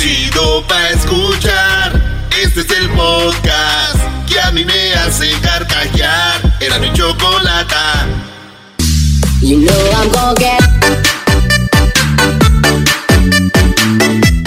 chido pa' escuchar. Este es el podcast que a mí me hace carcajear. Era mi chocolata. You know I'm gonna get...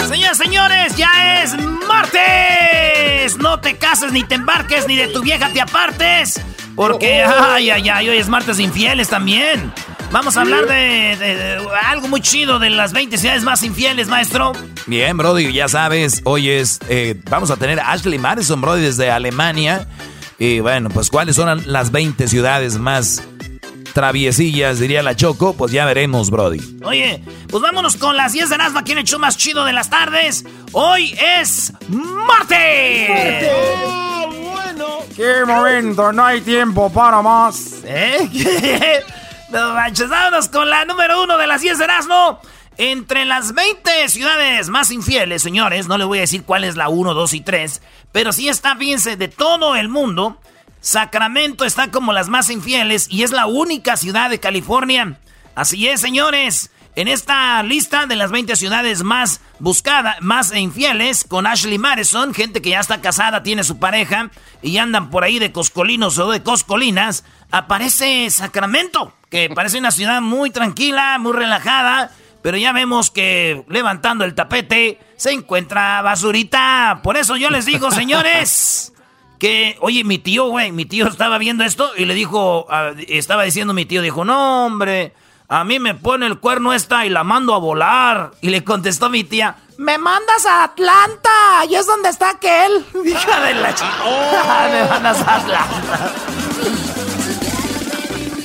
Señoras, señores, ya es martes. No te cases, ni te embarques, ni de tu vieja te apartes. Porque, ay, ay, ay, hoy es martes infieles también. Vamos a hablar de, algo muy chido de las 20 ciudades más infieles, maestro. Bien, Brody, ya sabes, hoy es, eh, vamos a tener a Ashley Madison, Brody, desde Alemania. Y bueno, pues cuáles son las 20 ciudades más traviesillas, diría la Choco, pues ya veremos, Brody. Oye, pues vámonos con las 10 de Nazma, ¿quién hecho más chido de las tardes? Hoy es martes. Ah, bueno. Qué momento, no hay tiempo para más. ¿Eh? No manches, con la número uno de las 10 de Erasmo. Entre las 20 ciudades más infieles, señores, no le voy a decir cuál es la 1, 2 y 3, pero sí está, fíjense, de todo el mundo, Sacramento está como las más infieles y es la única ciudad de California. Así es, señores. En esta lista de las 20 ciudades más buscadas, más infieles, con Ashley Madison, gente que ya está casada, tiene su pareja y andan por ahí de coscolinos o de coscolinas, aparece Sacramento, que parece una ciudad muy tranquila, muy relajada, pero ya vemos que levantando el tapete se encuentra basurita. Por eso yo les digo, señores, que, oye, mi tío, güey, mi tío estaba viendo esto y le dijo, estaba diciendo mi tío, dijo, no, hombre a mí me pone el cuerno esta y la mando a volar. Y le contestó mi tía, me mandas a Atlanta. Y es donde está aquel. Hija de la chica. Oh. me mandas a Atlanta.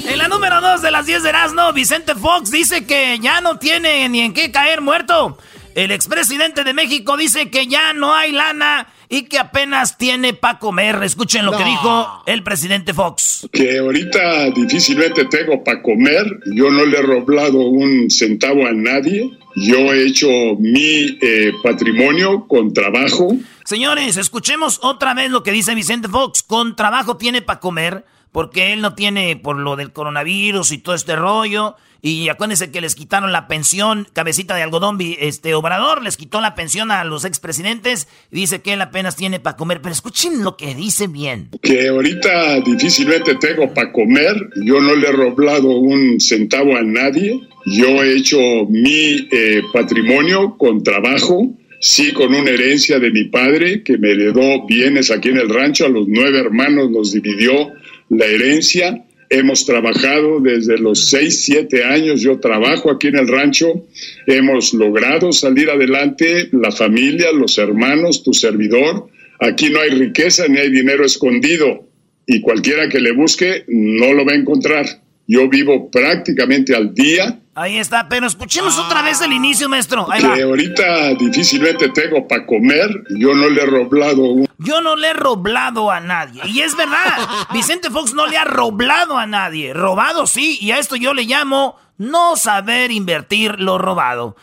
En la número 2 de las 10 de Erasmo, Vicente Fox dice que ya no tiene ni en qué caer muerto. El expresidente de México dice que ya no hay lana y que apenas tiene para comer. Escuchen lo que dijo el presidente Fox. Que ahorita difícilmente tengo para comer. Yo no le he roblado un centavo a nadie. Yo he hecho mi eh, patrimonio con trabajo. Señores, escuchemos otra vez lo que dice Vicente Fox. Con trabajo tiene para comer porque él no tiene por lo del coronavirus y todo este rollo. Y acuérdense que les quitaron la pensión, cabecita de algodón, este Obrador les quitó la pensión a los expresidentes. Dice que él apenas tiene para comer, pero escuchen lo que dice bien. Que ahorita difícilmente tengo para comer, yo no le he roblado un centavo a nadie, yo he hecho mi eh, patrimonio con trabajo, sí con una herencia de mi padre que me heredó bienes aquí en el rancho, a los nueve hermanos nos dividió la herencia Hemos trabajado desde los 6, 7 años, yo trabajo aquí en el rancho, hemos logrado salir adelante, la familia, los hermanos, tu servidor. Aquí no hay riqueza ni hay dinero escondido y cualquiera que le busque no lo va a encontrar. Yo vivo prácticamente al día. Ahí está, pero escuchemos otra vez el inicio, maestro. que ahorita difícilmente tengo para comer. Yo no le he roblado un... Yo no le he roblado a nadie. Y es verdad, Vicente Fox no le ha roblado a nadie. Robado sí, y a esto yo le llamo no saber invertir lo robado.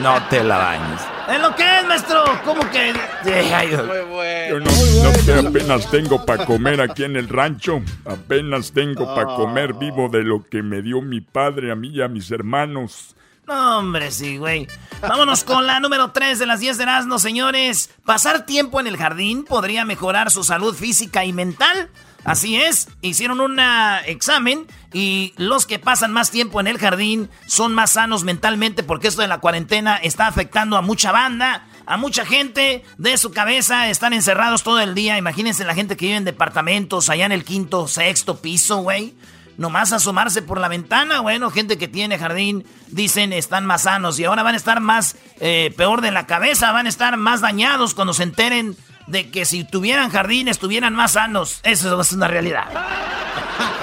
No te la bañes. ¿Es lo que es, maestro? ¿Cómo que...? Muy bueno. Yo no, no apenas tengo para comer aquí en el rancho. Apenas tengo para comer vivo de lo que me dio mi padre a mí y a mis hermanos. No, hombre, sí, güey. Vámonos con la número 3 de las 10 de Erasmo, señores. Pasar tiempo en el jardín podría mejorar su salud física y mental. Así es, hicieron un examen y los que pasan más tiempo en el jardín son más sanos mentalmente porque esto de la cuarentena está afectando a mucha banda, a mucha gente de su cabeza, están encerrados todo el día. Imagínense la gente que vive en departamentos allá en el quinto, sexto piso, güey. Nomás asomarse por la ventana, bueno, gente que tiene jardín, dicen están más sanos y ahora van a estar más eh, peor de la cabeza, van a estar más dañados cuando se enteren de que si tuvieran jardín estuvieran más sanos. Eso es una realidad.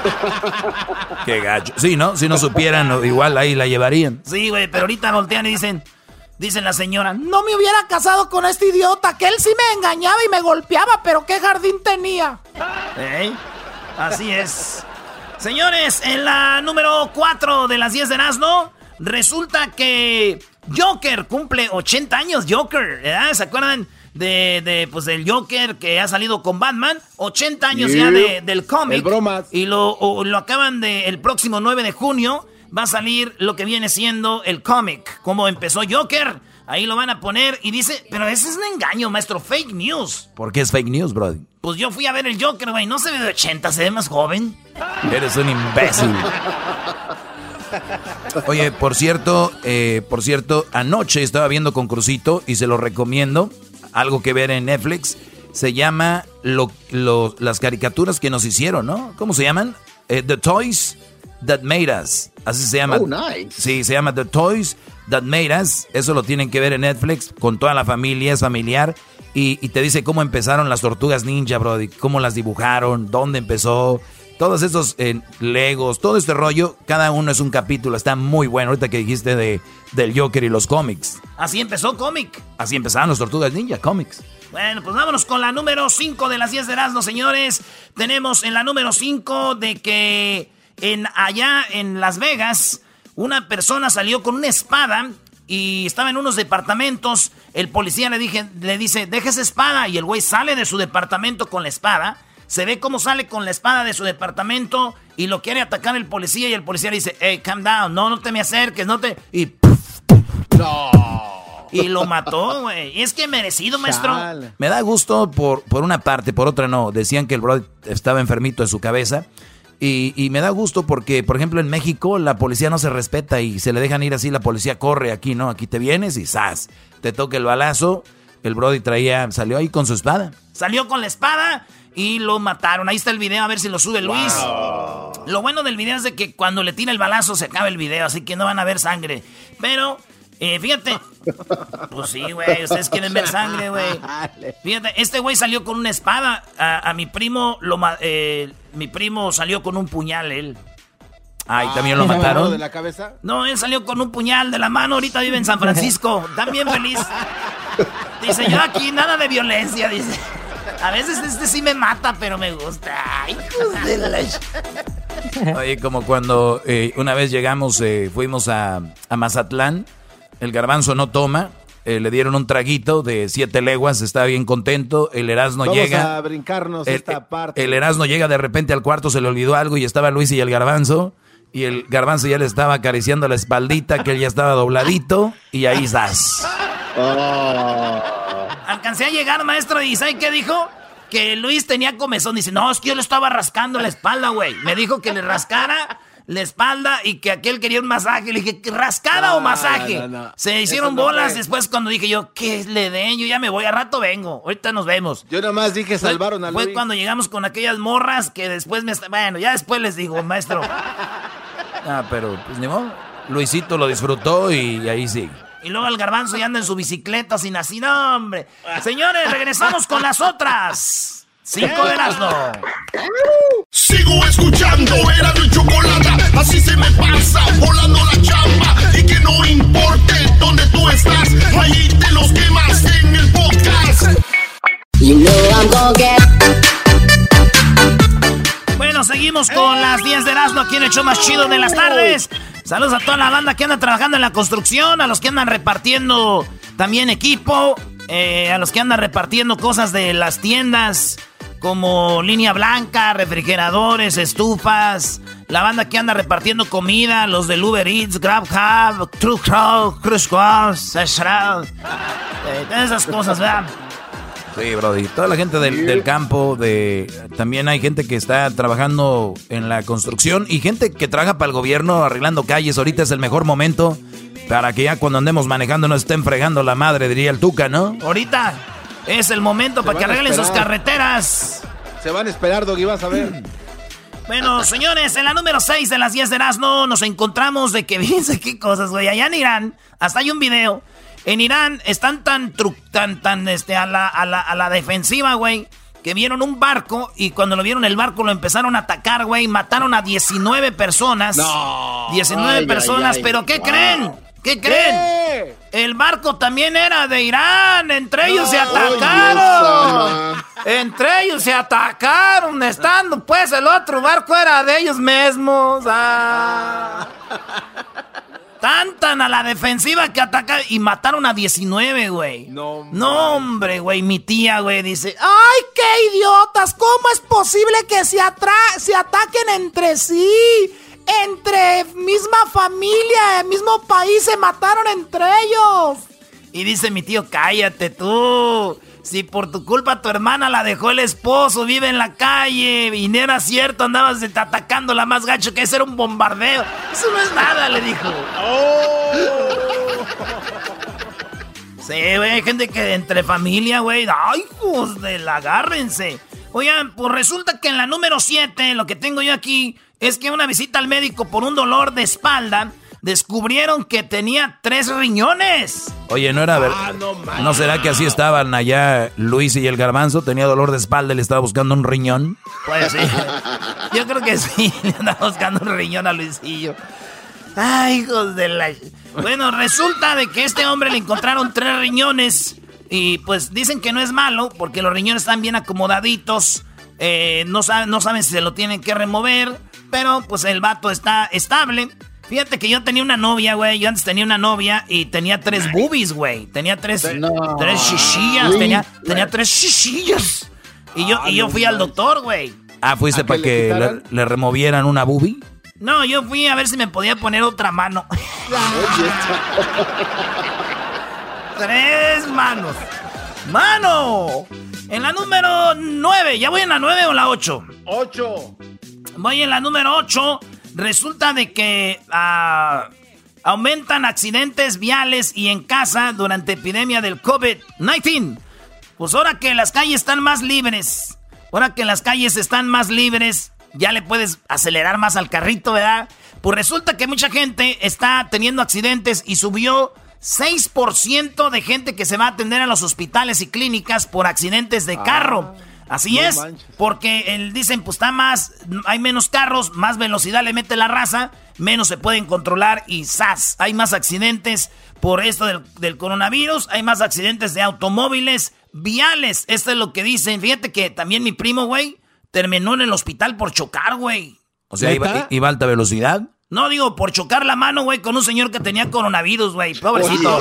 Qué gacho. Sí, ¿no? Si no supieran, igual ahí la llevarían. Sí, güey, pero ahorita voltean y dicen, dicen la señora, no me hubiera casado con este idiota, que él sí me engañaba y me golpeaba, pero qué jardín tenía. ¿Eh? Así es. Señores, en la número 4 de las 10 de Nazno, resulta que Joker cumple 80 años, Joker, ¿Se acuerdan? De, de, pues, del Joker que ha salido con Batman. 80 años ya del cómic. Y lo, lo acaban de. El próximo 9 de junio va a salir lo que viene siendo el cómic. Cómo empezó Joker. Ahí lo van a poner y dice, pero ese es un engaño, maestro, fake news. ¿Por qué es fake news, Brody? Pues yo fui a ver el Joker, güey, no se ve de 80, se ve más joven. Eres un imbécil. Oye, por cierto, eh, por cierto, anoche estaba viendo con Crucito y se lo recomiendo. Algo que ver en Netflix. Se llama las caricaturas que nos hicieron, ¿no? ¿Cómo se llaman? Eh, The Toys That Made Us. Así se llama. Oh, nice. Sí, se llama The Toys That Made Us. Eso lo tienen que ver en Netflix con toda la familia, es familiar. Y, y te dice cómo empezaron las tortugas ninja, Brody. Cómo las dibujaron, dónde empezó todos estos eh, Legos, todo este rollo, cada uno es un capítulo, está muy bueno. Ahorita que dijiste de, del Joker y los cómics. Así empezó cómic. Así empezaron los Tortugas Ninja, cómics. Bueno, pues vámonos con la número 5 de las 10 de Erasmo, señores. Tenemos en la número 5 de que en allá en Las Vegas, una persona salió con una espada y estaba en unos departamentos. El policía le, dije, le dice, deja esa espada. Y el güey sale de su departamento con la espada se ve cómo sale con la espada de su departamento y lo quiere atacar el policía y el policía le dice, hey, calm down, no, no te me acerques, no te... Y... No. Y lo mató, güey. Es que merecido, maestro. Me da gusto por, por una parte, por otra no. Decían que el bro estaba enfermito de su cabeza. Y, y, me da gusto porque, por ejemplo, en México la policía no se respeta y se le dejan ir así, la policía corre aquí, ¿no? Aquí te vienes y ¡zas! Te toca el balazo. El Brody traía, salió ahí con su espada. Salió con la espada y lo mataron. Ahí está el video, a ver si lo sube Luis. Lo bueno del video es de que cuando le tira el balazo se acaba el video, así que no van a ver sangre. Pero, eh, fíjate. Pues sí, güey, ustedes quieren ver sangre, güey. Fíjate, este güey salió con una espada. A, mi primo, lo, eh, mi primo salió con un puñal, él. Ah, ¿y también lo mataron? de la cabeza? No, él salió con un puñal de la mano. Ahorita vive en San Francisco. También feliz. Dice, yo aquí nada de violencia, dice. A veces este sí me mata, pero me gusta. hijos de la... Oye, como cuando eh, una vez llegamos, eh, fuimos a, Mazatlán, el garbanzo no toma, eh, le dieron un traguito de siete leguas, está bien contento, el Erasmo llega. a brincarnos esta parte. El Erasmo llega de repente al cuarto, se le olvidó algo y estaba Luis y el garbanzo. Y el garbanzo ya le estaba acariciando la espaldita, que él ya estaba dobladito, y ahí estás. Oh. Alcancé a llegar, maestro, y ¿sabe qué dijo? Que Luis tenía comezón. Dice, no, es que yo le estaba rascando la espalda, güey. Me dijo que le rascara la espalda y que aquel quería un masaje. Le dije, ¿rascada o masaje? Se hicieron bolas después cuando dije yo, ¿qué le den? Yo ya me voy, a rato vengo. Ahorita nos vemos. Yo nomás dije, salvaron a Luis. Fue cuando llegamos con aquellas morras que después me... Bueno, ya después les digo, maestro. Ah, pero pues ni modo. Luisito lo disfrutó y ahí sí. Y luego el garbanzo ya anda en su bicicleta sin así, no, hombre. Señores, regresamos con las otras. Cinco de no. Sigo escuchando, era mi chocolate. Así se me pasa, volando la chamba. Y que no importe dónde tú estás, ahí te los quemas en el podcast. You know I'm gonna get... Bueno, seguimos con las 10 de Erasmo aquí en el show más chido de las tardes. Saludos a toda la banda que anda trabajando en la construcción, a los que andan repartiendo también equipo, eh, a los que andan repartiendo cosas de las tiendas como línea blanca, refrigeradores, estufas, la banda que anda repartiendo comida, los del Uber Eats, GrabHub, Truck Cruise Cross, eh, esas cosas, ¿verdad? Sí, Brody. Toda la gente del, campo, de también hay gente que está trabajando en la construcción y gente que trabaja para el gobierno arreglando calles. Ahorita es el mejor momento para que ya cuando andemos manejando no estén fregando la madre, diría el Tuca, ¿no? Ahorita es el momento para que arreglen sus carreteras. Se van a esperar, Doggy, vas a ver. Bueno, señores, en la número 6 de las 10 de Erasmo nos encontramos de que, fíjense qué cosas, güey. Allá en Irán, hasta hay un video en Irán están tan, tan, tan, este, a la, a la, a la defensiva, güey, que vieron un barco y cuando lo vieron el barco lo empezaron a atacar, güey. Mataron a 19 personas. No. 19 personas, pero ¿qué creen? ¿Qué creen? El barco también era de Irán. Entre ellos se atacaron. Entre ellos se atacaron. Estando, pues, el otro barco era de ellos mismos. Ah. Tan, tan a la defensiva que ataca y mataron a 19, güey. No, no hombre, güey. Mi tía, güey, dice: ¡Ay, qué idiotas! ¿Cómo es posible que se, se ataquen entre sí? Entre misma familia, el mismo país, se mataron entre ellos. Y dice mi tío, cállate tú. Si por tu culpa tu hermana la dejó el esposo, vive en la calle, y no era cierto, andabas atacando la más gacho, que ese era un bombardeo. Eso no es nada, le dijo. Sí, güey, gente que entre familia, güey, ay, hijos de la, agárrense. Oigan, pues resulta que en la número 7, lo que tengo yo aquí, es que una visita al médico por un dolor de espalda, descubrieron que tenía tres riñones. Oye, no era verdad. Ah, no, no, será que así estaban allá Luis y el garbanzo? Tenía dolor de espalda y le estaba buscando un riñón. Pues sí. Yo creo que sí, le andaba buscando un riñón a Luisillo. Ay, hijos de la... Bueno, resulta de que este hombre le encontraron tres riñones y pues dicen que no es malo porque los riñones están bien acomodaditos, eh, no, no saben si se lo tienen que remover, pero pues el vato está estable. Fíjate que yo tenía una novia, güey. Yo antes tenía una novia y tenía tres boobies, güey. Tenía tres, tres shishillas. Tenía, tenía tres shishillas. Y yo, y yo fui al doctor, güey. Ah, ¿fuiste para que, le, removieran una boobie? No, yo fui a ver si me podía poner otra mano. tres manos. ¡Mano! En la número nueve. ¿Ya voy en la nueve o la ocho? Ocho. Voy en la número ocho. Resulta de que ah, aumentan accidentes viales y en casa durante epidemia del COVID-19. Pues ahora que las calles están más libres, ahora que las calles están más libres, ya le puedes acelerar más al carrito, ¿verdad? Pues resulta que mucha gente está teniendo accidentes y subió 6% de gente que se va a atender a los hospitales y clínicas por accidentes de carro. Ah. Así es, porque el, dicen, pues está más, hay menos carros, más velocidad le mete la raza, menos se pueden controlar y ¡zas! Hay más accidentes por esto del, coronavirus, hay más accidentes de automóviles viales. Esto es lo que dicen. Fíjate que también mi primo, güey, terminó en el hospital por chocar, güey. O sea, iba, iba, a alta velocidad. No, digo, por chocar la mano, güey, con un señor que tenía coronavirus, güey. Pobrecito.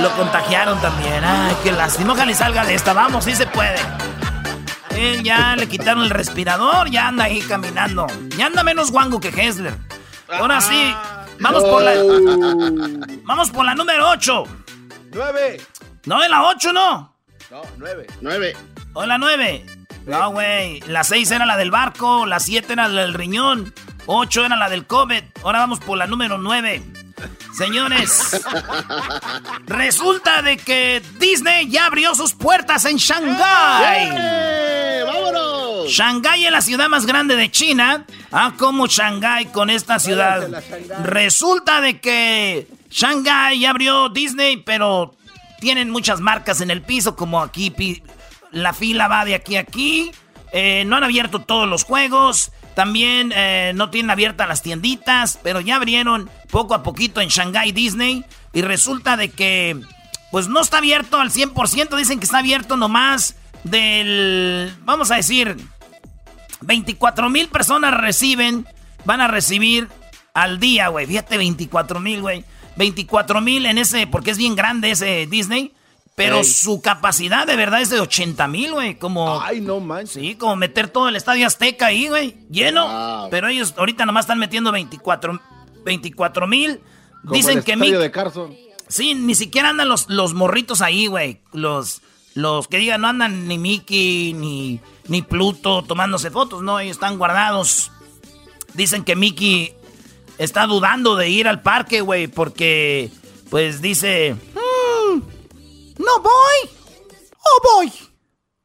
Lo contagiaron también. Ay, qué lástima. Ojalá salga de esta. Vamos, sí se puede. Él ya le quitaron el respirador, ya anda ahí caminando. Ya anda menos guango que Hessler. Ahora sí, vamos por la. Vamos por la número 8. 9. No, en la 8 no. No, 9. 9. O la 9. No, güey. La 6 era la del barco, la 7 era la del riñón, 8 era la del COVID. Ahora vamos por la número 9. Señores, resulta de que Disney ya abrió sus puertas en Shanghái. Shanghái es la ciudad más grande de China. Ah, como Shanghái con esta ciudad. Resulta de que Shanghái ya abrió Disney, pero tienen muchas marcas en el piso, como aquí la fila va de aquí a aquí. Eh, no han abierto todos los juegos. También eh, no tienen abiertas las tienditas, pero ya abrieron poco a poquito en Shanghai Disney. Y resulta de que, pues no está abierto al 100%. Dicen que está abierto nomás del, vamos a decir, 24 mil personas reciben, van a recibir al día, güey. Fíjate, 24 mil, güey. 24 mil en ese, porque es bien grande ese Disney. Pero su capacidad de verdad es de 80 mil, güey. Como. Ay, no manches. Sí, como meter todo el estadio Azteca ahí, güey. Lleno. Pero ellos ahorita nomás están metiendo 24 mil. Dicen el que estadio de Carson. Sí, ni siquiera andan los, los morritos ahí, güey. Los, los que digan, no andan ni Mickey ni, ni Pluto tomándose fotos, no. Ellos están guardados. Dicen que Mickey está dudando de ir al parque, güey, porque, pues dice. No voy. Oh, voy.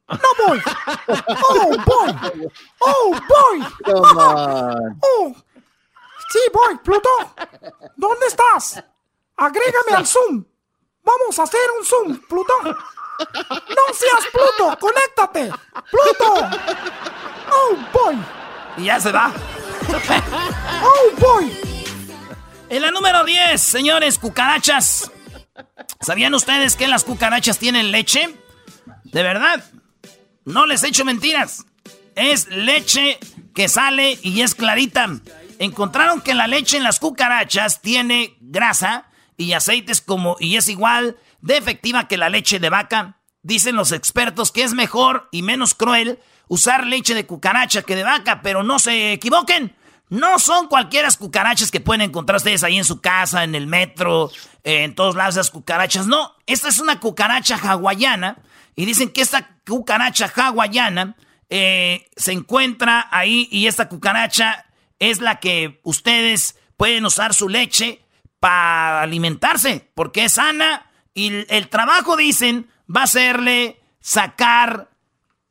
No voy. Oh, voy. Oh, voy. Oh. Sí, voy, Pluto. ¿Dónde estás? Agrégame al Zoom. Vamos a hacer un Zoom, Pluto. No seas Pluto, conéctate. Pluto. Oh, voy. Y ya se va. Oh, voy. En la número 10, señores, cucarachas. ¿Sabían ustedes que las cucarachas tienen leche? De verdad, no les echo mentiras. Es leche que sale y es clarita. Encontraron que la leche en las cucarachas tiene grasa y aceites como y es igual de efectiva que la leche de vaca. Dicen los expertos que es mejor y menos cruel usar leche de cucaracha que de vaca, pero no se equivoquen. No son cualquiera cucarachas que pueden encontrar ustedes ahí en su casa, en el metro, en todos lados esas cucarachas. No, esta es una cucaracha hawaiana. Y dicen que esta cucaracha hawaiana eh, se encuentra ahí y esta cucaracha es la que ustedes pueden usar su leche para alimentarse, porque es sana y el trabajo, dicen, va a serle sacar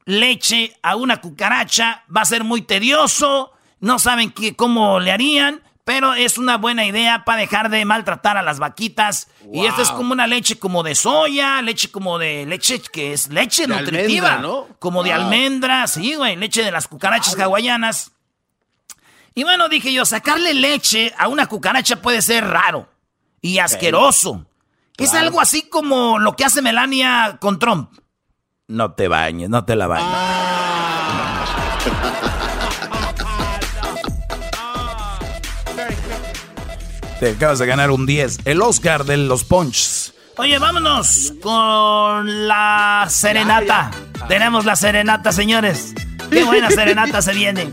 leche a una cucaracha, va a ser muy tedioso, no saben qué, cómo le harían, pero es una buena idea para dejar de maltratar a las vaquitas. Y esta es como una leche como de soya, leche como de leche que es leche nutritiva, como de almendra, sí, güey, leche de las cucarachas hawaianas. Y bueno, dije yo, sacarle leche a una cucaracha puede ser raro y asqueroso. Es algo así como lo que hace Melania con Trump. No te bañes, no te la bañes. Te acabas de ganar un 10. El Oscar de los Punches. Oye, vámonos con la serenata. Tenemos la serenata, señores. Qué buena serenata se viene.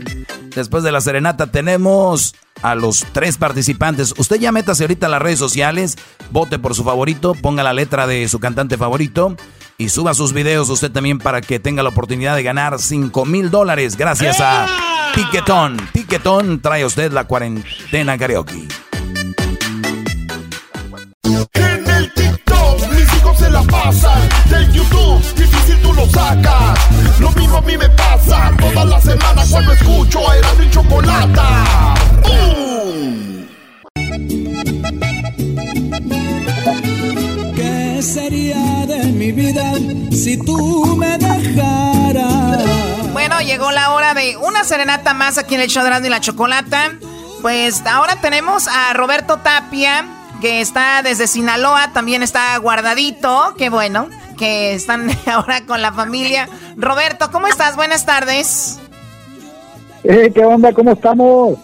Después de la serenata tenemos a los tres participantes. Usted ya métase ahorita a las redes sociales, vote por su favorito, ponga la letra de su cantante favorito y suba sus videos usted también para que tenga la oportunidad de ganar 5 mil dólares gracias a Tiquetón. Tiquetón trae a usted la cuarentena karaoke. Serenata más aquí en el show de y la Chocolata. Pues ahora tenemos a Roberto Tapia, que está desde Sinaloa, también está guardadito, qué bueno, que están ahora con la familia. Roberto, ¿cómo estás? Buenas tardes. Eh, ¿Qué onda? ¿Cómo estamos?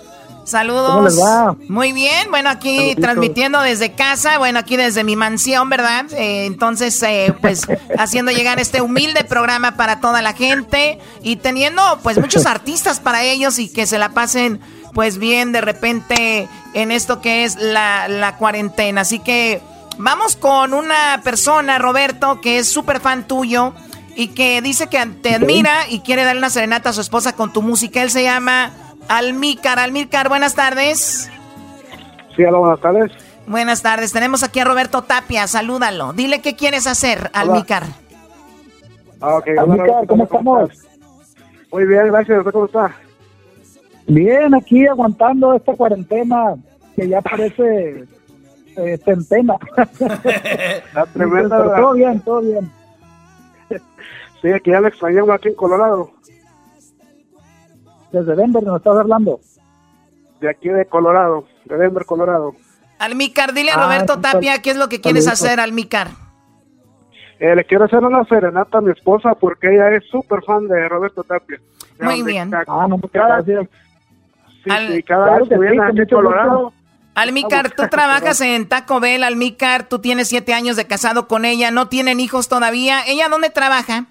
Saludos. ¿Cómo les va? Muy bien, bueno, aquí transmitiendo desde casa, bueno, aquí desde mi mansión, ¿verdad? Eh, entonces, eh, pues, haciendo llegar este humilde programa para toda la gente y teniendo, pues, muchos artistas para ellos y que se la pasen, pues, bien de repente en esto que es la, la cuarentena. Así que vamos con una persona, Roberto, que es súper fan tuyo y que dice que te admira y quiere darle una serenata a su esposa con tu música. Él se llama Almícar. Almícar, buenas tardes. Sí, hola, buenas tardes. Buenas tardes. Tenemos aquí a Roberto Tapia. Salúdalo. Dile qué quieres hacer, Almícar. Ah, ok. Almícar, ¿cómo estamos? Muy bien, gracias. ¿Usted cómo está? Bien, aquí aguantando esta cuarentena que ya parece eh, centena. La tremenda. Pero todo bien, todo bien. Sí, aquí ya le extrañamos aquí en Colorado. Desde Denver nos estás hablando. De aquí de Colorado, de Denver, Colorado. Almícar, dile a Roberto Tapia qué es lo que quieres hacer, Almícar. Eh, le quiero hacer una serenata a mi esposa porque ella es súper fan de Roberto Tapia. Muy bien. Ah, no, cada, sí, sí, cada vez que viene aquí Colorado. Almícar, tú trabajas en Taco Bell, Almícar, tú tienes siete años de casado con ella, no tienen hijos todavía. ¿Ella dónde trabaja?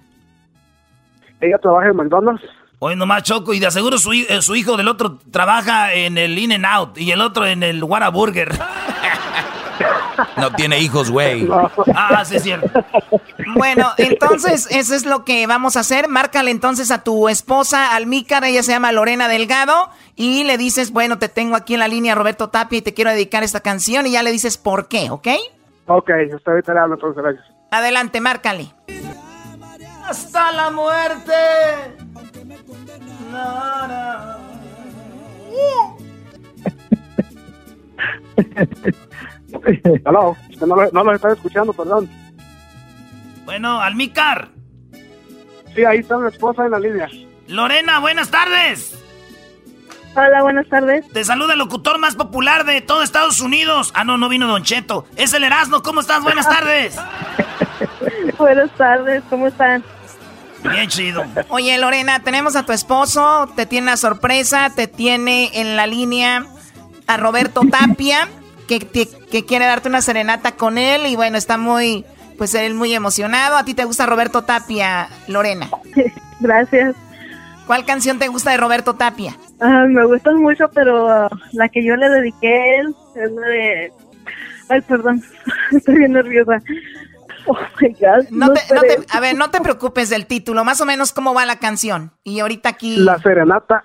Ella trabaja en McDonald's. Oye, nomás Choco, y de aseguro su, eh, su hijo del otro trabaja en el In and Out y el otro en el Whataburger. No tiene hijos, güey. Ah, sí es cierto. Bueno, entonces, eso es lo que vamos a hacer. Márcale entonces a tu esposa, Almícar, ella se llama Lorena Delgado, y le dices, bueno, te tengo aquí en la línea Roberto Tapia y te quiero dedicar esta canción, y ya le dices por qué, ¿ok? Ok, hasta ahorita le hablo entonces, gracias. Adelante, márcale. Hasta la muerte. No, no. Aló, no, lo- no los estaba escuchando, perdón. Bueno, Almícar. Sí, ahí está mi esposa en la línea. Lorena, buenas tardes. Hola, buenas tardes. Te saluda el locutor más popular de todo Estados Unidos. Ah, no, no vino Don Cheto. Es el Erasmo. ¿Cómo estás? Buenas tardes. Buenas tardes, ¿cómo están? Bien chido. Oye, Lorena, tenemos a tu esposo, te tiene una sorpresa, te tiene en la línea a Roberto Tapia, que, te- que quiere darte una serenata con él y bueno, está muy, pues él muy emocionado. ¿A ti te gusta Roberto Tapia, Lorena? Gracias. ¿Cuál canción te gusta de Roberto Tapia? Ah, me gustan mucho, pero ah, la que yo le dediqué a él es la de... Ay, perdón, estoy bien nerviosa. Oh my God. No te, no te, a ver, no te preocupes del título, más o menos cómo va la canción. Y ahorita aquí. La serenata.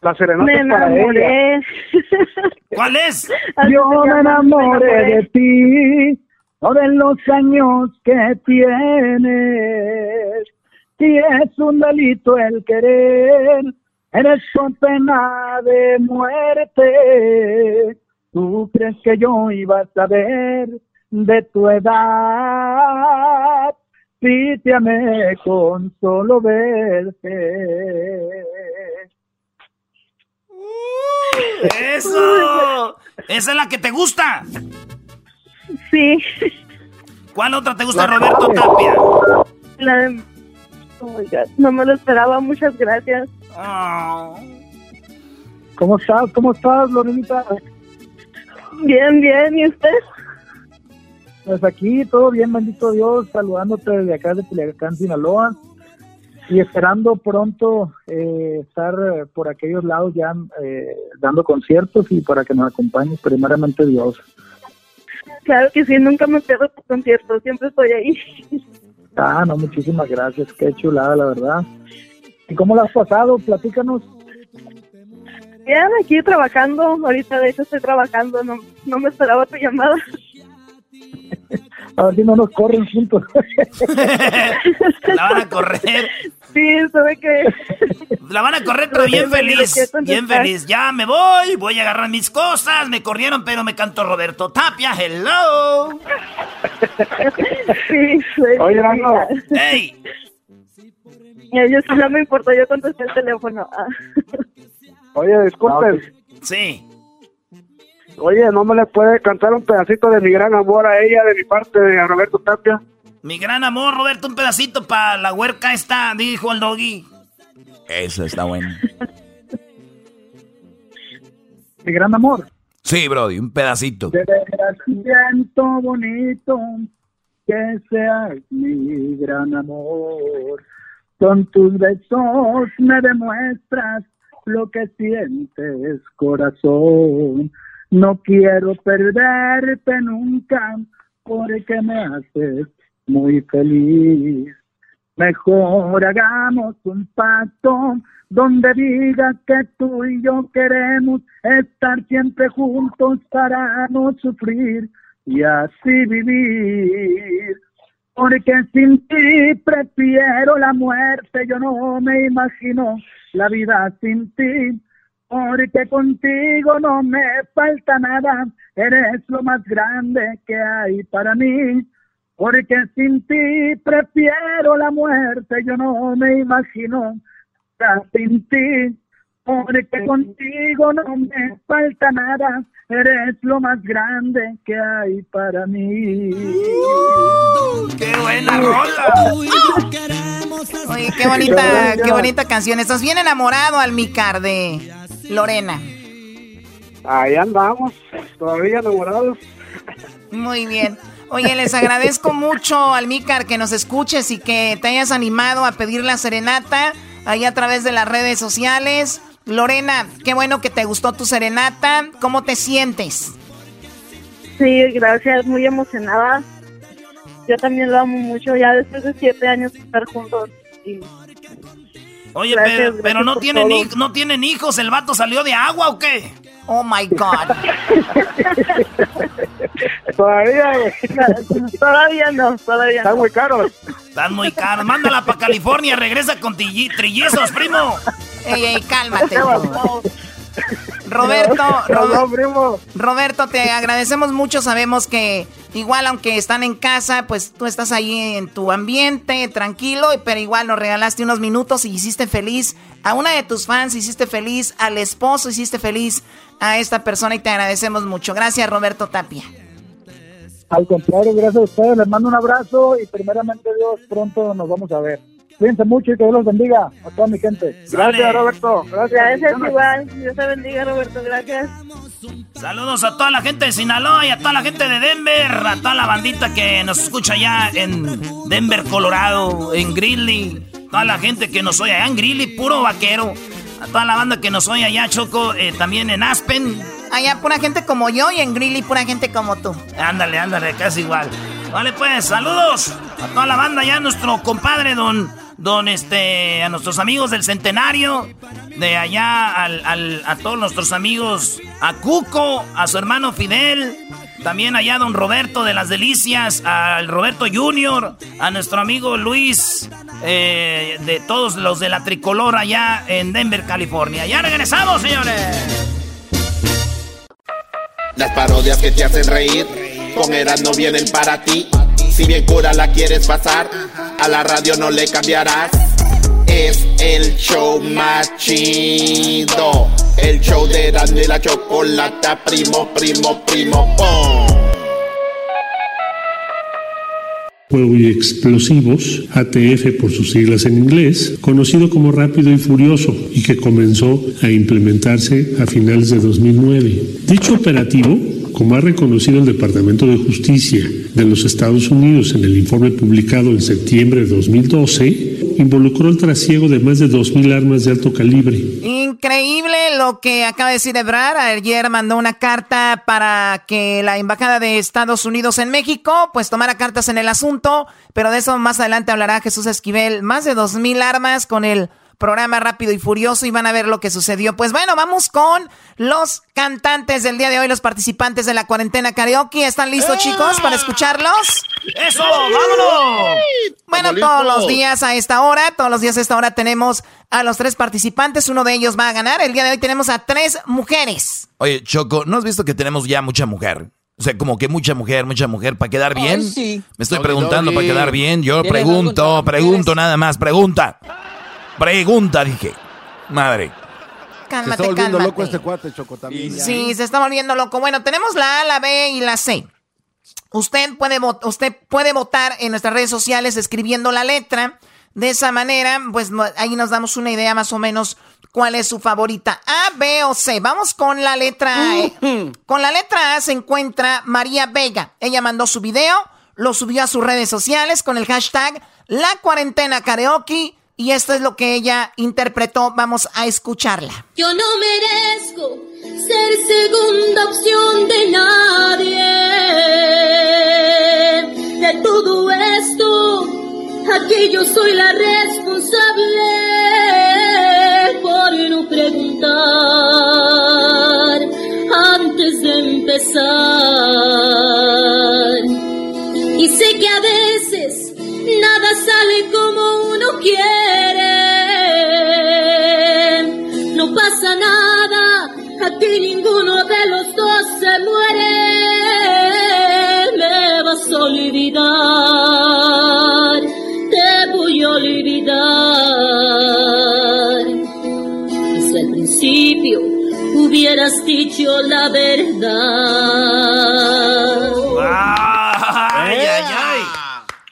La serenata Me es para ella. enamoré. ¿Cuál es? Yo me enamoré de ti, no de los años que tienes. Si es un delito el querer, eres con pena de muerte. ¿Tú crees que yo iba a saber de tu edad? Amé con solo verte. ¡Eso! ¡Esa es la que te gusta! Sí. ¿Cuál otra te gusta, Roberto Tapia? La de... Oh my God, no me lo esperaba, muchas gracias. Ah. ¿Cómo estás? ¿Cómo estás, Lorenita? Bien, bien, ¿y usted? Pues aquí todo bien, bendito Dios, saludándote desde acá de Culiacán, Sinaloa, y esperando pronto eh, estar eh, por aquellos lados ya eh, dando conciertos y para que nos acompañe primeramente Dios. Claro que sí, nunca me pierdo por conciertos, siempre estoy ahí. Ah, no, muchísimas gracias, qué chulada, la verdad. ¿Y cómo la has pasado? Platícanos. Bien, aquí trabajando, ahorita de hecho estoy trabajando, no, no me esperaba tu llamada. A ver si no nos corren juntos. La van a correr. Sí, sabe que... La van a correr, pero bien feliz. Bien feliz. Ya me voy, voy a agarrar mis cosas. Me corrieron, pero me cantó Roberto Tapia. Hello. Sí, soy- Oye, Nando. ¡Ey! Y a ellos sí no me importó, yo contesté el teléfono. Ah. Oye, disculpe. Sí. Oye, ¿no me le puede cantar un pedacito de mi gran amor a ella de mi parte, de Roberto Tapia? Mi gran amor, Roberto, un pedacito para la huerca esta, dijo el doggy. Eso está bueno. Mi gran amor. Sí, Brody, un pedacito. De veras siento bonito que seas mi gran amor. Con tus besos me demuestras lo que sientes, corazón. No quiero perderte nunca porque me haces muy feliz. Mejor hagamos un pacto donde diga que tú y yo queremos estar siempre juntos para no sufrir y así vivir. Porque sin ti prefiero la muerte, yo no me imagino la vida sin ti. Porque contigo no me falta nada, eres lo más grande que hay para mí. Porque sin ti prefiero la muerte, yo no me imagino sin ti. Porque contigo no me falta nada, eres lo más grande que hay para mí. ¡Qué buena rola! Oye, qué bonita, qué bonita canción. Estás bien enamorado, Almicar, de Lorena. Ahí andamos, todavía enamorados. Muy bien. Oye, les agradezco mucho, Almícar, que nos escuches y que te hayas animado a pedir la serenata ahí a través de las redes sociales. Lorena, qué bueno que te gustó tu serenata. ¿Cómo te sientes? Sí, gracias, muy emocionada. Yo también lo amo mucho, ya después de siete años de estar juntos. Y Oye, Gracias, pero, gracias pero no, tienen todo. no tienen hijos. ¿El vato salió de agua o qué? Oh my God. Todavía, todavía no, todavía Están no. muy caros. Están muy caros. Mándala para California. Regresa con trillizos, primo. Ey, ey, cálmate. Roberto. Roberto, te agradecemos mucho. Sabemos que igual aunque están en casa, pues tú estás ahí en tu ambiente, tranquilo, pero igual nos regalaste unos minutos y hiciste feliz a una de tus fans, hiciste feliz al esposo, hiciste feliz a esta persona y te agradecemos mucho. Gracias, Roberto Tapia. Al contrario, gracias a ustedes. Les mando un abrazo y primeramente Dios, pronto nos vamos a ver. Cuídense mucho y que Dios los bendiga a toda mi gente. Gracias, Roberto. Gracias. Gracias igual, Dios te bendiga Roberto, gracias. Saludos a toda la gente de Sinaloa y a toda la gente de Denver, a toda la bandita que nos escucha allá en Denver, Colorado, en Greeley, toda la gente que nos oye allá en Greeley, puro vaquero. A toda la banda que nos oye allá, Choco, eh, también en Aspen. Allá pura gente como yo y en Greeley pura gente como tú. Ándale, ándale, casi igual. Vale, pues, saludos a toda la banda allá, nuestro compadre don, don este, a nuestros amigos del centenario, de allá al, a todos nuestros amigos, a Cuco, a su hermano Fidel, también allá don Roberto de las Delicias, al Roberto Junior, a nuestro amigo Luis, eh, de todos los de la tricolor allá en Denver, California. Ya regresamos, señores. Las parodias que te hacen reír, con vienen para ti. Si bien cura la quieres pasar, a la radio no le cambiarás. Es el show más chido el show de y la Chocolata, primo, primo, primo, Juego y explosivos, ATF por sus siglas en inglés, conocido como Rápido y Furioso y que comenzó a implementarse a finales de 2009. Dicho operativo como ha reconocido el Departamento de Justicia de los Estados Unidos en el informe publicado en septiembre de 2012, involucró el trasiego de más de 2.000 armas de alto calibre. Increíble lo que acaba de decir. Ayer mandó una carta para que la Embajada de Estados Unidos en México pues tomara cartas en el asunto, pero de eso más adelante hablará Jesús Esquivel. Más de 2.000 armas con el programa Rápido y Furioso y van a ver lo que sucedió. Pues bueno, vamos con los cantantes del día de hoy, los participantes de la cuarentena karaoke. ¿Están listos, ¡Eh! chicos, para escucharlos? ¡Eso! ¡Vámonos! Bueno, todos los días a esta hora, todos los días a esta hora tenemos a los tres participantes. Uno de ellos va a ganar. El día de hoy tenemos a tres mujeres. Oye, Choco, ¿no has visto que tenemos ya mucha mujer? O sea, como que mucha mujer, mucha mujer, para quedar bien. sí. Me estoy preguntando para quedar bien. Yo pregunto, pregunto nada más, pregunta. Pregunta, dije. Madre. Cálmate, se está volviendo loco este cuate, Choco, también. Sí, se está volviendo loco. Bueno, tenemos la A, la B y la C. Usted puede, usted puede votar en nuestras redes sociales escribiendo la letra. De esa manera, pues ahí nos damos una idea más o menos cuál es su favorita. A, B o C. Vamos con la letra A. Con la letra A se encuentra María Vega. Ella mandó su video, lo subió a sus redes sociales con el hashtag La Cuarentena Karaoke y esto es lo que ella interpretó. Vamos a escucharla. Yo no merezco ser segunda opción de nadie. De todo esto, aquí yo soy la responsable por no preguntar antes de empezar. Y sé que a veces nada sale como uno quiere. No pasa nada, aquí ninguno de los dos se muere. Me vas a olvidar, te voy a olvidar. Desde el principio hubieras dicho la verdad.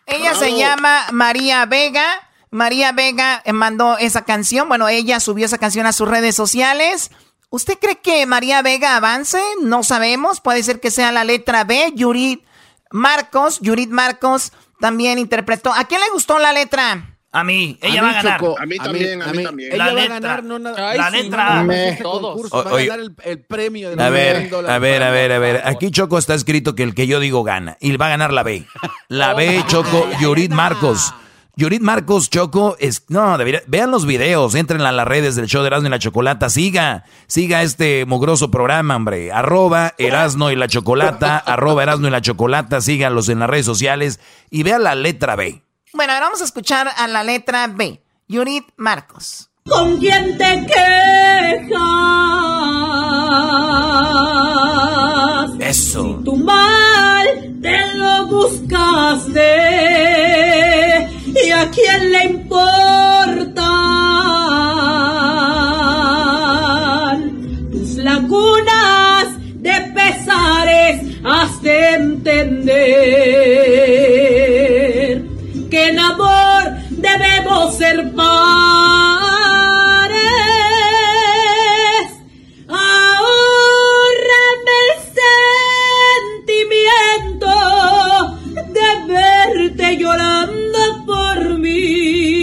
Ella se llama María Vega. María Vega eh, mandó esa canción. Bueno, ella subió esa canción a sus redes sociales. ¿Usted cree que María Vega avance? No sabemos. Puede ser que sea la letra B. Yurit Marcos. Yurit Marcos también interpretó. ¿A quién le gustó la letra? A mí, ella va a ganar. a mí también, a mí, también. Ella va a ganar, no nada. la letra. Me... Concurso, va a ganar el, premio de a ver, a ver, a ver, a ver. Aquí Choco está escrito que el que yo digo gana. Y va a ganar la B. La B, Choco, Yurit Marcos. Yurit Marcos, Choco, es, no, debería, vean los videos, entren a las redes del show de Erasmo y la Chocolata, siga, siga este mugroso programa, hombre, arroba Erasmo y la Chocolata, arroba Erasmo y la Chocolata, síganlos en las redes sociales y vean la letra B. Bueno, ahora vamos a escuchar a la letra B. Yurit Marcos. ¿Con quién te quejas? Eso. Si tu mal te lo buscaste y a quién le importa tus lagunas de pesares has de entender que en amor debemos ser pares. Ahorrame el sentimiento de verte llorando por mí.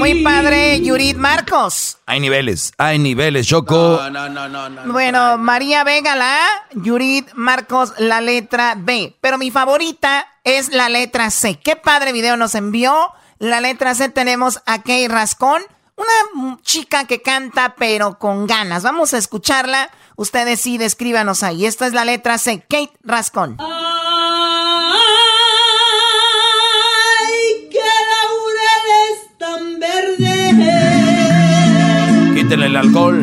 Muy padre, Marcos. Hay niveles, hay niveles, Choco. No, no, no, no. bueno, María Vega la A, Yurit Marcos la letra B. Pero mi favorita es la letra C. Qué padre video nos envió. La letra C tenemos a Kay Rascón, una chica que canta pero con ganas. Vamos a escucharla. Ustedes sí, descríbanos ahí. Esta es la letra C, Kate Rascón. Quítenle el alcohol.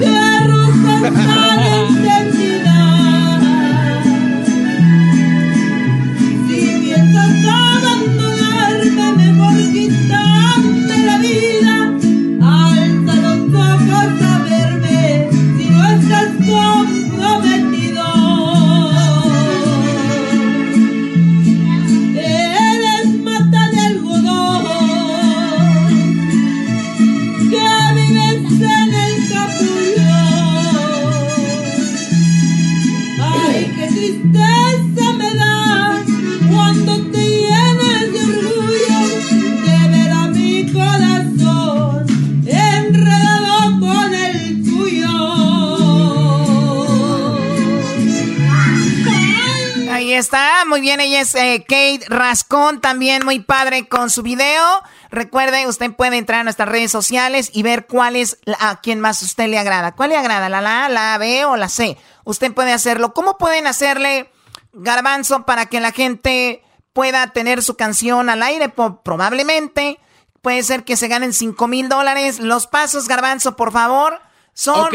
Está, muy bien, ella es eh, Kate Rascón, también muy padre con su video. Recuerde, usted puede entrar a nuestras redes sociales y ver cuál es a quien más usted le agrada. ¿Cuál le agrada? ¿La A, la B o la C? Usted puede hacerlo. ¿Cómo pueden hacerle garbanzo para que la gente pueda tener su canción al aire? probablemente. Puede ser que se ganen 5 mil dólares. Los pasos, garbanzo, por favor. Son,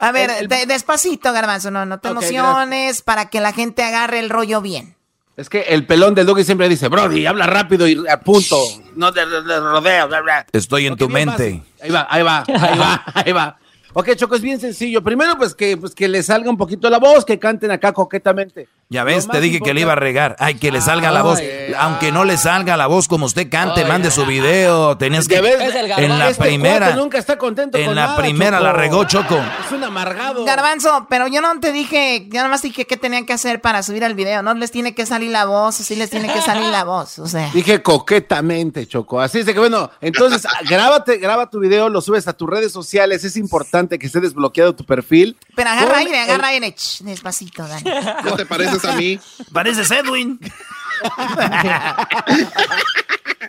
a ver, despacito, Garbanzo, no, no te emociones para que la gente agarre el rollo bien. Es que el pelón del doggy siempre dice, Brody, habla rápido y a punto, no te, rodeas, Estoy en tu mente. Ahí va, ahí va, ahí va, ahí va. Ok, Choco, es bien sencillo. Primero, pues que, pues que le salga un poquito la voz, que canten acá coquetamente. Ya ves, te dije que le iba a regar. Ay, que le salga la voz. Aunque no le salga la voz como usted cante, mande su video. Tenías que. en la este primera. Nunca está contento en la primera la regó Choco. Es un amargado. Garbanzo, pero yo no te dije, yo nada más dije qué tenían que hacer para subir el video. No les tiene que salir la voz, sí les tiene que salir la voz. O sea. Dije coquetamente, Choco. Así es de que bueno, entonces grábate, graba tu video, lo subes a tus redes sociales. Es importante que esté desbloqueado tu perfil. Pero agarra aire, agarra aire. despacito, Dani. ¿Qué te pareces a mí? Pareces Edwin.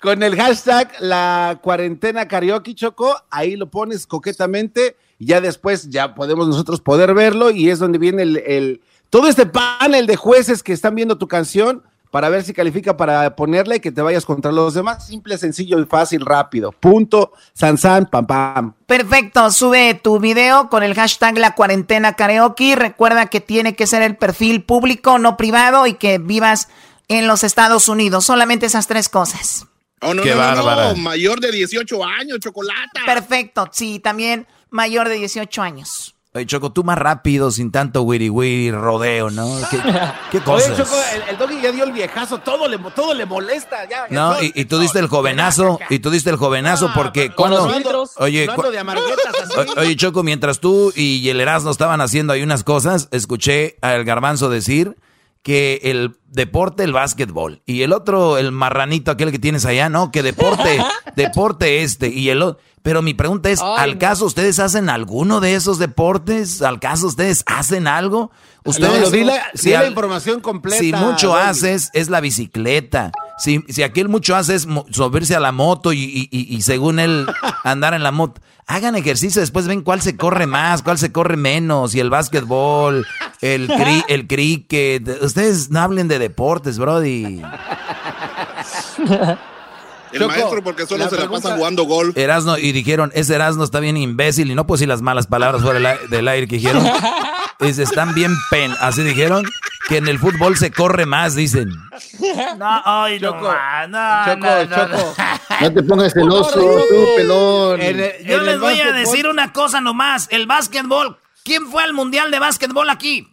Con el hashtag la cuarentena karaoke choco, ahí lo pones coquetamente y ya después ya podemos nosotros poder verlo y es donde viene el, el todo este panel de jueces que están viendo tu canción para ver si califica para ponerle y que te vayas contra los demás. Simple, sencillo y fácil, rápido. Punto, san, san, pam, pam. Perfecto, sube tu video con el hashtag la cuarentena karaoke. Recuerda que tiene que ser el perfil público, no privado y que vivas en los Estados Unidos. Solamente esas tres cosas. Oh, no, no, no, mayor de 18 años, chocolate. Perfecto, sí, también mayor de 18 años. Oye, Choco, tú más rápido, sin tanto wiri wiri, rodeo, ¿no? ¿Qué, qué cosas? Oye, Choco, el, doggy ya dio el viejazo, todo le, todo le molesta. Ya, no, y, tú diste el jovenazo, y tú diste el jovenazo porque cuando... Oye, oye, Choco, mientras tú y el Erasmo estaban haciendo ahí unas cosas, escuché al garbanzo decir que el deporte, el básquetbol, y el otro, el marranito, aquel que tienes allá, ¿no? Que deporte, deporte este, y el otro... Pero mi pregunta es, ¿al caso ustedes hacen alguno de esos deportes? ¿Al caso ustedes hacen algo? Ustedes, si la información completa. Si mucho haces, es la bicicleta. Si, si aquel mucho hace es subirse a la moto y, según él andar en la moto. Hagan ejercicio, después ven cuál se corre más, cuál se corre menos, y el básquetbol, el, cri, el cricket. Ustedes no hablen de deportes, brody. El maestro porque solo se la pasa jugando golf. Erasno, y dijeron, ese Erasno está bien imbécil, y no pues si las malas palabras fuera del aire que dijeron. Es, están bien pen, así dijeron, que en el fútbol se corre más, dicen. No, ay, no, no, Choco, no, Choco. No te pongas celoso, tú, pelón. Yo les voy a decir una cosa nomás, el básquetbol, ¿quién fue al mundial de básquetbol aquí?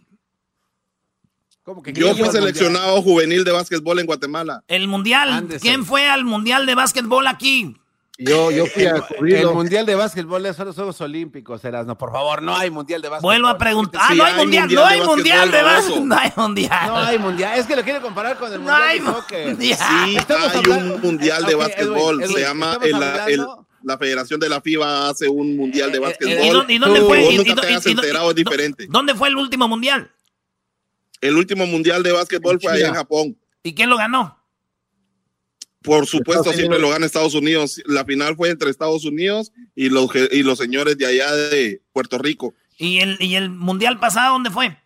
Yo fui seleccionado juvenil de básquetbol en Guatemala. El mundial. ¿Quién fue al mundial de básquetbol aquí? Yo, yo fui a cubrirlo. El mundial de básquetbol es los Juegos Olímpicos, No, Por favor, no hay mundial de básquetbol. Vuelvo a preguntar. ah, no hay, mundial, no hay mundial de básquetbol. No hay mundial. No hay mundial. Es que lo quiere comparar con el mundial no hay de soccer. Sí, hay un mundial de básquetbol. se llama el, la Federación de la FIBA hace un mundial de básquetbol. ¿Y, dónde fue? ¿Dónde fue el último mundial? El último mundial de básquetbol fue allá en Japón. ¿Y quién lo ganó? Por supuesto, siempre lo gana Estados Unidos. La final fue entre Estados Unidos y los, y los señores de allá de Puerto Rico. ¿Y el, y el mundial pasado dónde fue?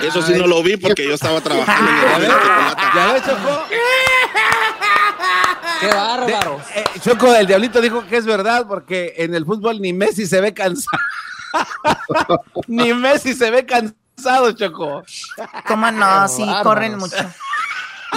Eso sí no lo vi porque yo estaba trabajando en el ¿Ya ves, Choco? ¡Qué bárbaro! Eh, Choco, el diablito dijo que es verdad porque en el fútbol ni Messi se ve cansado. ni Messi se ve cansado, Choco. ¿Cómo no? Sí, corren mucho.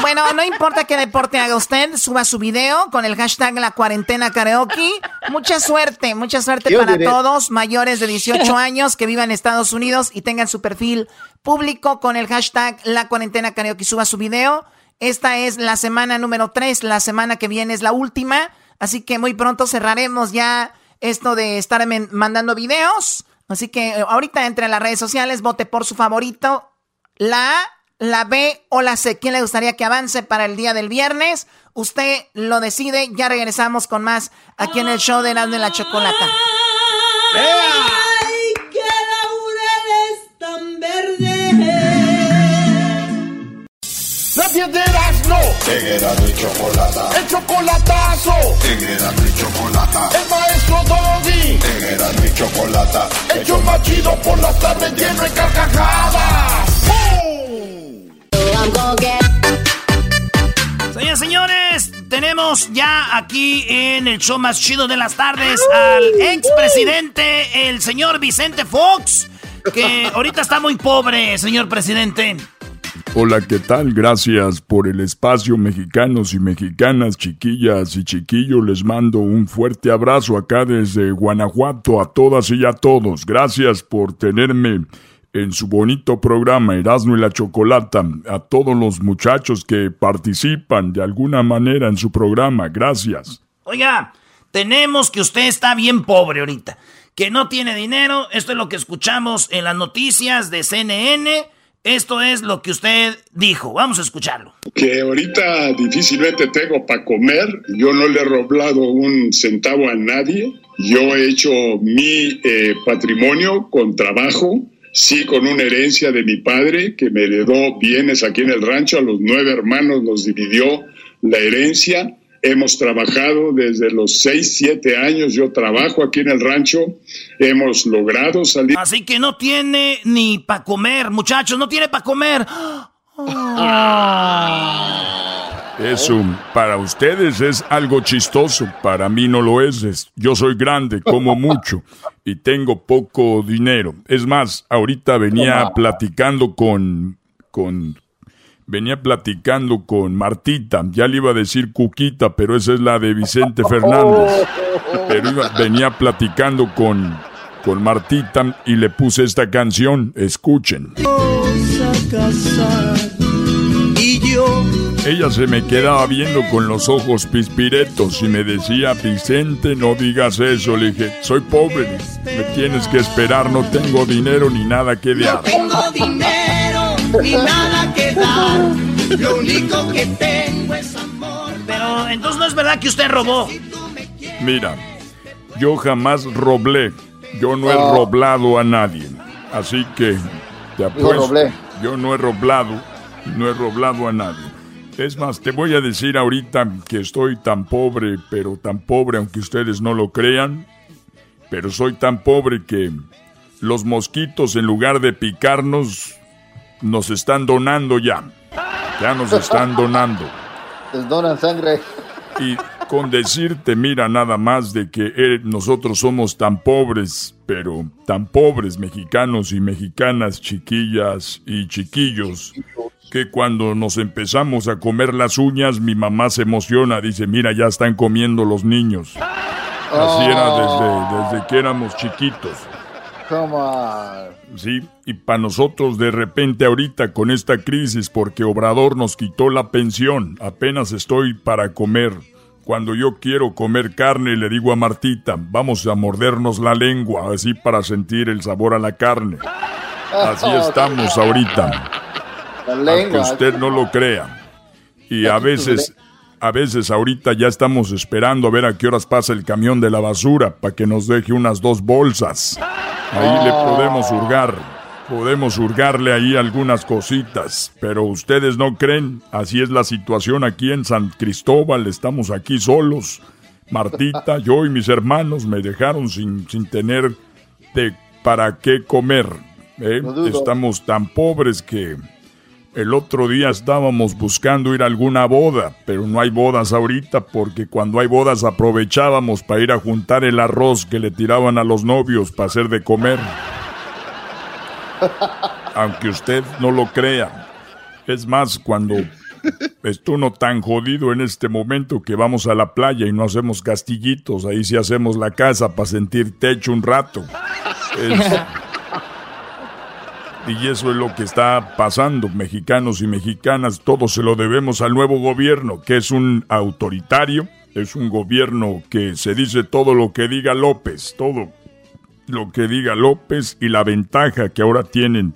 Bueno, no importa qué deporte haga usted, suba su video con el hashtag La Cuarentena Karaoke. Mucha suerte, mucha suerte para todos mayores de 18 años que vivan en Estados Unidos y tengan su perfil público con el hashtag La Cuarentena Karaoke. Suba su video. Esta es la semana número 3, la semana que viene es la última, así que muy pronto cerraremos ya esto de estar mandando videos. Así que eh, ahorita entre en las redes sociales, vote por su favorito. La A la B o la C. ¿Quién le gustaría que avance para el día del viernes? Usted lo decide. Ya regresamos con más aquí en el show de Erasmo de la Chocolata. ¡Ay, qué laurel es tan verde! La piedra no. En Erasmo y Chocolata. El chocolatazo. En Erasmo y Chocolata. El maestro Doggy. En Erasmo y Chocolata. El show más chido por las tardes lleno de carcajadas. Señores, señores, tenemos ya aquí en el show más chido de las tardes al expresidente, el señor Vicente Fox, que ahorita está muy pobre, señor presidente. Hola, ¿qué tal? Gracias por el espacio, mexicanos y mexicanas, chiquillas y chiquillos. Les mando un fuerte abrazo acá desde Guanajuato a todas y a todos. Gracias por tenerme en su bonito programa Erasmo y la Chocolata a todos los muchachos que participan de alguna manera en su programa. Gracias. Oiga, tenemos que usted está bien pobre ahorita, que no tiene dinero. Esto es lo que escuchamos en las noticias de CNN. Esto es lo que usted dijo. Vamos a escucharlo. Que ahorita difícilmente tengo para comer. Yo no le he roblado un centavo a nadie. Yo he hecho mi eh, patrimonio con trabajo sí con una herencia de mi padre que me heredó bienes aquí en el rancho, a los nueve hermanos nos dividió la herencia. Hemos trabajado desde los seis, siete años, yo trabajo aquí en el rancho, hemos logrado salir. Así que no tiene ni para comer, muchachos, no tiene para comer. Eso para ustedes es algo chistoso, para mí no lo es. Yo soy grande, como mucho y tengo poco dinero. Es más, ahorita venía platicando con con venía platicando con Martita, ya le iba a decir Cuquita, pero esa es la de Vicente Fernández. Pero venía platicando con con Martita y le puse esta canción, escuchen. Y yo ella se me quedaba viendo con los ojos pispiretos y me decía, Vicente, no digas eso. Le dije, soy pobre, me tienes que esperar, no tengo dinero ni nada que dar. No tengo dinero ni nada que dar, lo único que tengo es amor. Pero entonces no es verdad que usted robó. Mira, yo jamás roblé, yo no he Oh. roblado a nadie. Así que te apuesto, roblé. yo no he roblado, no he roblado a nadie. Es más, te voy a decir ahorita que estoy tan pobre, pero tan pobre aunque ustedes no lo crean, pero soy tan pobre que los mosquitos en lugar de picarnos nos están donando ya. Ya nos están donando. Les donan sangre. Y con decirte, mira, nada más de que eh, nosotros somos tan pobres, pero tan pobres mexicanos y mexicanas, chiquillas y chiquillos, que cuando nos empezamos a comer las uñas, mi mamá se emociona, dice, mira, ya están comiendo los niños. Así era desde, desde que éramos chiquitos. Come on. Sí, y para nosotros de repente ahorita con esta crisis porque Obrador nos quitó la pensión, apenas estoy para comer. Cuando yo quiero comer carne le digo a Martita, vamos a mordernos la lengua, así para sentir el sabor a la carne. Así estamos ahorita. Aunque usted no lo crea. Y a veces, A veces ahorita ya estamos esperando a ver a qué horas pasa el camión de la basura para que nos deje unas dos bolsas. Ahí le podemos hurgar. Podemos hurgarle ahí algunas cositas, pero ustedes no creen, así es la situación aquí en San Cristóbal, estamos aquí solos. Martita, yo y mis hermanos me dejaron sin, sin tener de para qué comer. ¿eh? Estamos tan pobres que el otro día estábamos buscando ir a alguna boda, pero no hay bodas ahorita porque cuando hay bodas aprovechábamos para ir a juntar el arroz que le tiraban a los novios para hacer de comer. Aunque usted no lo crea. Es más, cuando estoy uno tan jodido en este momento que vamos a la playa y no hacemos castillitos, ahí sí hacemos la casa para sentir techo un rato. Y eso es lo que está pasando, mexicanos y mexicanas, todo se lo debemos al nuevo gobierno, que es un autoritario, es un gobierno que se dice todo lo que diga López, todo lo que diga López y la ventaja que ahora tienen.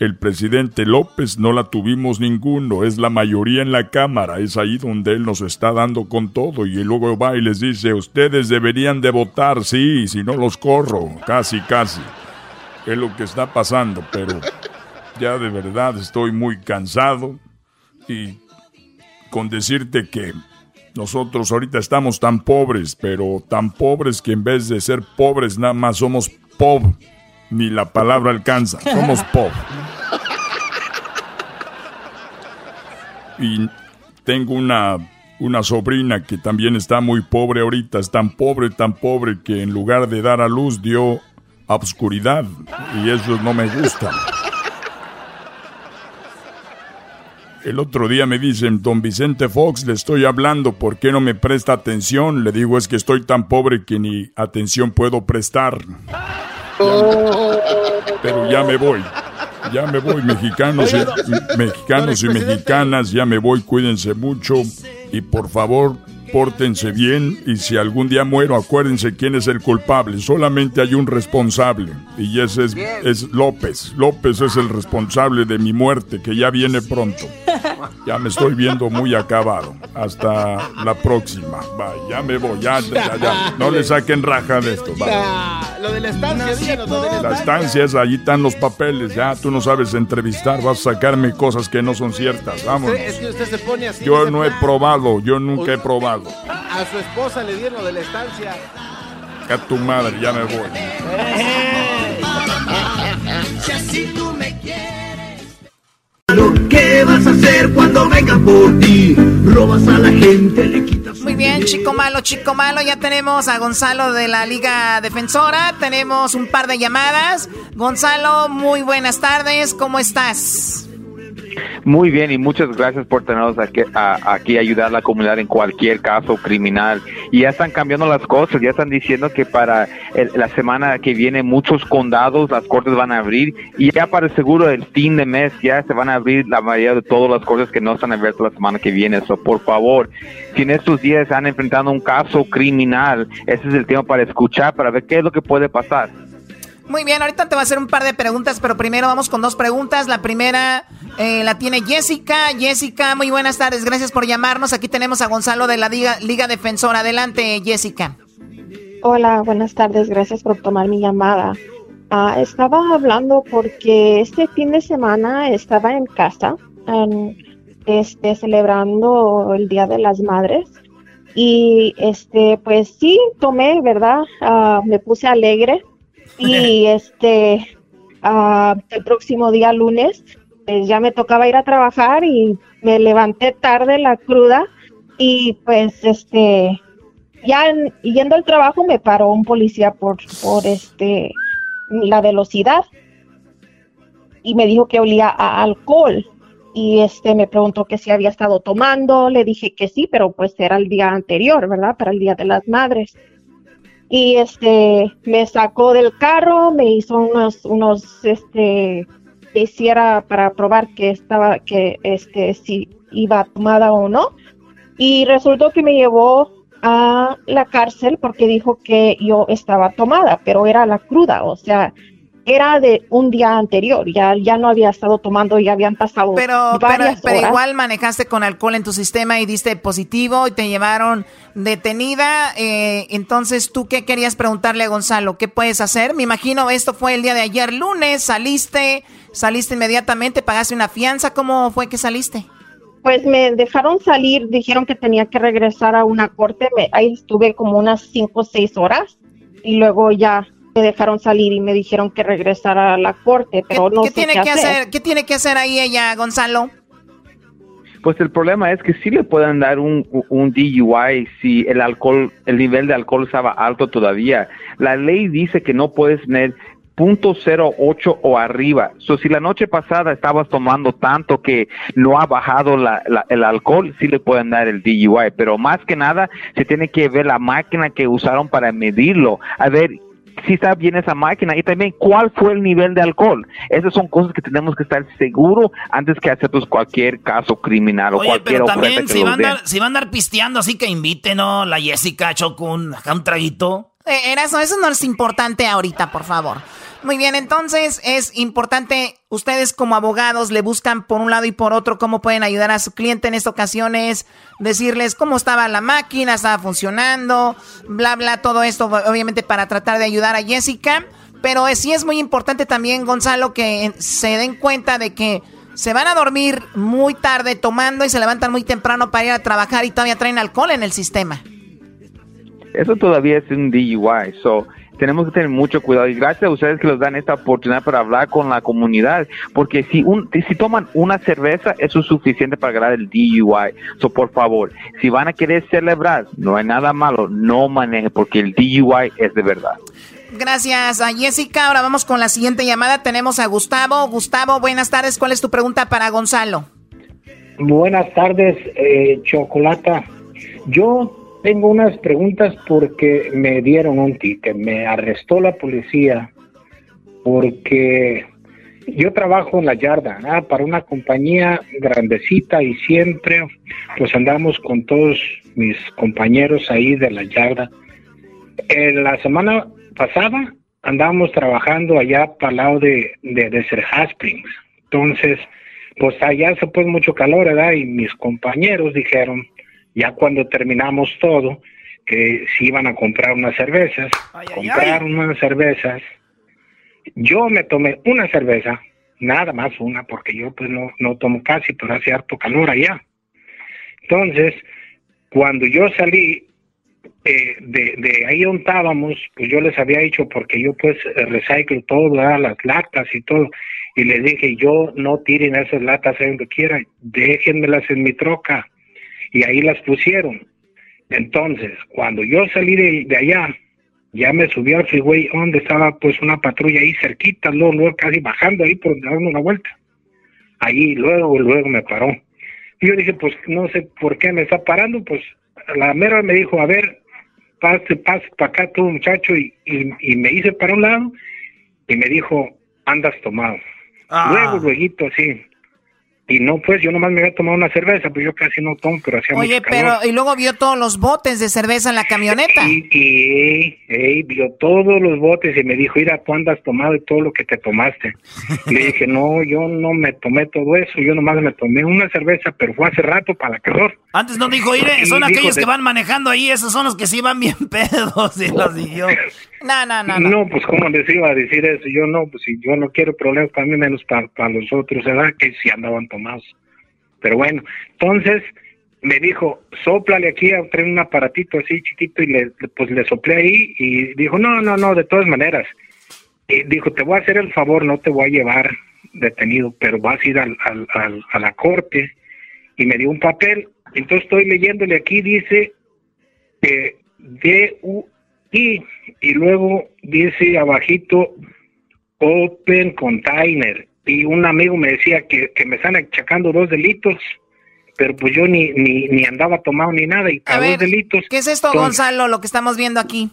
El presidente López no la tuvimos ninguno, es la mayoría en la Cámara, es ahí donde él nos está dando con todo. Y luego va y les dice, ustedes deberían de votar, sí, si no los corro, casi, casi es lo que está pasando, pero ya de verdad estoy muy cansado y con decirte que nosotros ahorita estamos tan pobres, pero tan pobres que en vez de ser pobres nada más somos pop, ni la palabra alcanza, somos pop. Y tengo una, una sobrina que también está muy pobre ahorita, es tan pobre, tan pobre que en lugar de dar a luz dio obscuridad y eso no me gusta. El otro día me dicen, don Vicente Fox, le estoy hablando, ¿por qué no me presta atención? Le digo, es que estoy tan pobre que ni atención puedo prestar. Pero ya me voy. Ya me voy, mexicanos y, mexicanos y mexicanas, ya me voy, cuídense mucho y por favor pórtense bien y si algún día muero, acuérdense quién es el culpable. Solamente hay un responsable y ese es, es López. López es el responsable de mi muerte, que ya viene pronto. Ya me estoy viendo muy acabado. Hasta la próxima. Bye, ya me voy, ya, ya, ya. No le saquen raja de esto. Lo de la estancia, La estancia es, allí están los papeles. Ya tú no sabes entrevistar, vas a sacarme cosas que no son ciertas. Vamos. Es que usted se pone así. Yo no he probado, yo nunca he probado. A su esposa le dieron de la estancia. A tu madre, ya me voy. Si así tú me quieres. Lo que vas a hacer cuando vengan por ti. Robas a la gente, le quitas. Muy bien, chico malo, chico malo. Ya tenemos a Gonzalo de la Liga Defensora. Tenemos un par de llamadas. Gonzalo, muy buenas tardes. ¿Cómo estás? Muy bien y muchas gracias por tenernos aquí a, aquí ayudar a la comunidad en cualquier caso criminal. Y ya están cambiando las cosas, ya están diciendo que para la semana que viene muchos condados, las cortes van a abrir y ya para el seguro el fin de mes ya se van a abrir la mayoría de todas las cortes que no están abiertas la semana que viene. So, por favor, si en estos días están enfrentando un caso criminal, ese es el tiempo para escuchar, para ver qué es lo que puede pasar. Muy bien, ahorita te voy a hacer un par de preguntas, pero primero vamos con dos preguntas. La primera eh, la tiene Jessica. Jessica, muy buenas tardes, gracias por llamarnos. Aquí tenemos a Gonzalo de la Liga, Liga Defensora. Adelante, Jessica. Hola, buenas tardes, gracias por tomar mi llamada. Ah, estaba hablando porque este fin de semana estaba en casa, este, celebrando el Día de las Madres y este, pues sí, tomé, ¿verdad? Ah, me puse alegre y este, ah, el próximo día lunes, pues ya me tocaba ir a trabajar y me levanté tarde la cruda y pues este, ya en- yendo al trabajo me paró un policía por, por este la velocidad y me dijo que olía a alcohol y este me preguntó que si había estado tomando, le dije que sí, pero pues era el día anterior, ¿verdad? Para el Día de las Madres. Y este me sacó del carro, me hizo unos unos este que hiciera para probar que estaba que este si iba tomada o no. Y resultó que me llevó a la cárcel porque dijo que yo estaba tomada, pero era la cruda, o sea, era de un día anterior, ya, ya no había estado tomando, ya habían pasado pero, varias pero, pero igual manejaste con alcohol en tu sistema y diste positivo y te llevaron detenida. Eh, entonces, ¿tú qué querías preguntarle a Gonzalo? ¿Qué puedes hacer? Me imagino esto fue el día de ayer lunes, saliste, saliste inmediatamente, pagaste una fianza, ¿cómo fue que saliste? Pues me dejaron salir, dijeron que tenía que regresar a una corte, ahí estuve como unas cinco o seis horas y luego ya me dejaron salir y me dijeron que regresara a la corte, pero no ¿qué sé tiene qué hacer. ¿Qué tiene que hacer ahí ella, Gonzalo? Pues el problema es que sí le pueden dar un, un DUI si el alcohol, el nivel de alcohol estaba alto todavía. La ley dice que no puedes tener .08 o arriba. So, si la noche pasada estabas tomando tanto que no ha bajado la, la- el alcohol, sí le pueden dar el DUI. Pero más que nada, se tiene que ver la máquina que usaron para medirlo. A ver si está bien esa máquina y también cuál fue el nivel de alcohol. Esas son cosas que tenemos que estar seguros antes que hacer pues, cualquier caso criminal o Oye, cualquier pero también si va, andar, si va a andar pisteando, así que invite, ¿no? La Jessica Choco, un, acá un traguito. Eh, eso no es importante ahorita, por favor. Muy bien, entonces es importante, ustedes como abogados le buscan por un lado y por otro cómo pueden ayudar a su cliente en esta ocasión es decirles cómo estaba la máquina, estaba funcionando, bla, bla, todo esto obviamente para tratar de ayudar a Jessica. Pero sí es muy importante también, Gonzalo, que se den cuenta de que se van a dormir muy tarde tomando y se levantan muy temprano para ir a trabajar y todavía traen alcohol en el sistema. Eso todavía es un DUI, so tenemos que tener mucho cuidado y gracias a ustedes que nos dan esta oportunidad para hablar con la comunidad, porque si un si toman una cerveza eso es suficiente para ganar el DUI. So por favor, si van a querer celebrar, no hay nada malo, no maneje porque el DUI es de verdad. Gracias a Jessica. Ahora vamos con la siguiente llamada. Tenemos a Gustavo. Gustavo, buenas tardes. ¿Cuál es tu pregunta para Gonzalo? Buenas tardes, eh, Chocolata. Yo tengo unas preguntas porque me dieron un ticket, me arrestó la policía porque yo trabajo en la yarda ¿ah? para una compañía grandecita y siempre pues andamos con todos mis compañeros ahí de la yarda. La semana pasada andábamos trabajando allá para el lado de, de Hot Springs. Entonces, pues allá se pone mucho calor, ¿verdad? Y mis compañeros dijeron, ya cuando terminamos todo, que si iban a comprar unas cervezas, compraron unas cervezas. Yo me tomé una cerveza, nada más una, porque yo pues no, no tomo casi, pero hace harto calor allá. Entonces, cuando yo salí eh, de, de ahí donde estábamos, pues yo les había dicho, porque yo pues reciclo todo, ¿verdad? las latas y todo, y les dije, yo no tiren esas latas ahí donde quieran, déjenmelas en mi troca, y ahí las pusieron. Entonces, cuando yo salí de, de allá, ya me subí al freeway donde estaba pues una patrulla ahí cerquita, luego, luego casi bajando ahí por dando una vuelta. Ahí luego, luego me paró. Y yo dije, pues no sé por qué me está parando, pues la mera me dijo, a ver, pase, pase para acá tú muchacho, y, y, y me hice para un lado y me dijo, andas tomado. Luego, luego, sí. Y no, pues yo nomás me había tomado una cerveza, pues yo casi no tomo, pero hacía Oye, mucho calor. pero y luego vio todos los botes de cerveza en la camioneta. Y, y ey, vio todos los botes y me dijo, mira, tú andas tomado y todo lo que te tomaste. Y le dije, no, yo no me tomé todo eso, yo nomás me tomé una cerveza, pero fue hace rato para la calor. Antes no dijo, Ire, Y son aquellos de- que van manejando ahí, esos son los que sí van bien pedos. Y los siguió. No, no, no, No, pues cómo les iba a decir eso, yo no, pues si yo no quiero problemas para mí, menos para, para los otros, ¿verdad? Que si andaban tomados. Pero bueno, entonces me dijo, sóplale aquí, trae un aparatito así chiquito y le, pues le soplé ahí y dijo, no, no, no, de todas maneras. Y dijo, te voy a hacer el favor, no te voy a llevar detenido, pero vas a ir al, al- al- a la corte. Y me dio un papel, entonces estoy leyéndole aquí, dice eh, D-U-I, y luego dice abajito Open Container. Y un amigo me decía que, que me están achacando dos delitos, pero pues yo ni, ni, ni andaba tomado ni nada, y A para ver, dos delitos. ¿Qué es esto, Gonzalo, lo que estamos viendo aquí?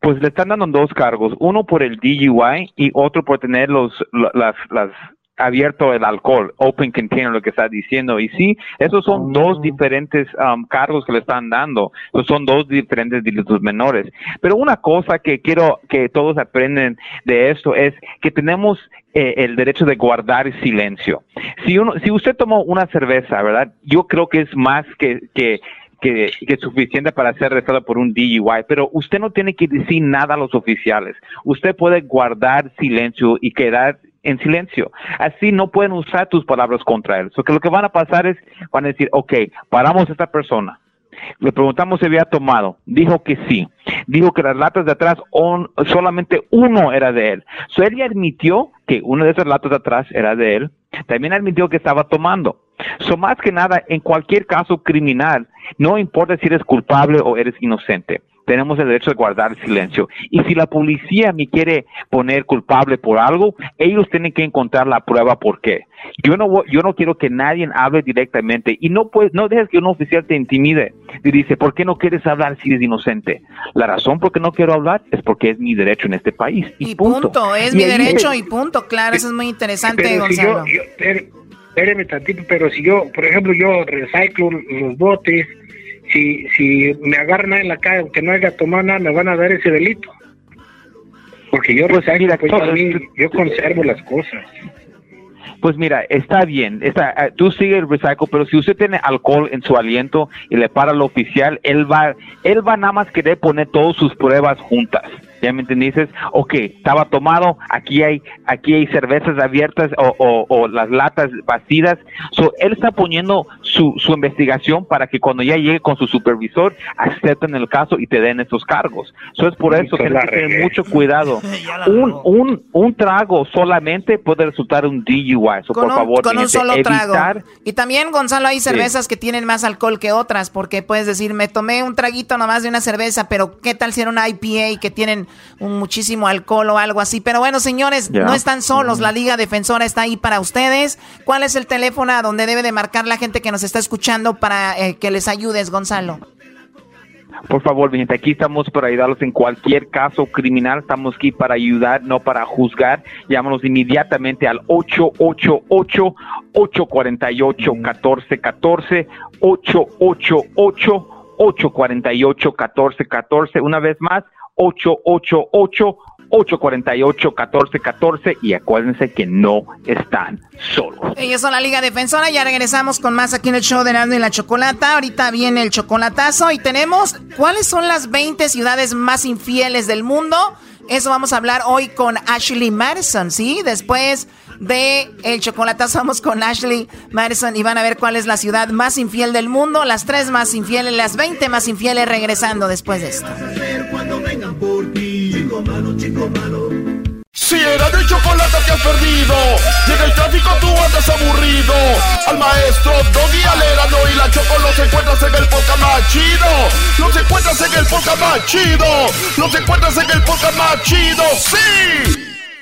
Pues le están dando dos cargos, uno por el DUI y otro por tener los la- las las abierto el alcohol, open container, lo que está diciendo. Y sí, esos son dos diferentes um, cargos que le están dando. Esos son dos diferentes delitos menores. Pero una cosa que quiero que todos aprenden de esto es que tenemos eh, el derecho de guardar silencio. Si, uno, si usted tomó una cerveza, ¿verdad? Yo creo que es más que, que que, es suficiente para ser arrestado por un DUI, pero usted no tiene que decir nada a los oficiales. Usted puede guardar silencio y quedar en silencio. Así no pueden usar tus palabras contra él. So que lo que van a pasar es, van a decir, ok, paramos a esta persona. Le preguntamos si había tomado. Dijo que sí. Dijo que las latas de atrás solamente uno era de él. So él admitió que una de esas latas de atrás era de él. También admitió que estaba tomando. So más que nada, en cualquier caso criminal, no importa si eres culpable o eres inocente tenemos el derecho de guardar silencio. Y si la policía me quiere poner culpable por algo, ellos tienen que encontrar la prueba por qué. Yo no, yo no quiero que nadie hable directamente y no puedes, no dejes que un oficial te intimide y dice, ¿por qué no quieres hablar si eres inocente? La razón por qué no quiero hablar es porque es mi derecho en este país. Y, punto. es mi derecho y punto. Claro, eso es muy interesante, Gonzalo. espéreme tantito, pero si yo, por ejemplo, yo reciclo los botes, si, si me agarran en la calle, aunque no haya tomado nada, me van a dar ese delito. Porque yo, pues, pues yo, conservo las cosas. Pues mira, está bien, está, eh, tú sigue el recycle, pero si usted tiene alcohol en su aliento y le para al oficial, él va, él va nada más querer poner todas sus pruebas juntas. ¿Ya me entendiste? Ok, estaba tomado, aquí hay, aquí hay cervezas abiertas o, o, las latas vacías. So, él está poniendo su, su, investigación para que cuando ya llegue con su supervisor acepten el caso y te den esos cargos. Eso es por eso que hay que tener mucho cuidado. un, un, un trago solamente puede resultar un DUI. So, por favor, con un solo trago. Y también, Gonzalo, hay cervezas que tienen más alcohol que otras, porque puedes decir, me tomé un traguito nomás de una cerveza, pero ¿qué tal si era una IPA que tienen un muchísimo alcohol o algo así. Pero bueno, señores, no están solos. La Liga Defensora está ahí para ustedes. ¿Cuál es el teléfono a donde debe de marcar la gente que nos está escuchando para eh, que les ayudes, Gonzalo? Por favor, mi gente, aquí estamos para ayudarlos en cualquier caso criminal. Estamos aquí para ayudar, no para juzgar. Llámanos inmediatamente al 888-848-1414. 888 848-1414. Una vez más, 888-848-1414 y acuérdense que no están solos. Ellos son la Liga Defensora, ya regresamos con más aquí en el show de Nando y la Chocolata. Ahorita viene el chocolatazo y tenemos cuáles son las 20 ciudades más infieles del mundo. Eso vamos a hablar hoy con Ashley Madison, ¿sí? Después de el chocolatazo vamos con Ashley Madison y van a ver cuál es la ciudad más infiel del mundo, las tres más infieles, las 20 más infieles regresando después de esto. Si era de chocolate que has perdido, llega el tráfico, tú andas aburrido. Al maestro Doggy Alerano y la Choco los encuentras en el podcast más chido. Los encuentras en el podcast más chido. Los encuentras en el podcast más chido. ¡Sí!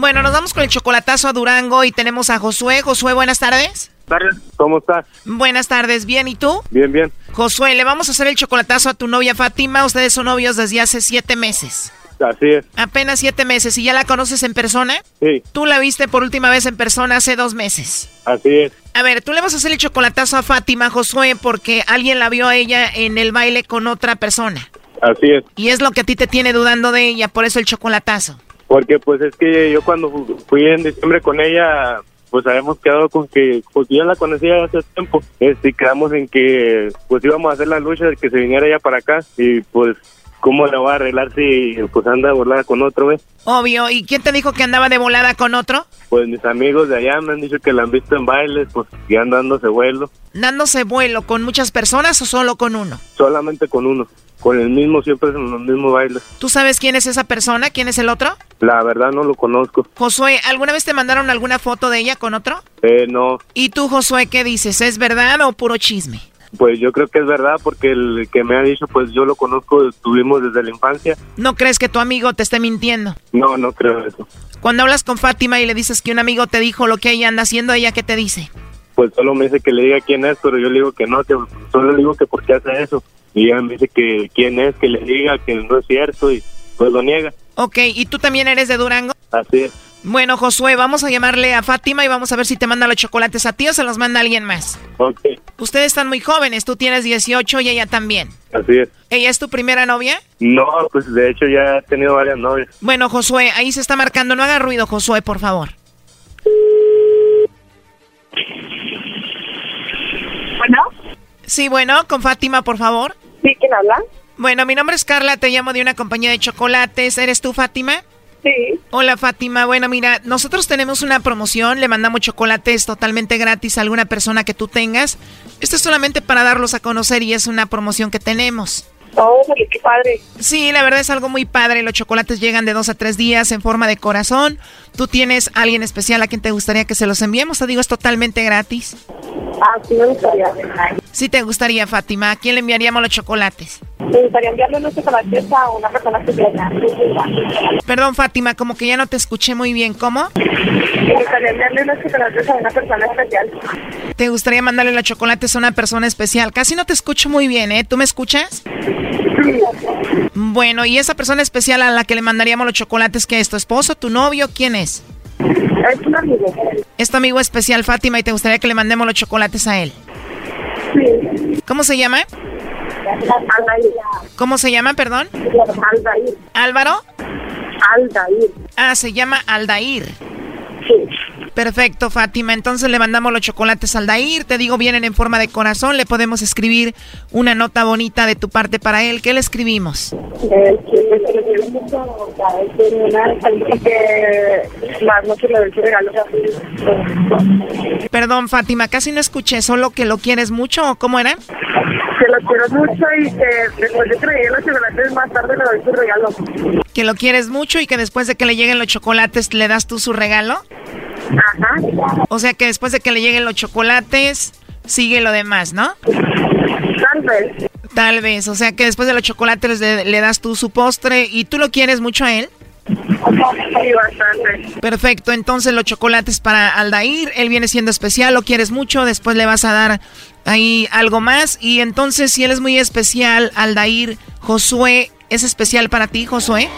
Bueno, nos vamos con el chocolatazo a Durango y tenemos a Josué. Josué, buenas tardes. Tardes, ¿cómo estás? Buenas tardes, ¿bien? ¿Y tú? Bien, bien. Josué, le vamos a hacer el chocolatazo a tu novia Fátima. Ustedes son novios desde hace siete meses. Así es. Apenas siete meses. ¿Y ya la conoces en persona? Sí. Tú la viste por última vez en persona hace dos meses. Así es. A ver, tú le vas a hacer el chocolatazo a Fátima, Josué, porque alguien la vio a ella en el baile con otra persona. Así es. Y es lo que a ti te tiene dudando de ella, por eso el chocolatazo. Porque pues es que yo cuando fui en diciembre con ella, pues habíamos quedado con que, pues yo la conocía hace tiempo, este, quedamos en que pues íbamos a hacer la lucha de que se viniera ella para acá y pues ¿cómo la va a arreglar si pues anda volada con otro, ve? Obvio, ¿y quién te dijo que andaba de volada con otro? Pues mis amigos de allá me han dicho que la han visto en bailes, pues que anda dándose vuelo. ¿Dándose vuelo con muchas personas o solo con uno? Solamente con uno. Con el mismo, siempre en los mismos bailes. ¿Tú sabes quién es esa persona? ¿Quién es el otro? La verdad no lo conozco. Josué, ¿alguna vez te mandaron alguna foto de ella con otro? Eh, no. ¿Y tú, Josué, qué dices? ¿Es verdad o puro chisme? Pues yo creo que es verdad porque el que me ha dicho, pues yo lo conozco, estuvimos desde la infancia. ¿No crees que tu amigo te esté mintiendo? No, no creo eso. Cuando hablas con Fátima y le dices que un amigo te dijo lo que ella anda haciendo, ¿ella qué te dice? Pues solo me dice que le diga quién es, pero yo le digo que no, que solo le digo que por qué hace eso. Y ella me dice que quién es, que le diga que no es cierto y pues lo niega. Ok, ¿y tú también eres de Durango? Así es. Bueno, Josué, vamos a llamarle a Fátima y vamos a ver si te manda los chocolates a ti o se los manda alguien más. Ok, Ustedes están muy jóvenes, tú tienes 18 y ella también. así es. ¿Ella es tu primera novia? No, pues de hecho ya he tenido varias novias. Bueno, Josué, ahí se está marcando. No haga ruido, Josué, por favor. Bueno, Sí, bueno, con Fátima, por favor. ¿sí quién habla? Bueno, mi nombre es Carla, te llamo de una compañía de chocolates. ¿Eres tú, Fátima? Sí. Hola, Fátima. Bueno, mira, nosotros tenemos una promoción, le mandamos chocolates totalmente gratis a alguna persona que tú tengas. Esto es solamente para darlos a conocer y es una promoción que tenemos. Oh, qué padre. Sí, la verdad es algo muy padre. Los chocolates llegan de dos a tres días en forma de corazón. ¿Tú tienes alguien especial a quien te gustaría que se los enviemos? Te digo, es totalmente gratis. Ah, sí me gustaría. Sí te gustaría, Fátima. ¿A quién le enviaríamos los chocolates? Me gustaría enviarle unos chocolates a una persona que quiera. Perdón, Fátima, como que ya no te escuché muy bien. ¿Cómo? Me gustaría enviarle unos chocolates a una persona especial. ¿Te gustaría mandarle los chocolates a una persona especial? Casi no te escucho muy bien, ¿eh? ¿Tú me escuchas? Bueno, ¿y esa persona especial a la que le mandaríamos los chocolates, qué es? ¿Tu esposo, tu novio? ¿Quién es? Es un amigo. Es tu amigo especial, Fátima, y te gustaría que le mandemos los chocolates a él. Sí. ¿Cómo se llama? Aldair. ¿Cómo se llama, perdón? Aldair. ¿Álvaro? Aldair. Ah, se llama Aldair. Sí. Perfecto, Fátima. Entonces le mandamos los chocolates a Aldair. Te digo, vienen en forma de corazón. Le podemos escribir una nota bonita de tu parte para él. ¿Qué le escribimos? Eh. Perdón, Fátima, casi no escuché. ¿Solo que lo quieres mucho o cómo era? Que lo quiero mucho y que después de que le lleguen los chocolates más tarde le doy su regalo. Que lo quieres mucho y que después de que le lleguen los chocolates le das tú su regalo. Ajá. O sea que después de que le lleguen los chocolates, sigue lo demás, ¿no? Tal vez. Tal vez. O sea que después de los chocolates le, le das tú su postre y tú lo quieres mucho a él. Sí, bastante. Perfecto, entonces los chocolates para Aldair, él viene siendo especial, lo quieres mucho, después le vas a dar ahí algo más y entonces si él es muy especial, Aldair, Josué, ¿es especial para ti, Josué?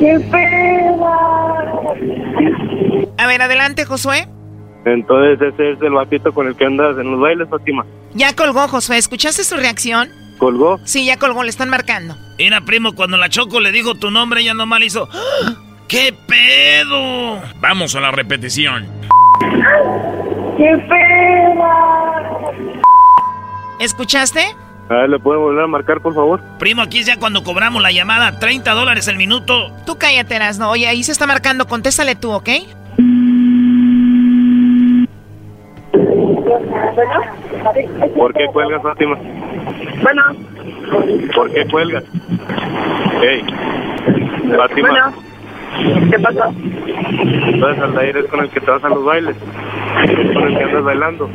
¡Qué pena! A ver, adelante, Josué. Entonces ese es el batito con el que andas en los bailes, Fátima. Ya colgó, Josué, ¿escuchaste su reacción? ¿Colgó? Sí, ya colgó, le están marcando. Mira, primo, cuando la Choco le dijo tu nombre, ella nomás le hizo... ¡Ah! ¡Qué pedo! Vamos a la repetición. ¡Qué pena! ¿Escuchaste? A ver, ¿le puedo volver a marcar, por favor? Primo, aquí es ya cuando cobramos la llamada, 30 dólares el minuto. Tú cállate, no. Oye, ahí se está marcando, contéstale tú, ¿ok? ¿Por qué cuelgas, Fátima? Bueno, ¿Por qué cuelgas? Hey, Fátima. bueno. ¿Qué pasó? Entonces Aldair es con el que te vas a los bailes. Es con el que andas bailando.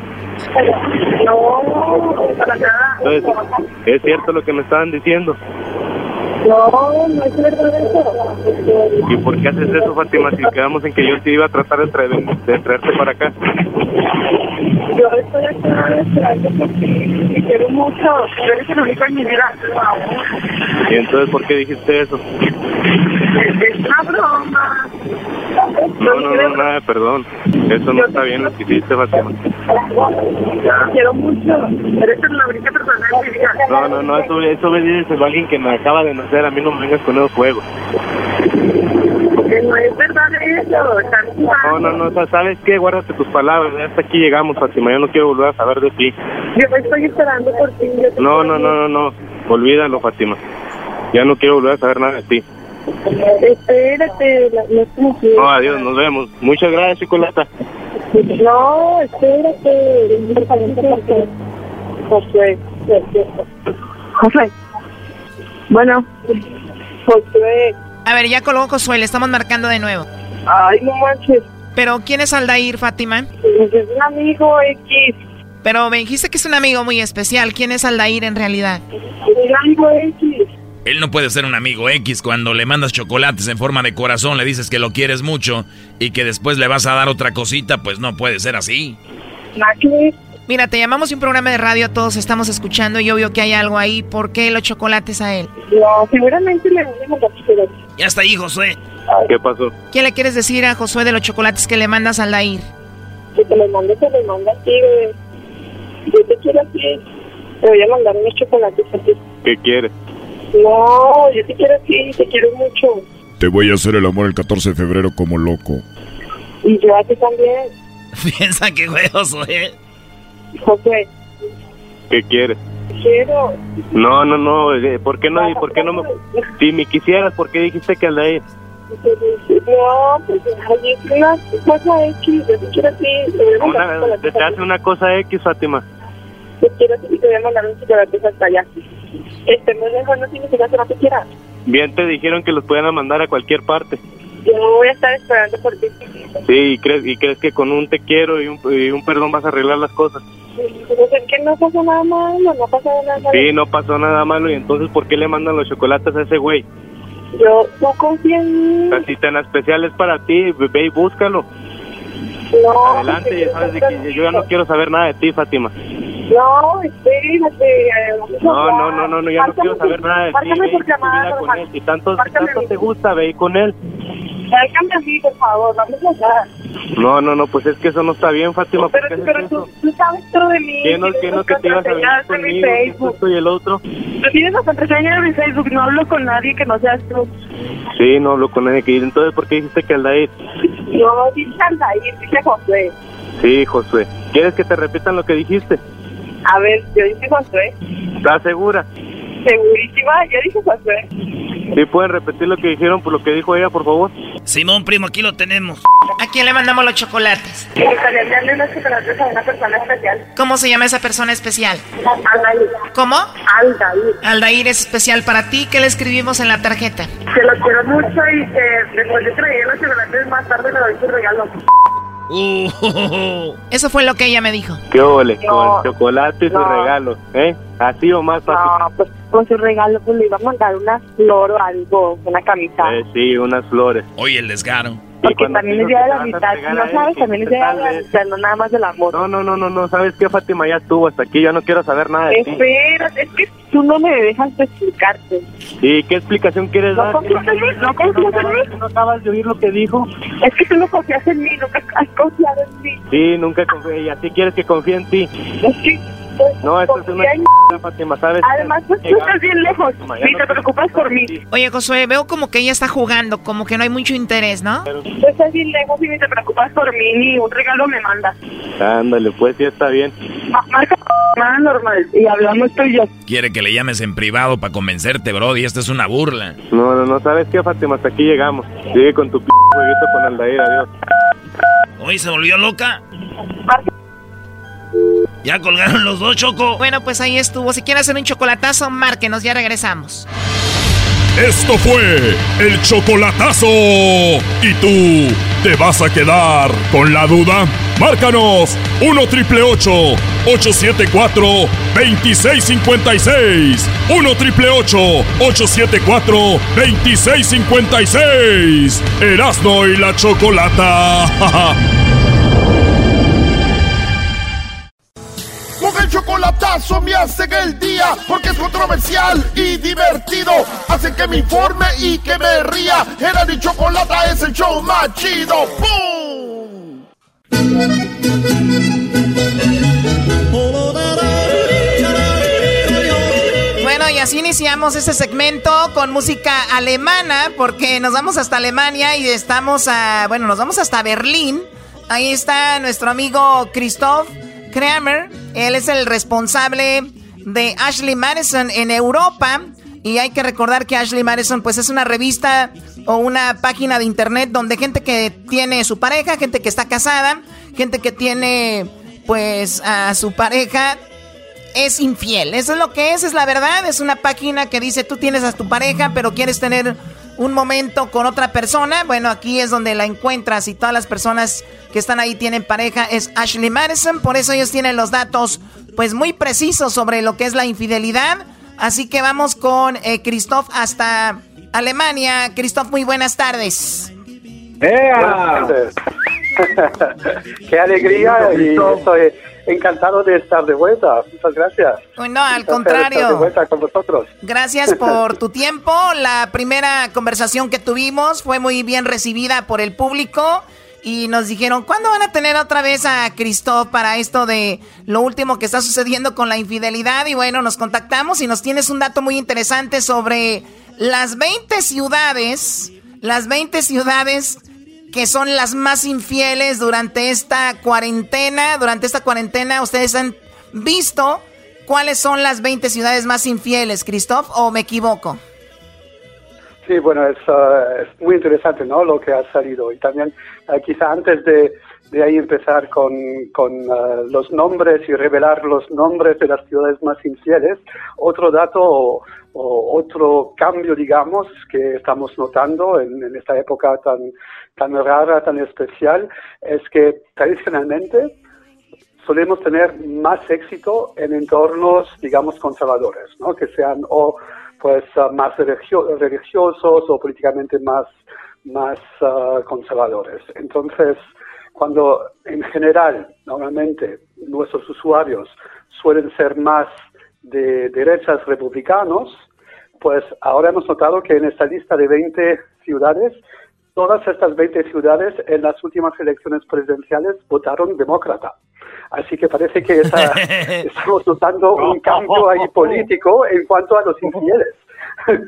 No, para nada. Entonces, ¿es cierto lo que me estaban diciendo? No, no es verdad eso. ¿Y por qué haces eso, Fátima? Si quedamos en que yo te iba a tratar de, traer, de traerte para acá. Yo estoy aquí esperando porque te quiero mucho. Tú eres el único en mi vida. ¿Y entonces por qué dijiste eso? Es una broma. No, no, no, nada, perdón. Eso no está bien lo que hiciste, Fátima. Quiero mucho. Eres la única persona en mi vida. No, no, no, eso, eso me dices a alguien que me acaba de A mí no me vengas con esos juegos. No es verdad eso. No, no, no, ¿sabes qué? Guárdate tus palabras. Ya hasta aquí llegamos, Fátima. Yo no quiero volver a saber de ti. Yo estoy esperando por ti. No, no, no, no, no. Olvídalo, Fátima. Ya no quiero volver a saber nada de ti. Espérate, no es como que... No, adiós, nos vemos. Muchas gracias, Chocolata. No, espérate. Josué. José. Bueno, José. A ver, ya colgó Josué, le estamos marcando de nuevo. Ay, no manches. Pero, ¿quién es Aldair, Fátima? Es un amigo X. Pero me dijiste que es un amigo muy especial. ¿Quién es Aldair en realidad? Un amigo X. Él no puede ser un amigo X cuando le mandas chocolates en forma de corazón, le dices que lo quieres mucho y que después le vas a dar otra cosita, pues no puede ser así. Mira, te llamamos un programa de radio, todos estamos escuchando y obvio que hay algo ahí. ¿Por qué los chocolates a él? No, seguramente le voy a mandar chocolates. Ya está ahí, Josué. ¿Qué pasó? ¿Qué le quieres decir a Josué de los chocolates que le mandas a Aldair? Que te los mande, te los manda a ti, güey. Yo te quiero a ti. Te voy a mandar unos chocolates a ti. ¿Qué quieres? No, yo te quiero a ti, te quiero mucho. Te voy a hacer el amor el 14 de febrero como loco. Y yo a ti también. Piensa que güey, Josué. José, ¿Qué quieres? quiero. No, no, no. eh, ¿Por qué no? ¿Por qué no me... Si me quisieras, ¿por qué dijiste que Aldair? No, pues ay, es una cosa X, te. Te Una, te a hace una cosa X, Fátima. Te quiero y te voy a mandar unos chocolates hasta allá. Este muy lejos no significa que no te quiera. Bien te dijeron que los puedan mandar a cualquier parte. Yo voy a estar esperando por ti. Sí, y crees, y crees que con un te quiero y un, y un perdón vas a arreglar las cosas. Pues es que no pasa nada malo, no pasa nada malo. Sí, no pasó nada malo y entonces ¿por qué le mandan los chocolates a ese güey? Yo no confío en mí. Así tan especial es para ti, ve y búscalo. No, Adelante, ya sabes de que yo ya no quiero saber nada de ti, Fátima. No, espérate. eh, No, no, no, no, no ya no quiero saber nada de ti. Márcame por y llamada. Si tanto, tanto te gusta, ve y con él. Márcame a mí, por favor, a hablar. No, no, no, pues es que eso no está bien, Fátima. ¿por qué Pero, pero tú, tú sabes todo de mí. ¿Qué no, qué no que te ibas a mi conmigo? Facebook. Esto y el otro. Tú tienes la contraseña de mi Facebook, no hablo con nadie que no seas tú. Sí, no hablo con nadie que. Entonces, ¿por qué dijiste que Aldair? No, dice Aldair, dice Josué. Sí, Josué. ¿Quieres que te repitan lo que dijiste? A ver, yo dije Josué. ¿Estás segura? Segurísima, yo dije Josué. ¿Sí pueden repetir lo que dijeron por lo que dijo ella, por favor? Simón, primo, aquí lo tenemos. ¿A quién le mandamos los chocolates? Me gustaría enviarle unos chocolates a una persona especial. ¿Cómo se llama esa persona especial? Aldair. ¿Cómo? Aldair. Aldair es especial para ti. ¿Qué le escribimos en la tarjeta? Te lo quiero mucho y que después de traer los chocolates más tarde le doy su regalo. Uh, Eso fue lo que ella me dijo. ¿Qué ole? No. Con chocolate y su No. regalo, ¿eh? Así o más fácil. No, pues con su regalo pues le iba a mandar una flor o algo, una camisa. Eh, sí, unas flores. Oye, el descaro. Porque también es día de la mitad, no sabes, también es te día de la mitad, no nada más del amor. No, no, no, no, no. ¿Sabes qué, Fátima? Ya estuvo hasta aquí. Ya no quiero saber nada de ti. Espérate, es que tú no me dejas de explicarte. ¿Y qué explicación quieres No dar? confías en mí, no confías en mí. ¿No acabas de oír lo que dijo? Es que tú no confías en mí, nunca has confiado en mí. Sí, nunca confié. Y así quieres que confíe en ti. Es que pues, No, esto es una. Fátima, ¿sabes? Además, pues tú estás bien lejos, ni no te preocupas por mí. Oye, Josué, veo como que ella está jugando, como que no hay mucho interés, ¿no? Tú estás bien lejos y ni te preocupas por mí, ni un regalo me mandas. Ándale, pues sí está bien. Ma- Marca normal y hablamos tú y yo. Quiere que le llames en privado para convencerte, bro, y esta es una burla. No, no, no. ¿Sabes qué, Fátima? Hasta aquí llegamos. Sigue con tu p jueguito con Aldair. Adiós. Hoy se volvió loca. Marca- Ya colgaron los dos, Choco. Bueno, pues ahí estuvo. Si quiere hacer un chocolatazo, márquenos, ya regresamos. Esto fue el chocolatazo. ¿Y tú te vas a quedar con la duda? Márcanos 1 triple 874 2656. 1 triple 874 2656. Erasno y la chocolata. chocolatazo me hacen el día porque es controversial y divertido. Hacen que me informe y que me ría. Era mi chocolata es el show más chido. ¡Pum! Bueno, y así iniciamos este segmento con música alemana, porque nos vamos hasta Alemania y estamos a. Bueno, nos vamos hasta Berlín. Ahí está nuestro amigo Christoph Kramer. Él es el responsable de Ashley Madison en Europa. Y hay que recordar que Ashley Madison, pues es una revista o una página de internet donde gente que tiene su pareja, gente que está casada, gente que tiene, pues, a su pareja es infiel. Eso es lo que es, es la verdad. Es una página que dice tú tienes a tu pareja, pero quieres tener un momento con otra persona. Bueno, aquí es donde la encuentras y todas las personas que están ahí tienen pareja. Es Ashley Madison, por eso ellos tienen los datos pues muy precisos sobre lo que es la infidelidad. Así que vamos con eh, Christoph hasta Alemania. Christoph, muy buenas tardes. ¡Ea! ¡Qué alegría! Y estoy encantado de estar de vuelta. Muchas gracias. No, al contrario. de vuelta con vosotros. Gracias por tu tiempo. La primera conversación que tuvimos fue muy bien recibida por el público. Y nos dijeron, ¿cuándo van a tener otra vez a Cristóbal para esto de lo último que está sucediendo con la infidelidad? Y bueno, nos contactamos y nos tienes un dato muy interesante sobre las 20 ciudades, las 20 ciudades que son las más infieles durante esta cuarentena. Durante esta cuarentena, ¿ustedes han visto cuáles son las 20 ciudades más infieles, Christoph, o me equivoco? Sí, bueno, es, es muy interesante, ¿no? Lo que ha salido. Y también, uh, quizá antes de, de, ahí empezar con, con uh, los nombres y revelar los nombres de las ciudades más infieles, otro dato o, otro cambio, digamos, que estamos notando en, en esta época tan tan rara, tan especial, es que tradicionalmente solemos tener más éxito en entornos, digamos, conservadores, ¿no? que sean o pues uh, más religiosos o políticamente más, más uh, conservadores. Entonces, cuando en general, normalmente, nuestros usuarios suelen ser más de derechas republicanos, pues ahora hemos notado que en esta lista de 20 ciudades todas estas 20 ciudades en las últimas elecciones presidenciales votaron demócrata. Así que parece que estamos notando un cambio ahí político en cuanto a los infieles.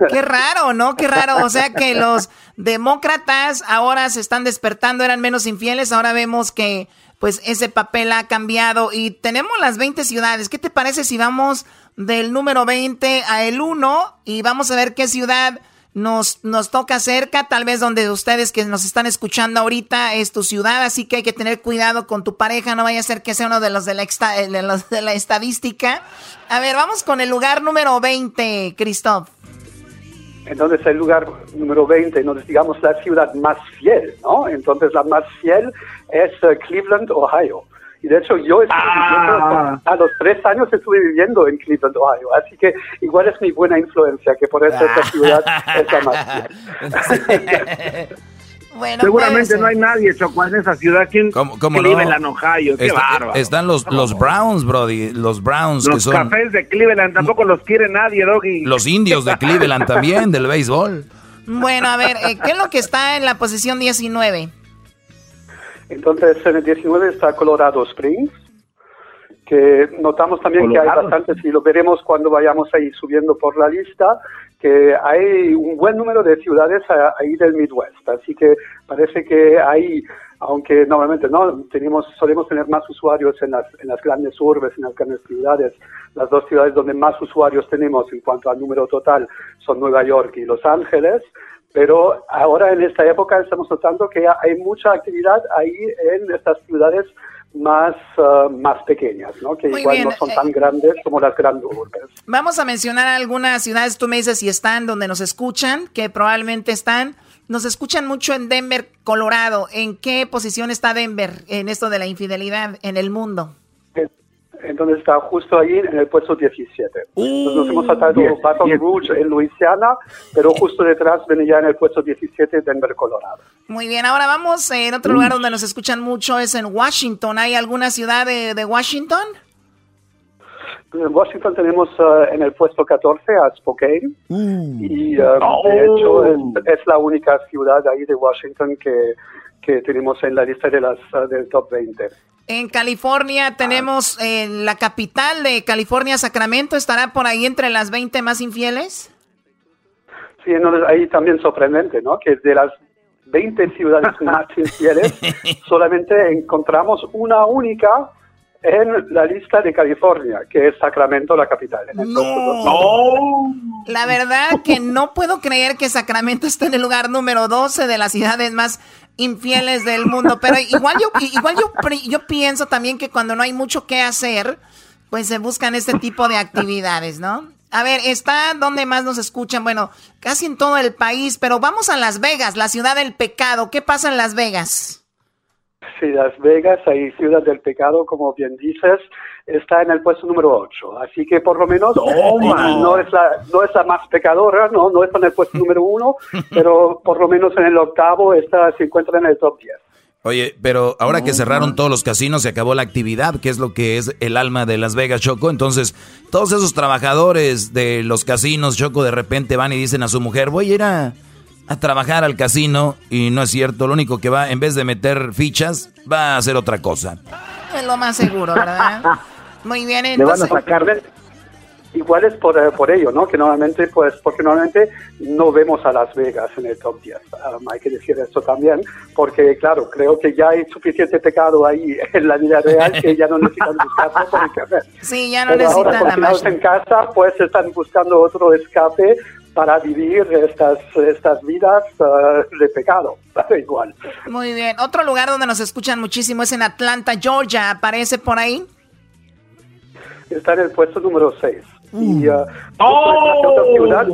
Qué raro, ¿no? Qué raro. O sea que los demócratas ahora se están despertando, eran menos infieles, ahora vemos que pues ese papel ha cambiado y tenemos las 20 ciudades. ¿Qué te parece si vamos del número 20 a el 1 y vamos a ver qué ciudad nos, nos toca cerca, tal vez donde ustedes que nos están escuchando ahorita es tu ciudad, así que hay que tener cuidado con tu pareja, no vaya a ser que sea uno de los de la, eh, estadística. A ver, vamos con el lugar número 20, Christoph. Entonces el lugar número 20, entonces digamos la ciudad más fiel, ¿no? Entonces la más fiel es eh, Cleveland, Ohio. Y de hecho yo ah. a los tres años estuve viviendo en Cleveland, Ohio, así que igual es mi buena influencia, que por eso esta ciudad es la más Bueno, Seguramente no hay nadie, Choco, en esa ciudad. ¿Quién ¿Cómo, cómo Cleveland, Ohio. Qué bárbaro. Están los, los Browns, Brody. Los Browns. Los que cafés de Cleveland tampoco los quiere nadie, Doggy. Los indios de Cleveland también, del béisbol. Bueno, a ver, eh, ¿qué es lo que está en la posición 19? Entonces, en el 19 está Colorado Springs, que notamos también que hay bastantes, y lo veremos cuando vayamos ahí subiendo por la lista, que hay un buen número de ciudades ahí del Midwest. Así que parece que hay, aunque normalmente no tenemos, solemos tener más usuarios en las, en las grandes urbes, en las grandes ciudades, las dos ciudades donde más usuarios tenemos en cuanto al número total son Nueva York y Los Ángeles, pero ahora en esta época estamos notando que hay mucha actividad ahí en estas ciudades más, uh, más pequeñas, ¿no? que igual no son tan eh, grandes como las grandes urbes. Vamos a mencionar algunas ciudades, tú me dices si están donde nos escuchan, que probablemente están. Nos escuchan mucho en Denver, Colorado. ¿En qué posición está Denver en esto de la infidelidad en el mundo? Entonces está justo ahí en el puesto 17. Entonces nos hemos saltado Baton Rouge en Luisiana, pero justo detrás viene ya en el puesto 17 Denver, Colorado. Muy bien, ahora vamos en otro lugar donde nos escuchan mucho, es en Washington. ¿Hay alguna ciudad de, de Washington? En Washington tenemos uh, en el puesto 14 a Spokane uh. y uh, de hecho es, es, la única ciudad ahí de Washington que, que tenemos en la lista de las del top 20. En California tenemos eh, la capital de California, Sacramento, ¿estará por ahí entre las 20 más infieles? Sí, ahí también sorprendente, ¿no? Que de las 20 ciudades más infieles solamente encontramos una única en la lista de California, que es Sacramento, la capital. no. La verdad que no puedo creer que Sacramento esté en el lugar número 12 de las ciudades más infieles del mundo. Pero igual yo, igual yo, yo pienso también que cuando no hay mucho que hacer, pues se buscan este tipo de actividades, ¿no? A ver, está donde más nos escuchan, bueno, casi en todo el país, pero vamos a Las Vegas, la ciudad del pecado. ¿Qué pasa en Las Vegas? Sí, Las Vegas, ahí Ciudad del Pecado, como bien dices, está en el puesto número 8. Así que por lo menos no es, la, no es la más pecadora, no, no está en el puesto número 1, pero por lo menos en el octavo está, se encuentra en el top 10. Oye, pero ahora que cerraron todos los casinos, se acabó la actividad, que es lo que es el alma de Las Vegas, Choco. Entonces, todos esos trabajadores de los casinos, Choco, de repente van y dicen a su mujer, voy a ir a, trabajar al casino, y no es cierto, lo único que va, en vez de meter fichas, va a hacer otra cosa. Lo más seguro, ¿verdad? Muy bien, entonces... Le van a sacar igual es por, eh, por ello, ¿no? Que normalmente, pues, porque normalmente no vemos a Las Vegas en el top 10. Um, hay que decir esto también, porque, claro, creo que ya hay suficiente pecado ahí en la vida real que ya no necesitan buscar por internet. Sí, ya no necesitan ahora, más. en casa, pues, están buscando otro escape para vivir estas, estas vidas uh, de pecado, igual. Muy bien. Otro lugar donde nos escuchan muchísimo es en Atlanta, Georgia. ¿Aparece por ahí? Está en el puesto número 6. Y uh, otra ciudad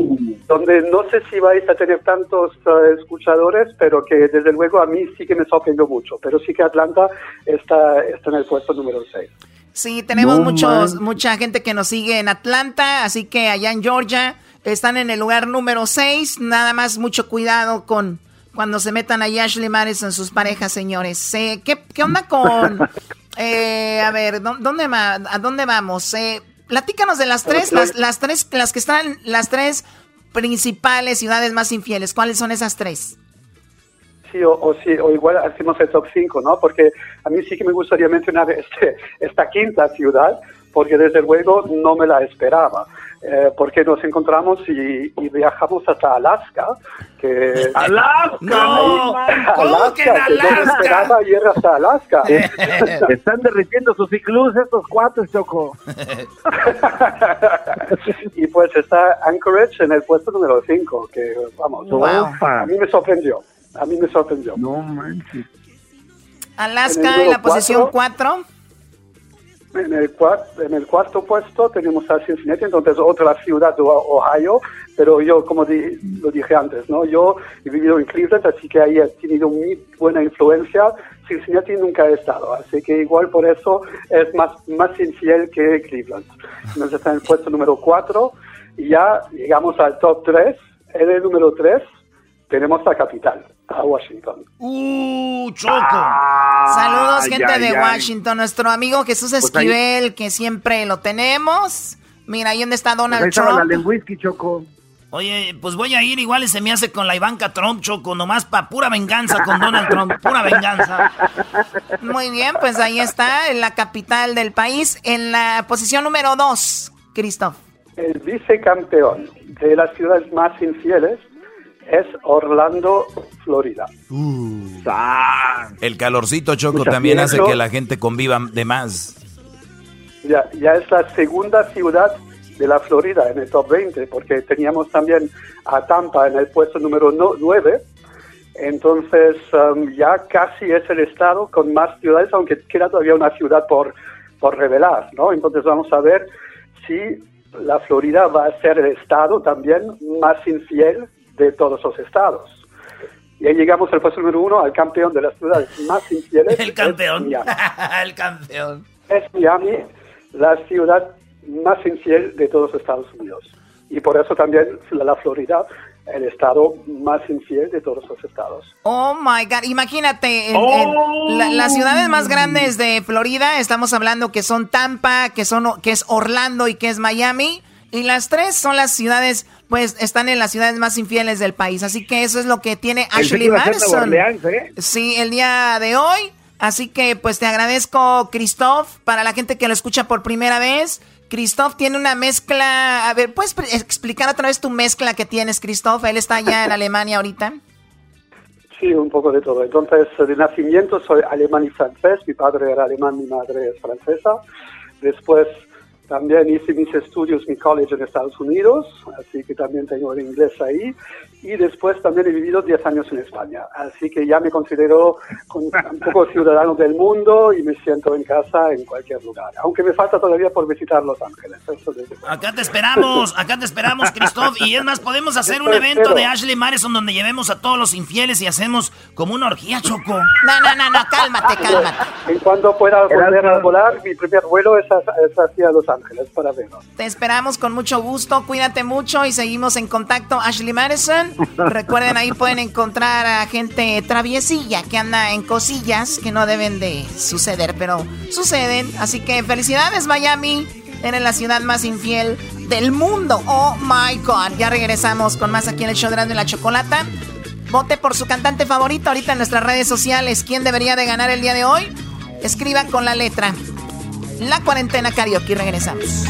donde no sé si vais a tener tantos uh, escuchadores, pero que desde luego a mí sí que me sorprendió mucho. Pero sí que Atlanta está, está en el puesto número 6. Sí, tenemos muchos, mucha gente que nos sigue en Atlanta, así que allá en Georgia están en el lugar número 6. Nada más mucho cuidado con cuando se metan a Ashley Madison sus parejas, señores. Eh, ¿qué, ¿qué, onda con... Eh, a ver, ¿dónde, ¿a dónde vamos? Eh, Platícanos de las tres, las, las, tres, las que están, las tres principales ciudades más infieles. ¿Cuáles son esas tres? Sí, o, o, sí, o igual hacemos el top 5, ¿no? Porque a mí sí que me gustaría mencionar este, esta quinta ciudad, porque desde luego no me la esperaba. Eh, porque nos encontramos y, viajamos hasta Alaska. Que, ¡Alaska! ¡No! ¿Cómo que en Alaska? Que no hasta Alaska. Están derritiendo sus ciclos estos cuatro, Choco. y pues está Anchorage en el puesto número 5, que vamos, a mí me sorprendió. A mí me sorprendió. No manches. Alaska en, la posición 4. En el, en el cuarto puesto tenemos a Cincinnati, entonces otra ciudad de Ohio, pero yo, como lo dije antes, ¿no? yo he vivido en Cleveland, así que ahí he tenido muy buena influencia. Cincinnati nunca he estado, así que igual por eso es más, más infiel que Cleveland. Entonces está en el puesto número 4 y ya llegamos al top 3. En el número 3 tenemos la capital a Washington. ¡Uh, Choco! Saludos, gente de Washington. Nuestro amigo Jesús pues Esquivel, que siempre lo tenemos. Mira, ahí donde está Donald pues Trump. La whisky, Choco. Oye, pues voy a ir igual y se me hace con la Ivanka Trump, Choco, nomás para pura venganza con Donald Trump, pura venganza. Muy bien, pues ahí está, en la capital del país, en la posición número dos, Christoph. El vicecampeón de las ciudades más infieles es Orlando, Florida. Uh. el calorcito choco también hace que la gente conviva de más. Ya, ya es la segunda ciudad de la Florida en el top 20, porque teníamos también a Tampa en el puesto número 9. Entonces um, ya casi es el estado con más ciudades, aunque queda todavía una ciudad por, por revelar, ¿no? Entonces vamos a ver si la Florida va a ser el estado también más infiel de todos los estados. Y ahí llegamos al puesto número uno, al campeón de las ciudades más infieles. El campeón. el campeón. Es Miami, la ciudad más infiel de todos los Estados Unidos. Y por eso también la Florida, el estado más infiel de todos los estados. Oh my God, imagínate, las ciudades más grandes de Florida, estamos hablando que son Tampa, que, son, que es Orlando y que es Miami. Y las tres son las ciudades pues están en las ciudades más infieles del país. Así que eso es lo que tiene Ashley Madison. ¿eh? Sí, el día de hoy. Así que pues te agradezco, Christoph, para la gente que lo escucha por primera vez. Christoph tiene una mezcla. A ver, ¿puedes explicar otra vez tu mezcla que tienes, Christoph? Él está allá en Alemania ahorita. Sí, un poco de todo. Entonces, de nacimiento soy alemán y francés. Mi padre era alemán, mi madre es francesa. Después También hice mis estudios, mi college en Estados Unidos, así que también tengo el inglés ahí. Y después también he vivido 10 años en España, así que ya me considero un poco ciudadano del mundo y me siento en casa en cualquier lugar. Aunque me falta todavía por visitar Los Ángeles. acá te esperamos, acá te esperamos, Christoph. Y es más, podemos hacer un evento de Ashley Madison donde llevemos a todos los infieles y hacemos como una orgía, Choco. No, no, no, no, cálmate, cálmate. En cuanto pueda volver a volar, mi primer vuelo es, hacia Los Ángeles para vernos. Te esperamos con mucho gusto, cuídate mucho y seguimos en contacto. Ashley Madison, recuerden ahí pueden encontrar a gente traviesilla que anda en cosillas que no deben de suceder, pero suceden. Así que felicidades Miami, eres la ciudad más infiel del mundo. Oh my God, ya regresamos con más aquí en el show de la Chocolata. Vote por su cantante favorito ahorita en nuestras redes sociales. ¿Quién debería de ganar el día de hoy? Escriba con la letra. La cuarentena karaoke. Regresamos.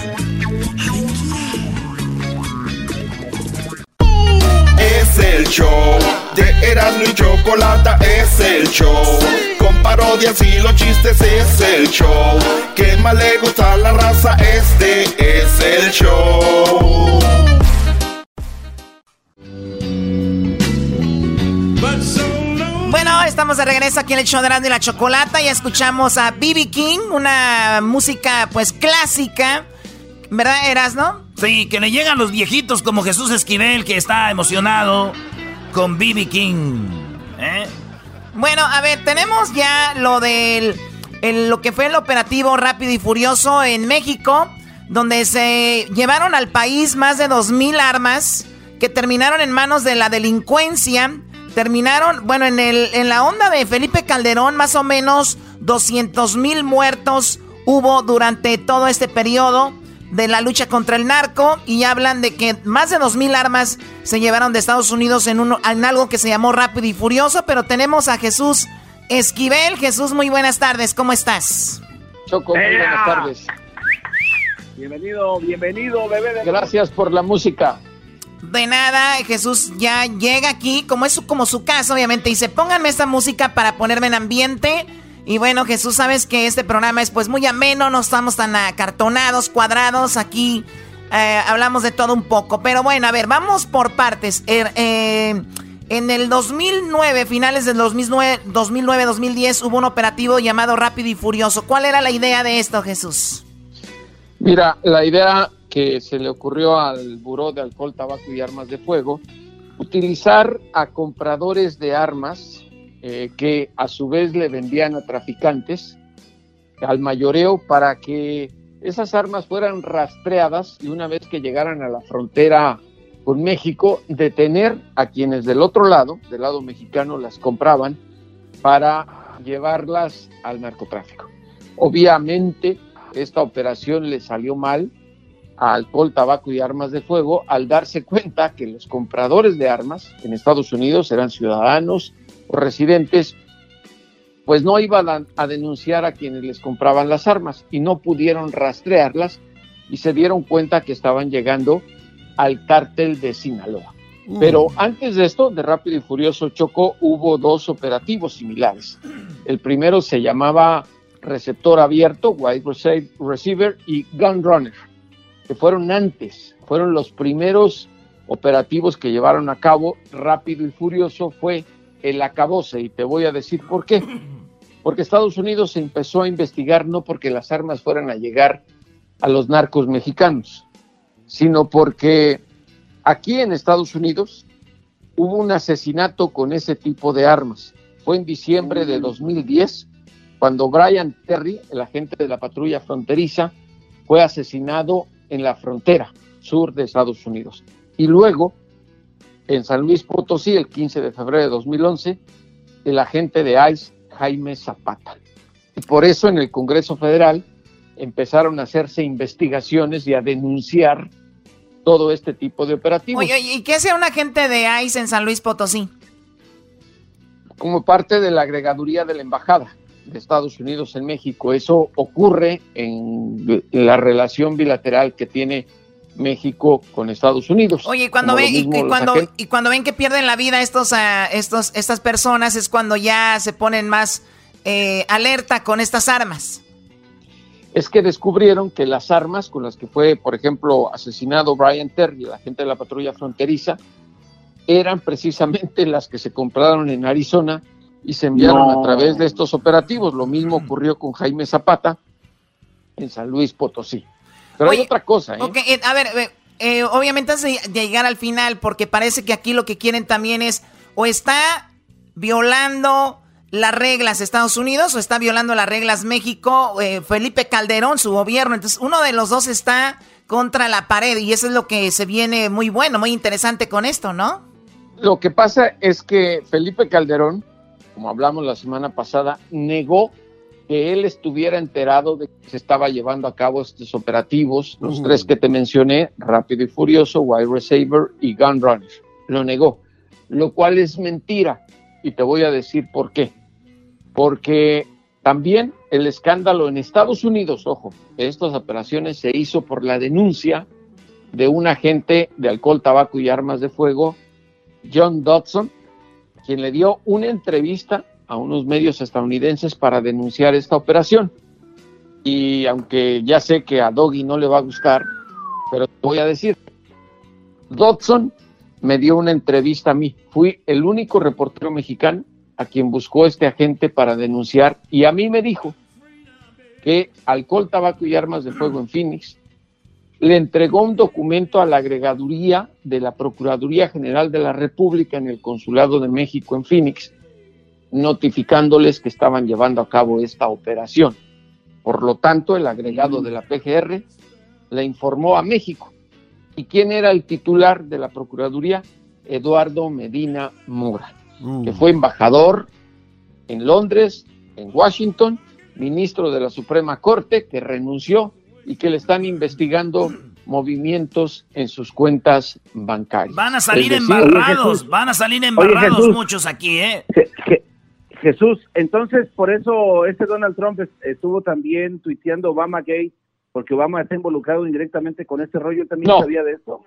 Es el show de Erasmo y Chocolata. Es el show con parodias y los chistes. Es el show que más le gusta a la raza. Este es el show. Bueno, estamos de regreso aquí en el show de y la Chocolata y escuchamos a B.B. King, una música pues clásica. ¿Verdad, Eras, no? Sí, que le llegan los viejitos como Jesús Esquivel, que está emocionado con B.B. King. ¿eh? Bueno, a ver, tenemos ya lo del lo que fue el operativo rápido y furioso en México, donde se llevaron al país más de 2.000 armas que terminaron en manos de la delincuencia terminaron, bueno, en, el, en la onda de Felipe Calderón, más o menos 200 mil muertos hubo durante todo este periodo de la lucha contra el narco y hablan de que más de 2 mil armas se llevaron de Estados Unidos en, uno, en algo que se llamó Rápido y Furioso, pero tenemos a Jesús Esquivel. Jesús, muy buenas tardes, ¿cómo estás? Choco, muy buenas tardes. Bienvenido, bienvenido, bebé. Gracias por la música. De nada, Jesús ya llega aquí, como es su, como su casa, obviamente, dice, pónganme esta música para ponerme en ambiente. Y bueno, Jesús, sabes que este programa es pues muy ameno, no estamos tan acartonados, cuadrados, aquí eh, hablamos de todo un poco. Pero bueno, a ver, vamos por partes. Er, eh, en el 2009, finales del 2009-2010, hubo un operativo llamado Rápido y Furioso. ¿Cuál era la idea de esto, Jesús? Mira, la idea que se le ocurrió al Buró de Alcohol, Tabaco y Armas de Fuego, utilizar a compradores de armas eh, que a su vez le vendían a traficantes al mayoreo para que esas armas fueran rastreadas y una vez que llegaran a la frontera con México, detener a quienes del otro lado, del lado mexicano, las compraban para llevarlas al narcotráfico. Obviamente, esta operación le salió mal alcohol, tabaco y armas de fuego al darse cuenta que los compradores de armas en Estados Unidos eran ciudadanos o residentes, pues no iban a, denunciar a quienes les compraban las armas y no pudieron rastrearlas y se dieron cuenta que estaban llegando al cártel de Sinaloa. Mm. Pero antes de esto, de Rápido y Furioso Choco, hubo dos operativos similares. El primero se llamaba Receptor Abierto, Wide Receiver, y Gun Runner que fueron antes, fueron los primeros operativos que llevaron a cabo rápido y furioso fue el acabose y te voy a decir por qué. Porque Estados Unidos empezó a investigar no porque las armas fueran a llegar a los narcos mexicanos, sino porque aquí en Estados Unidos hubo un asesinato con ese tipo de armas. Fue en diciembre de 2010 cuando Brian Terry, el agente de la patrulla fronteriza, fue asesinado en la frontera sur de Estados Unidos. Y luego, en San Luis Potosí, el 15 de febrero de 2011, el agente de ICE, Jaime Zapata. Y por eso en el Congreso Federal empezaron a hacerse investigaciones y a denunciar todo este tipo de operativos. Oye, ¿y qué hace un agente de ICE en San Luis Potosí? Como parte de la agregaduría de la embajada de Estados Unidos en México. Eso ocurre en la relación bilateral que tiene México con Estados Unidos. Oye, y cuando, ven, y, cuando, y cuando ven que pierden la vida estos, uh, estos, estas personas es cuando ya se ponen más eh, alerta con estas armas. es que descubrieron que las armas con las que fue, por ejemplo, asesinado Brian Terry, la gente de la patrulla fronteriza, eran precisamente las que se compraron en Arizona y se enviaron No. a través de estos operativos. Lo mismo ocurrió con Jaime Zapata en San Luis Potosí. Pero hay otra cosa, ¿eh? A ver, eh, obviamente antes de de llegar al final, porque parece que aquí lo que quieren también es o está violando las reglas Estados Unidos o está violando las reglas México, eh, Felipe Calderón, su gobierno. Entonces, uno de los dos está contra la pared y eso es lo que se viene muy bueno, muy interesante con esto, ¿no? Lo que pasa es que Felipe Calderón, como hablamos la semana pasada, negó que él estuviera enterado de que se estaba llevando a cabo estos operativos, los tres que te mencioné, Rápido y Furioso, Wide Receiver y Gun Runner. Lo negó, lo cual es mentira. Y te voy a decir por qué. Porque también el escándalo en Estados Unidos, ojo, de estas operaciones se hizo por la denuncia de un agente de alcohol, tabaco y armas de fuego, John Dodson, quien le dio una entrevista a unos medios estadounidenses para denunciar esta operación. Y aunque ya sé que a Doggy no le va a gustar, pero te voy a decir, Dodson me dio una entrevista a mí. Fui el único reportero mexicano a quien buscó este agente para denunciar y a mí me dijo que alcohol, tabaco y armas de fuego en Phoenix le entregó un documento a la agregaduría de la Procuraduría General de la República en el Consulado de México en Phoenix, notificándoles que estaban llevando a cabo esta operación. Por lo tanto, el agregado de la PGR le informó a México. ¿Y quién era el titular de la Procuraduría? Eduardo Medina Mora, que fue embajador en Londres, en Washington, ministro de la Suprema Corte, que renunció y que le están investigando movimientos en sus cuentas bancarias. Van a salir decir, embarrados, van a salir embarrados Jesús. muchos aquí, ¿eh? Je- Je- Jesús, entonces por eso este Donald Trump es- estuvo también tuiteando Obama Gate, porque Obama está involucrado indirectamente con este rollo, ¿Él también No. sabía de esto.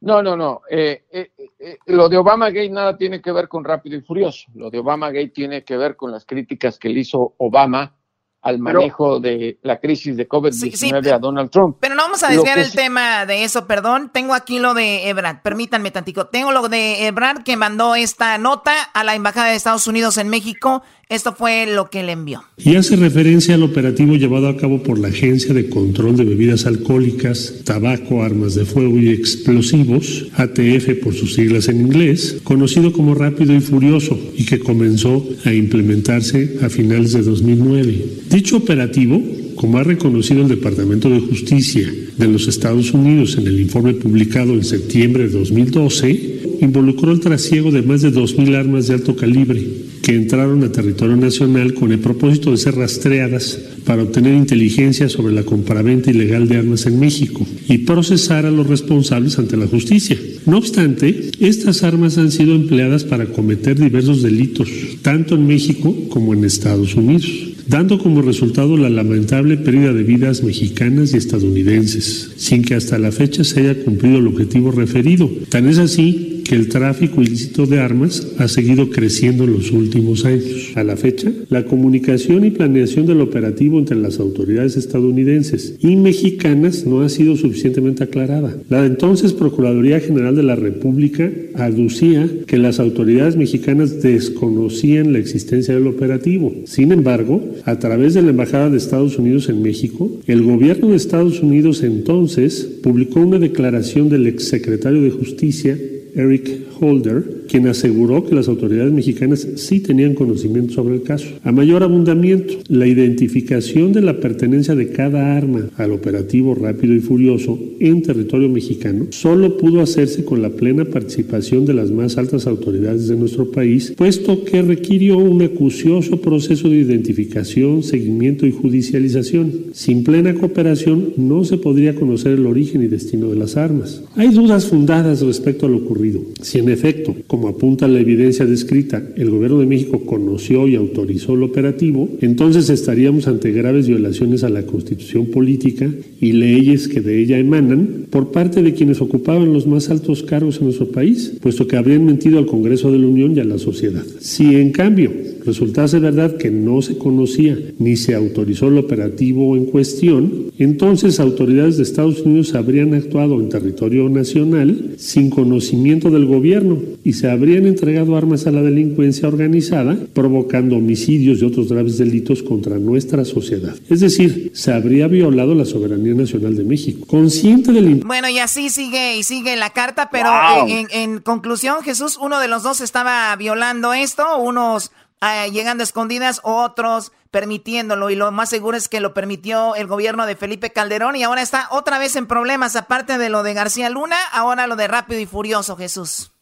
No, no, no. Eh, eh, eh, lo de Obama Gate nada tiene que ver con Rápido y Furioso. Lo de Obama Gate tiene que ver con las críticas que le hizo Obama al manejo de la crisis de COVID-19 a Donald Trump. Pero no vamos a desviar el sí- tema de eso, perdón. Tengo aquí lo de Ebrard, permítanme tantico. Tengo lo de Ebrard que mandó esta nota a la Embajada de Estados Unidos en México. Esto fue lo que le envió. y hace referencia al operativo llevado a cabo por la Agencia de Control de Bebidas Alcohólicas, Tabaco, Armas de Fuego y Explosivos, ATF por sus siglas en inglés, conocido como Rápido y Furioso, y que comenzó a implementarse a finales de 2009. Dicho operativo, como ha reconocido el Departamento de Justicia de los Estados Unidos en el informe publicado en septiembre de 2012, involucró el trasiego de más de 2.000 armas de alto calibre que entraron a territorio nacional con el propósito de ser rastreadas para obtener inteligencia sobre la compraventa ilegal de armas en México y procesar a los responsables ante la justicia. No obstante, estas armas han sido empleadas para cometer diversos delitos, tanto en México como en Estados Unidos dando como resultado la lamentable pérdida de vidas mexicanas y estadounidenses, sin que hasta la fecha se haya cumplido el objetivo referido. Tan es así que el tráfico ilícito de armas ha seguido creciendo en los últimos años. A la fecha, la comunicación y planeación del operativo entre las autoridades estadounidenses y mexicanas no ha sido suficientemente aclarada. La entonces Procuraduría General de la República aducía que las autoridades mexicanas desconocían la existencia del operativo. Sin embargo, a través de la Embajada de Estados Unidos en México, el gobierno de Estados Unidos entonces publicó una declaración del exsecretario de Justicia, Eric Holder, quien aseguró que las autoridades mexicanas sí tenían conocimiento sobre el caso. A mayor abundamiento, la identificación de la pertenencia de cada arma al operativo rápido y furioso en territorio mexicano solo pudo hacerse con la plena participación de las más altas autoridades de nuestro país, puesto que requirió un acucioso proceso de identificación, seguimiento y judicialización. Sin plena cooperación no se podría conocer el origen y destino de las armas. Hay dudas fundadas respecto a lo ocurrido. Si en efecto, como apunta la evidencia descrita, el gobierno de México conoció y autorizó el operativo, entonces estaríamos ante graves violaciones a la constitución política y leyes que de ella emanan por parte de quienes ocupaban los más altos cargos en nuestro país, puesto que habrían mentido al Congreso de la Unión y a la sociedad. Si en cambio resultase verdad que no se conocía ni se autorizó el operativo en cuestión, entonces autoridades de Estados Unidos habrían actuado en territorio nacional sin conocimiento del gobierno y se habrían entregado armas a la delincuencia organizada, provocando homicidios y otros graves delitos contra nuestra sociedad. Es decir, se habría violado la soberanía nacional de México. Consciente del... Bueno, y así sigue y sigue la carta, pero en, en conclusión, Jesús, uno de los dos estaba violando esto, unos eh, llegando escondidas, otros permitiéndolo. Y lo más seguro es que lo permitió el gobierno de Felipe Calderón y ahora está otra vez en problemas, aparte de lo de García Luna, ahora lo de Rápido y Furioso, Jesús.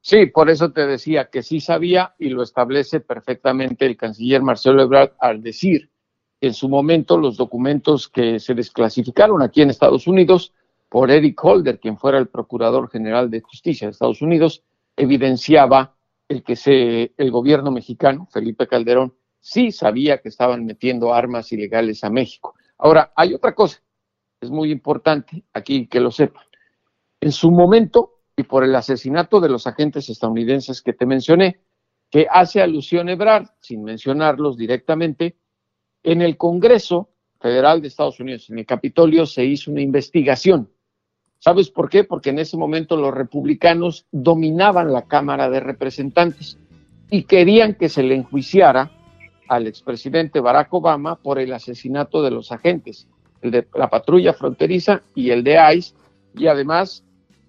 Sí, por eso te decía que sí sabía y lo establece perfectamente el canciller Marcelo Ebrard al decir en su momento los documentos que se desclasificaron aquí en Estados Unidos por Eric Holder, quien fuera el Procurador General de Justicia de Estados Unidos, evidenciaba el que se, el gobierno mexicano, Felipe Calderón, sí sabía que estaban metiendo armas ilegales a México. Ahora, hay otra cosa, es muy importante aquí que lo sepan. En su momento, y por el asesinato de los agentes estadounidenses que te mencioné, que hace alusión a sin mencionarlos directamente, en el Congreso Federal de Estados Unidos, en el Capitolio, se hizo una investigación ¿Sabes por qué? Porque en ese momento los republicanos dominaban la Cámara de Representantes y querían que se le enjuiciara al expresidente Barack Obama por el asesinato de los agentes, el de la patrulla fronteriza y el de ICE, y además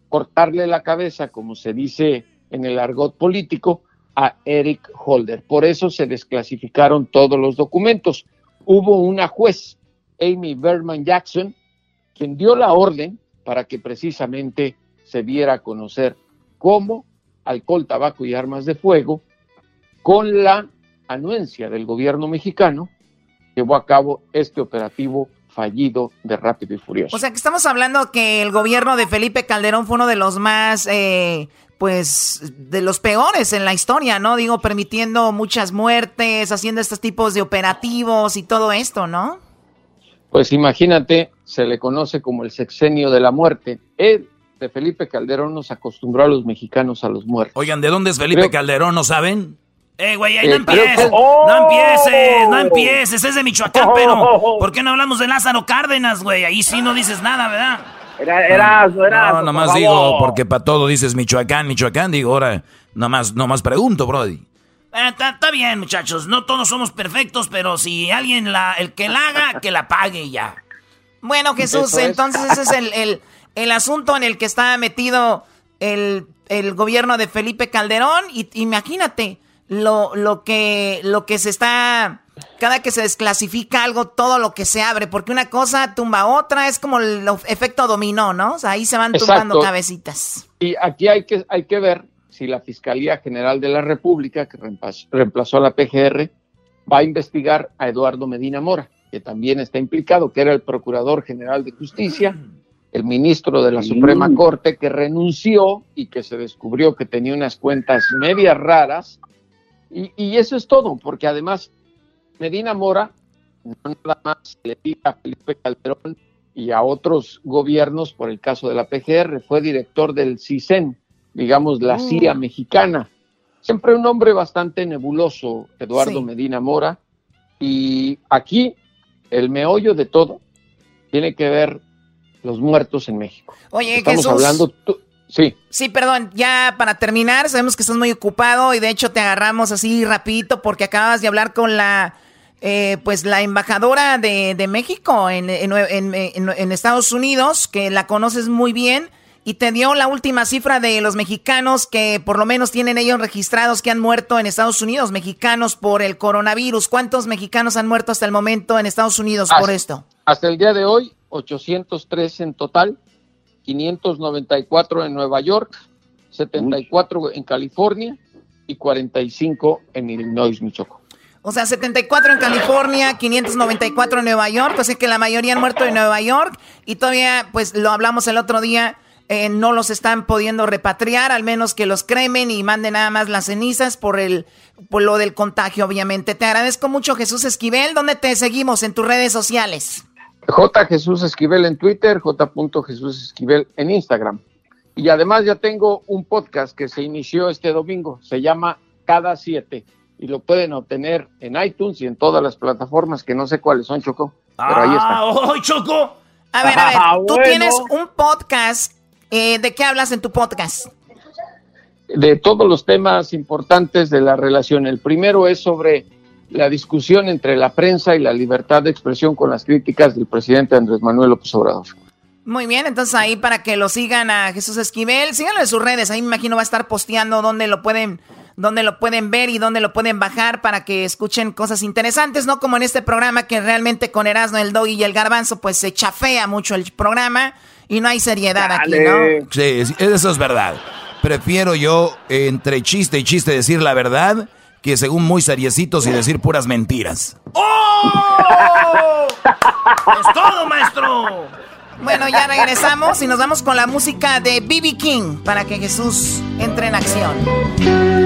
cortarle la cabeza, como se dice en el argot político, a Eric Holder. Por eso se desclasificaron todos los documentos. Hubo una juez, Amy Berman Jackson, quien dio la orden para que precisamente se diera a conocer cómo alcohol, tabaco y armas de fuego, con la anuencia del gobierno mexicano, llevó a cabo este operativo fallido de Rápido y Furioso. O sea que estamos hablando que el gobierno de Felipe Calderón fue uno de los más, eh, pues, de los peores en la historia, ¿no? Digo, permitiendo muchas muertes, haciendo estos tipos de operativos y todo esto, ¿no? Pues imagínate, se le conoce como el sexenio de la muerte. Él, de Felipe Calderón, nos acostumbró a los mexicanos a los muertos. Oigan, ¿de dónde es Felipe Calderón? ¿No saben? Eh, güey, ahí no empieces, no empieces, no empieces, es de Michoacán, pero ¿por qué no hablamos de Lázaro Cárdenas, güey? Ahí sí no dices nada, ¿verdad? Era, era, era. No, nomás digo, porque para todo dices Michoacán, Michoacán, digo, ahora, nomás, nomás pregunto, Brody. Está eh, bien, muchachos. No todos somos perfectos, pero si alguien la, el que la haga, que la pague ya. Bueno, Jesús, entonces ese es el, el, asunto en el que está metido el, el gobierno de Felipe Calderón. Y imagínate lo, lo, que, lo que se está. Cada que se desclasifica algo, todo lo que se abre, porque una cosa tumba otra, es como el efecto dominó, ¿no? O sea, ahí se van tumbando cabecitas. Y aquí hay que, hay que ver si la Fiscalía General de la República, que reemplazó a la PGR, va a investigar a Eduardo Medina Mora, que también está implicado, que era el Procurador General de Justicia, el ministro de la Suprema Corte, que renunció y que se descubrió que tenía unas cuentas medias raras. Y, eso es todo, porque además Medina Mora no nada más le diga a Felipe Calderón y a otros gobiernos por el caso de la PGR, fue director del CISEN, digamos, la mm. CIA mexicana. Siempre un hombre bastante nebuloso, Eduardo Medina Mora. Y aquí el meollo de todo tiene que ver los muertos en México. Oye, Estamos hablando. Sí. Sí, perdón, ya para terminar, sabemos que estás muy ocupado y de hecho te agarramos así rapidito porque acabas de hablar con la, eh, pues la embajadora de, de México en, en, en, Estados Unidos, que la conoces muy bien y te dio la última cifra de los mexicanos que por lo menos tienen ellos registrados que han muerto en Estados Unidos, mexicanos por el coronavirus. ¿Cuántos mexicanos han muerto hasta el momento en Estados Unidos por esto? Hasta el día de hoy, 803 en total, 594 en Nueva York, 74 en California y 45 en Illinois, Michoacán. O sea, 74 en California, 594 en Nueva York, o sea que la mayoría han muerto en Nueva York y todavía, pues lo hablamos el otro día, eh, no los están pudiendo repatriar, al menos que los cremen y manden nada más las cenizas por, el, por lo del contagio, obviamente. Te agradezco mucho, Jesús Esquivel. ¿Dónde te seguimos en tus redes sociales? J. Jesús Esquivel en Twitter, J. Jesús Esquivel en Instagram. Y además ya tengo un podcast que se inició este domingo, se llama Cada Siete. y lo pueden obtener en iTunes y en todas las plataformas que no sé cuáles son, Choco. Pero ahí está. ¡Ah, oh, Choco! A ver, a ver, tú tienes un podcast. Eh, ¿De qué hablas en tu podcast? de todos los temas importantes de la relación. El primero es sobre la discusión entre la prensa y la libertad de expresión con las críticas del presidente Andrés Manuel López Obrador. Muy bien, entonces ahí para que lo sigan a Jesús Esquivel, síganlo en sus redes, ahí me imagino va a estar posteando dónde lo pueden dónde lo pueden ver y dónde lo pueden bajar para que escuchen cosas interesantes, no como en este programa que realmente con Erasmo, el Doggy y el Garbanzo pues se chafea mucho el programa y no hay seriedad aquí, ¿no? Sí, sí, eso es verdad. Prefiero yo eh, entre chiste y chiste decir la verdad que según muy seriecitos y decir puras mentiras. ¡Oh! ¡Es todo, maestro! Bueno, ya regresamos y nos vamos con la música de BB King para que Jesús entre en acción.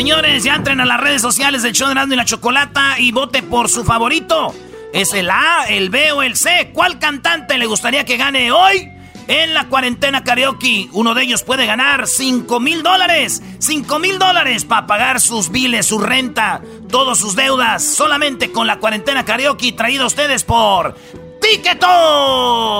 Señores, ya entren a las redes sociales del show de Erasmo y la Chocolata y vote por su favorito. ¿Es el A, el B o el C? ¿Cuál cantante le gustaría que gane hoy? En la cuarentena karaoke, uno de ellos puede ganar 5 mil dólares. 5 mil dólares para pagar sus biles, su renta, todas sus deudas. Solamente con la cuarentena karaoke traído a ustedes por Tiquetón.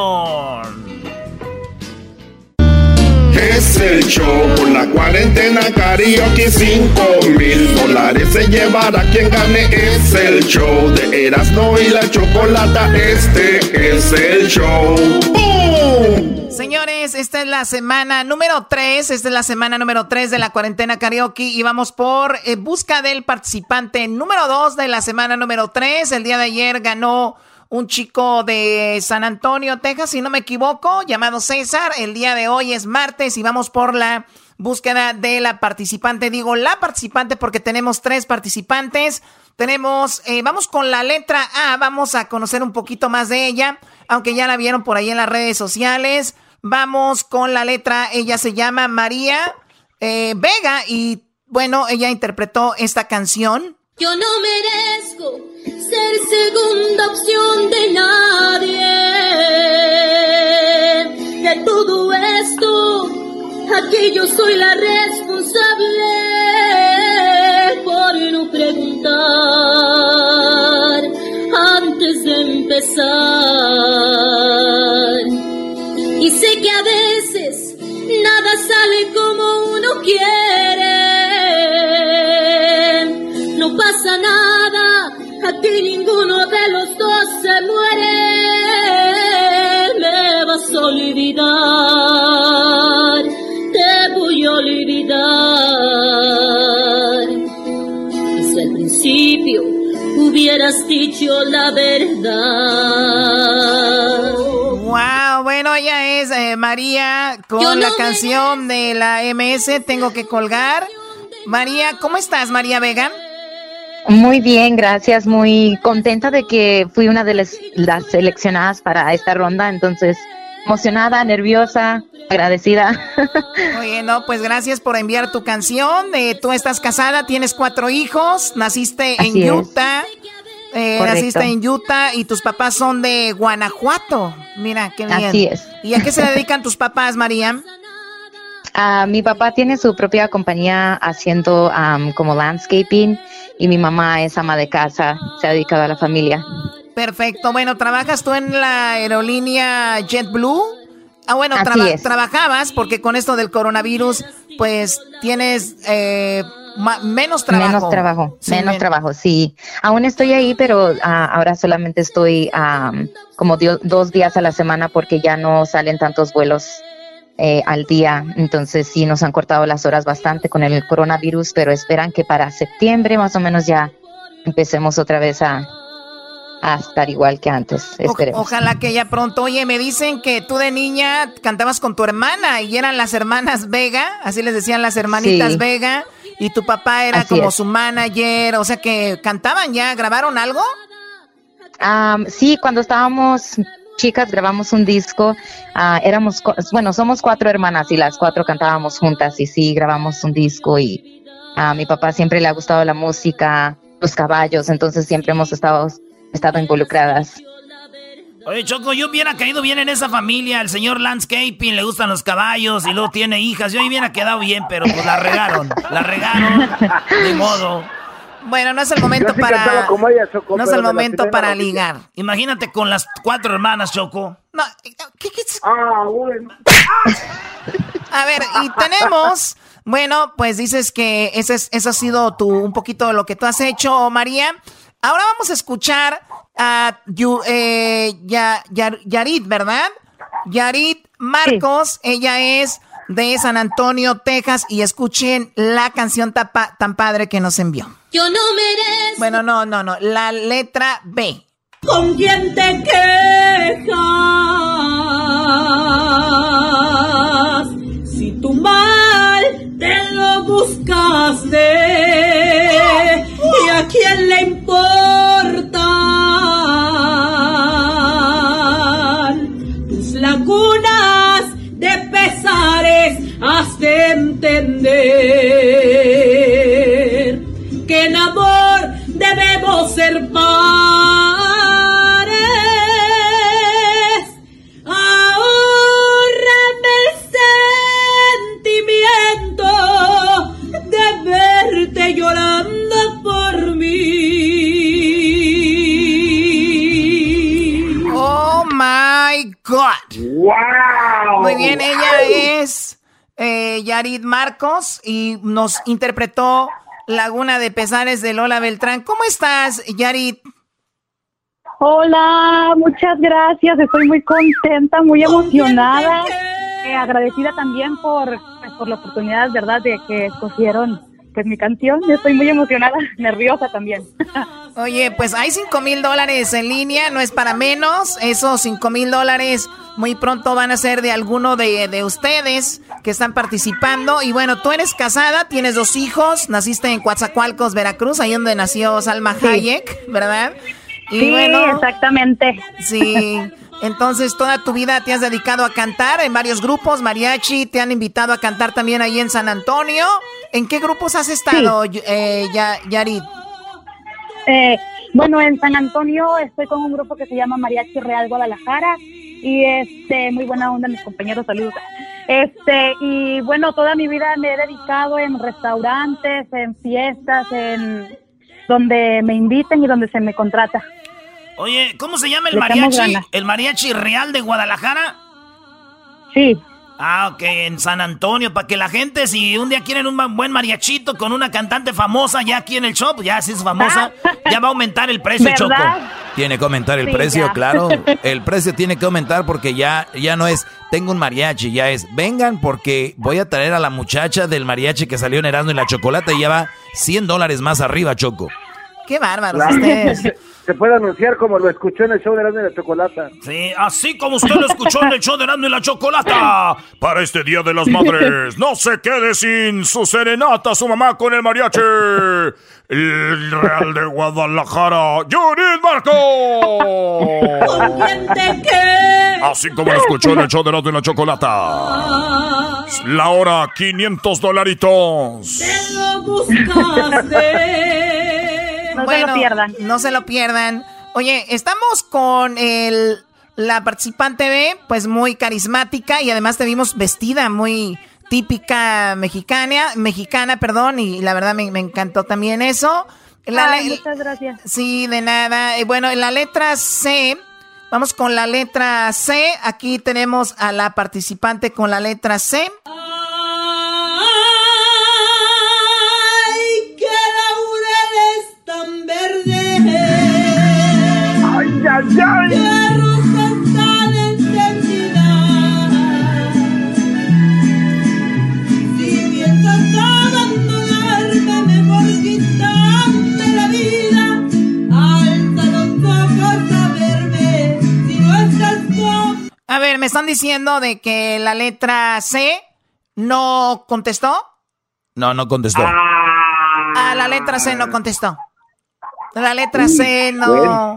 Es el show con la cuarentena karaoke 5 mil dólares se llevará quien gane Es el show de Erasmo y la Chocolata Este es el show ¡Bum! Señores, esta es la semana número 3, esta es la semana número 3 de la cuarentena karaoke y vamos por eh, busca del participante número 2 de la semana número 3. El día de ayer ganó un chico de San Antonio, Texas, si no me equivoco, llamado César. El día de hoy es martes y vamos por la búsqueda de la participante. Digo la participante porque tenemos tres participantes. Tenemos, eh, vamos con la letra A, vamos a conocer un poquito más de ella, aunque ya la vieron por ahí en las redes sociales. Vamos con la letra, ella se llama María eh, Vega y bueno, ella interpretó esta canción. Yo no merezco ser segunda opción de nadie. De todo esto, aquí yo soy la responsable por no preguntar antes de empezar. Y sé que a veces nada sale como uno quiere. Aquí ninguno de los dos se muere. Me vas a olvidar, te voy a olvidar. Desde el principio hubieras dicho la verdad. Wow, bueno, ella es eh, María con no la canción de la MS, Tengo que colgar. María, ¿cómo estás, María Vega? Muy bien, gracias. Muy contenta de que fui una de las, las seleccionadas para esta ronda. Entonces, emocionada, nerviosa, agradecida. Oye, no, pues gracias por enviar tu canción. Eh, tú estás casada, tienes cuatro hijos, naciste Así en. Utah. eh, naciste en Utah y tus papás son de Guanajuato. Mira, qué bien. Así es. ¿Y a qué se dedican tus papás, María? Ah, mi papá tiene su propia compañía haciendo am, como landscaping y mi mamá es ama de casa, se ha dedicado a la familia. Perfecto. Bueno, ¿trabajas tú en la aerolínea JetBlue? Ah, bueno, Así traba- es. trabajabas porque con esto del coronavirus, pues tienes eh, menos trabajo. Menos trabajo, Sí, menos men- trabajo, sí. Aún estoy ahí, pero ah, ahora solamente estoy am, como dos días a la semana porque ya no salen tantos vuelos eh, al día. Entonces sí nos han cortado las horas bastante con el coronavirus, pero esperan que para septiembre más o menos ya empecemos otra vez a, a estar igual que antes. O- ojalá que ya pronto. Oye, me dicen que tú de niña cantabas con tu hermana y eran las hermanas Vega, así les decían las hermanitas Sí. Vega, y tu papá era Así como es. su manager, o sea que cantaban ya, grabaron algo. Sí, cuando estábamos chicas grabamos un disco. ah, éramos, bueno, somos cuatro hermanas y las cuatro cantábamos juntas y sí, grabamos un disco y a mi papá siempre le ha gustado la música, los caballos, entonces siempre hemos estado, estado involucradas. Oye, Choco, yo hubiera caído bien en esa familia. El señor landscaping le gustan los caballos y luego tiene hijas. Yo hubiera quedado bien, pero pues la regaron. La regaron. De modo. Bueno, no es el momento para. no es el momento para ligar. Imagínate con las cuatro hermanas, Choco. No, ¿qué, qué Ah, bueno. A ver, y tenemos. Bueno, pues dices que ese, es, eso ha sido tu, un poquito lo que tú has hecho, María. Ahora vamos a escuchar a eh, Yarit, ¿verdad? Yarit Marcos, ella es de San Antonio, Texas, y escuchen la canción tan padre que nos envió. Yo no merezco. Bueno, no, no, no, la letra B. ¿Con quién te quejas? Y nos interpretó Laguna de Pesares de Lola Beltrán. ¿Cómo estás, Yarit? Hola, muchas gracias. Estoy muy contenta, muy emocionada, eh, agradecida también por, pues, por la oportunidad, ¿verdad?, de que escogieron pues mi canción. Estoy muy emocionada, nerviosa también. Oye, pues hay cinco mil dólares en línea, no es para menos. Esos cinco mil dólares muy pronto van a ser de alguno de, de, ustedes que están participando. Y bueno, tú eres casada, tienes dos hijos, naciste en Coatzacoalcos, Veracruz, ahí donde nació Salma Hayek, ¿verdad? Y sí, bueno, exactamente. Sí. Entonces, toda tu vida te has dedicado a cantar en varios grupos, mariachi, te han invitado a cantar también ahí en San Antonio. ¿En qué grupos has estado, sí. eh, Yarit? Eh, bueno, en San Antonio estoy con un grupo que se llama Mariachi Real Guadalajara y este muy buena onda mis compañeros, saludos. Este y bueno, toda mi vida me he dedicado en restaurantes, en fiestas, en donde me inviten y donde se me contrata. Oye, ¿cómo se llama el mariachi? ¿El mariachi real de Guadalajara? Sí. Ah, ok, en San Antonio, para que la gente, si un día quieren un buen mariachito con una cantante famosa ya aquí en el shop, ya si es famosa, ya va a aumentar el precio, ¿verdad? Choco. Tiene que aumentar el Sí, precio, ya. claro. El precio tiene que aumentar porque ya, ya no es, tengo un mariachi, ya es, vengan porque voy a traer a la muchacha del mariachi que salió en Erasmo y la Chocolata y ya va 100 dólares más arriba, Choco. Qué bárbaros Claro. ustedes. Se, puede anunciar como lo escuchó en el show de la de la chocolata. Sí, así como usted lo escuchó en el show de Erasmo y la Chocolata. Para este Día de las Madres, no se quede sin su serenata, su mamá con el mariachi. El Real de Guadalajara, Judith Marco. Así como lo escuchó en el show de Erasmo y la Chocolata. La hora, 500 dolaritos. Te lo buscaste. No se lo pierdan. No se lo pierdan. Oye, estamos con el, la participante B, pues muy carismática y además te vimos vestida muy típica mexicana, mexicana, perdón, y la verdad me, me encantó también eso. La Ay, le- muchas gracias. Sí, de nada. Eh, Bueno, en la letra C, vamos con la letra C. Aquí tenemos a la participante con la letra C. los ojos a verme. Si no estás con A ver, me están diciendo de que la letra C no contestó. No, no contestó. Ah, la letra C no contestó. La letra C no.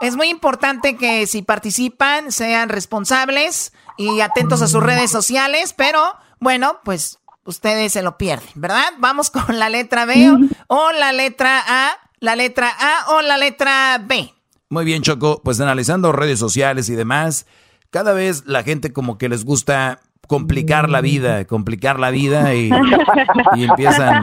Es muy importante que si participan sean responsables y atentos a sus redes sociales, pero bueno, pues ustedes se lo pierden, ¿verdad? Vamos con la letra B o la letra A, la letra A o la letra B. Muy bien, Choco. Pues analizando redes sociales y demás, cada vez la gente como que les gusta complicar la vida, complicar la vida y, empiezan,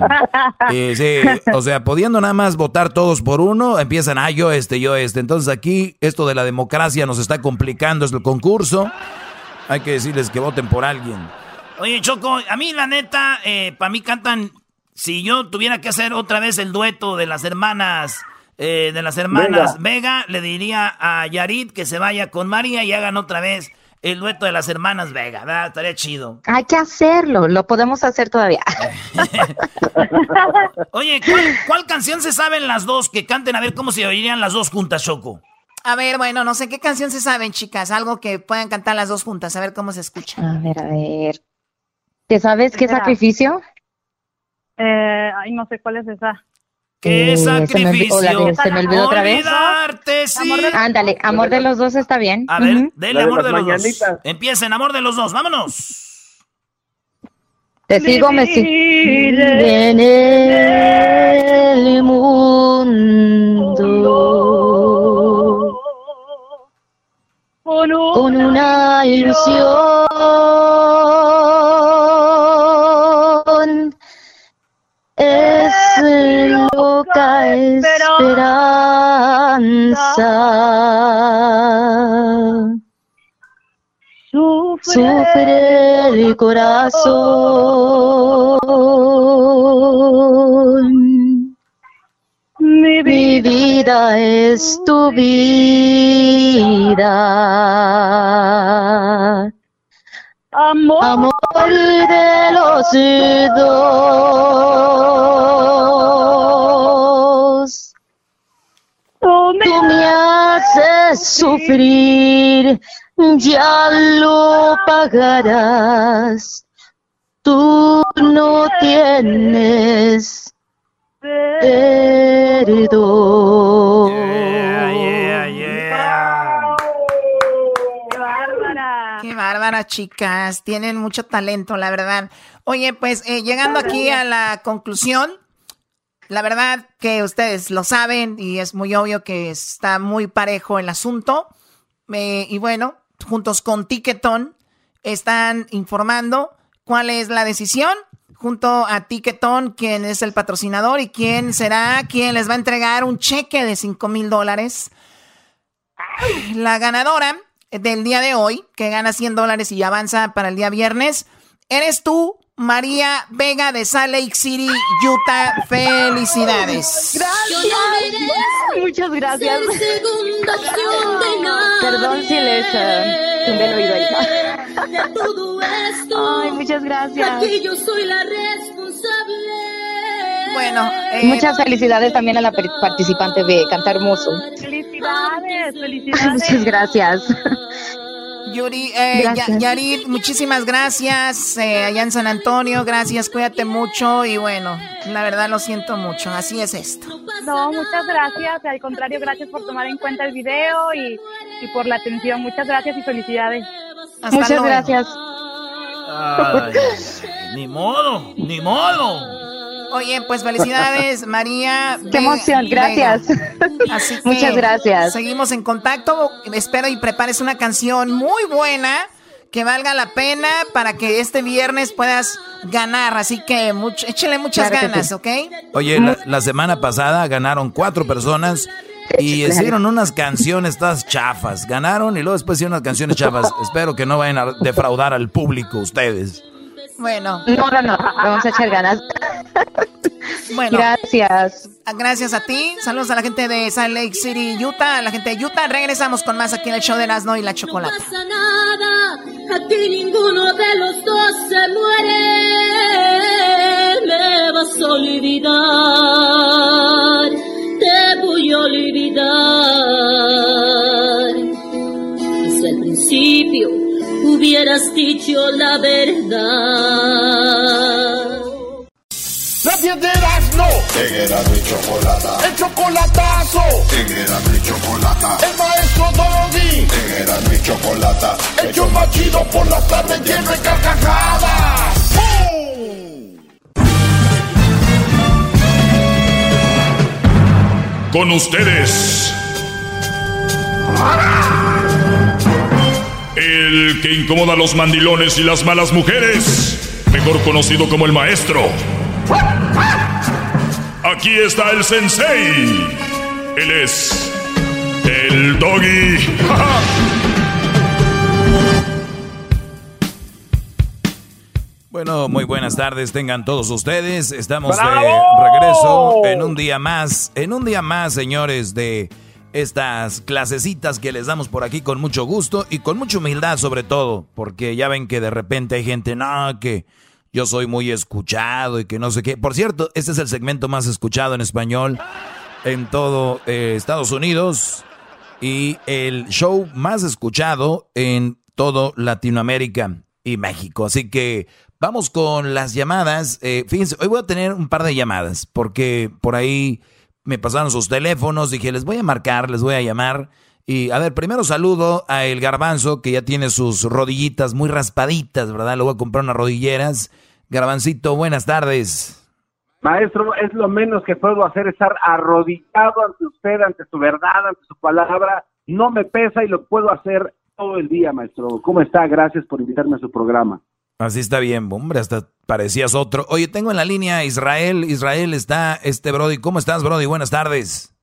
eh, sí, o sea, pudiendo nada más votar todos por uno, empiezan, ah, yo este, yo este. Entonces aquí esto de la democracia nos está complicando, es el concurso. Hay que decirles que voten por alguien. Oye, Choco, a mí la neta, eh, para mí cantan, si yo tuviera que hacer otra vez el dueto de las hermanas... Eh, de las hermanas Vega. le diría a Yarit que se vaya con María y hagan otra vez el dueto de las hermanas Vega, ¿verdad? Estaría chido. Hay que hacerlo, lo podemos hacer todavía. Oye, ¿cuál, canción se saben las dos que canten? A ver cómo se oirían las dos juntas, Choco. A ver, bueno, no sé qué canción se saben, chicas. Algo que puedan cantar las dos juntas, a ver cómo se escucha. A ver, a ver. ¿Te sabes qué sacrificio? Eh, ay, no sé cuál es esa. ¿Qué eh, sacrificio? Se me, olvidó, otra vez. sí. Ándale, amor de los dos está bien. A ver, dele amor de, los dos. Empiecen, amor de los dos, vámonos. Te sigo, me sigo. En el mundo con una ilusión esperanza. Sufre el corazón. Mi vida es tu vida. Amor, de los dos. Tú me, haces sufrir, ya lo pagarás. Tú no tienes perdón. bárbara, chicas. Tienen mucho talento, la verdad. Oye, pues eh, llegando aquí a la conclusión, la verdad que ustedes lo saben y es muy obvio que está muy parejo el asunto. Eh, y bueno, juntos con Ticketon están informando cuál es la decisión. Junto a Ticketon, quién es el patrocinador y quién será quien les va a entregar un cheque de 5 mil dólares. La ganadora del día de hoy, que gana 100 dólares y avanza para el día viernes, eres tú, María Vega de Salt Lake City, Utah. Felicidades. Gracias. Muchas gracias. Perdón si les uh, el oído Ay, muchas gracias. Aquí yo soy la responsable. Bueno, eh, muchas felicidades también a la participante de Cantar Hermoso. Felicidades, felicidades. Muchas gracias. Yuri, eh, Yarit, muchísimas gracias eh, allá en San Antonio, gracias, cuídate mucho y bueno, la verdad lo siento mucho, así es esto. No, muchas gracias, al contrario, gracias por tomar en cuenta el video y, y por la atención, muchas gracias y felicidades. muchas gracias. ni modo, ni modo. Oye, pues felicidades, María. Qué emoción, gracias. Así Muchas gracias. Seguimos en contacto. Espero y prepares una canción muy buena que valga la pena para que este viernes puedas ganar. Así que mucho, échale muchas ganas, ¿ok? Oye, la, semana pasada ganaron cuatro personas y hicieron unas canciones todas chafas. Ganaron y luego después hicieron unas canciones chafas. Espero que no vayan a defraudar al público ustedes. Bueno. No, no, no. Vamos a echar ganas. Bueno. Gracias. Gracias a ti. Saludos a la gente de Salt Lake City, Utah. A la gente de Utah. Regresamos con más aquí en el show de Erasmo y la Chocolate. No pasa nada. Aquí ninguno de los dos se muere. Me vas a olvidar. Te voy a olvidar. Desde el principio hubieras dicho la verdad. La piedra no. En mi chocolata. El chocolatazo. En mi chocolata. El maestro Doggy. En mi chocolata. El yo machido por las tardes lleno de carcajadas. Con ustedes El que incomoda a los mandilones y las malas mujeres, mejor conocido como el maestro. Aquí está el sensei. Él es el doggy. Bueno, muy buenas tardes tengan todos ustedes. Estamos de regreso en un día más, en un día más, señores, de estas clasecitas que les damos por aquí con mucho gusto y con mucha humildad sobre todo, porque ya ven que de repente hay gente, no, que yo soy muy escuchado y que no sé qué. Por cierto, este es el segmento más escuchado en español en todo eh, Estados Unidos y el show más escuchado en todo Latinoamérica y México. Así que Vamos con las llamadas. Eh, fíjense, hoy voy a tener un par de llamadas porque por ahí me pasaron sus teléfonos. Dije, les voy a marcar, les voy a llamar. Y a ver, primero saludo a el garbanzo que ya tiene sus rodillitas muy raspaditas, ¿verdad? Le voy a comprar unas rodilleras. Garbancito, buenas tardes. Maestro, es lo menos que puedo hacer, estar arrodillado ante usted, ante su verdad, ante su palabra. No me pesa y lo puedo hacer todo el día, maestro. ¿Cómo está? Gracias por invitarme a su programa. Así está bien, hombre, hasta parecías otro. Oye, tengo en la línea Israel. Israel está, este Brody. ¿Cómo estás, Brody? Buenas tardes.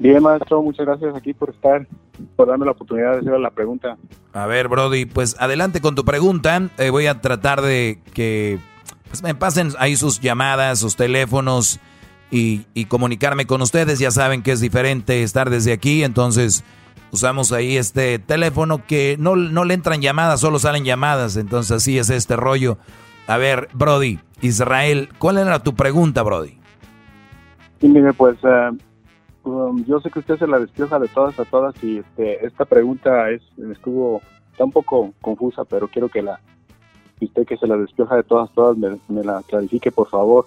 Bien, maestro, muchas gracias aquí por estar, por darme la oportunidad de hacer la pregunta. A ver, Brody, pues adelante con tu pregunta. Eh, voy a tratar de que pues, me pasen ahí sus llamadas, sus teléfonos y, y comunicarme con ustedes. Ya saben que es diferente estar desde aquí, entonces usamos ahí este teléfono que no, no le entran llamadas, solo salen llamadas. Entonces así es este rollo. A ver, Brody, Israel, ¿cuál era tu pregunta, Brody? Sí, mire, pues eh, um, yo sé que usted se la despioja de todas a todas y este, esta pregunta es estuvo está un poco confusa, pero quiero que la usted que se la despioja de todas a todas me, me la clarifique, por favor.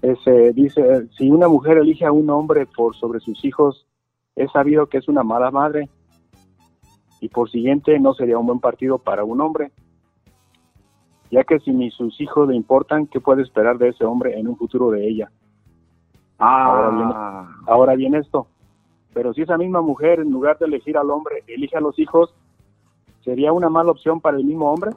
Ese, dice, si una mujer elige a un hombre por sobre sus hijos, es sabido que es una mala madre y por siguiente no sería un buen partido para un hombre, ya que si ni sus hijos le importan, ¿qué puede esperar de ese hombre en un futuro de ella? Ah. Ahora viene, esto, pero si esa misma mujer en lugar de elegir al hombre elige a los hijos, ¿sería una mala opción para el mismo hombre?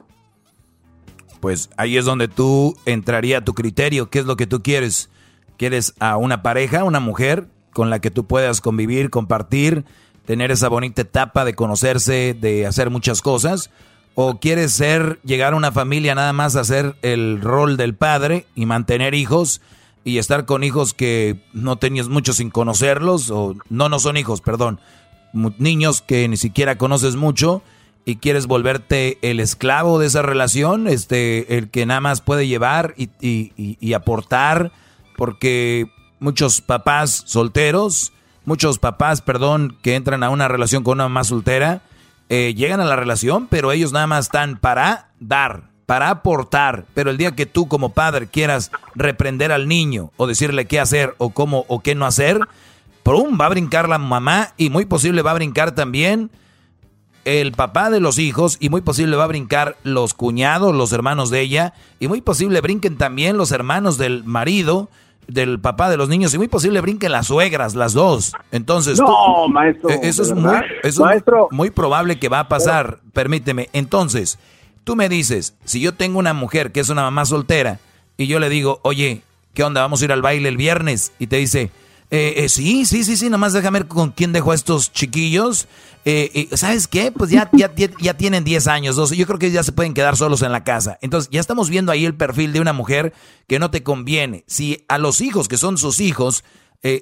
Pues ahí es donde tú entraría a tu criterio, ¿qué es lo que tú quieres? ¿Quieres a una pareja, una mujer con la que tú puedas convivir, compartir, tener esa bonita etapa de conocerse, de hacer muchas cosas? ¿O quieres ser, llegar a una familia nada más a hacer el rol del padre y mantener hijos y estar con hijos que no tenías mucho sin conocerlos? O no, no son hijos, perdón. Niños que ni siquiera conoces mucho y quieres volverte el esclavo de esa relación, este, el que nada más puede llevar y, y, aportar, porque muchos papás solteros, muchos papás, perdón, que entran a una relación con una mamá soltera, eh, llegan a la relación, pero ellos nada más están para dar, para aportar. Pero el día que tú como padre quieras reprender al niño o decirle qué hacer o cómo o qué no hacer, ¡prum! va a brincar la mamá y muy posible va a brincar también el papá de los hijos y muy posible va a brincar los cuñados, los hermanos de ella y muy posible brinquen también los hermanos del marido del papá de los niños y muy posible brinquen las suegras, las dos. Entonces, no, maestro, eh, eso es, muy, eso muy probable que va a pasar. Permíteme. Entonces, tú me dices, si yo tengo una mujer que es una mamá soltera y yo le digo, oye, ¿qué onda? Vamos a ir al baile el viernes. Y te dice, eh, eh, sí, sí, sí, sí, nomás déjame ver con quién dejó a estos chiquillos. Eh, ¿Sabes qué? Pues ya, ya, ya tienen 10 años, 12. Yo creo que ya se pueden quedar solos en la casa. Entonces, ya estamos viendo ahí el perfil de una mujer que no te conviene. Si a los hijos, que son sus hijos,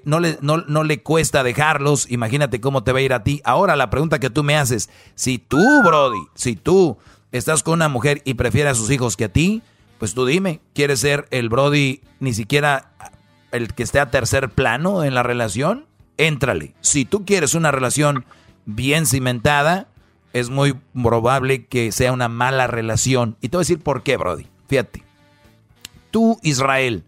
no, le, no, no le cuesta dejarlos, imagínate cómo te va a ir a ti. Ahora, la pregunta que tú me haces, si tú, Brody, si tú estás con una mujer y prefieres a sus hijos que a ti, pues tú dime, ¿quieres ser el Brody ni siquiera el que esté a tercer plano en la relación, éntrale. Si tú quieres una relación bien cimentada, es muy probable que sea una mala relación. Y te voy a decir por qué, Brody. Fíjate. Tú, Israel,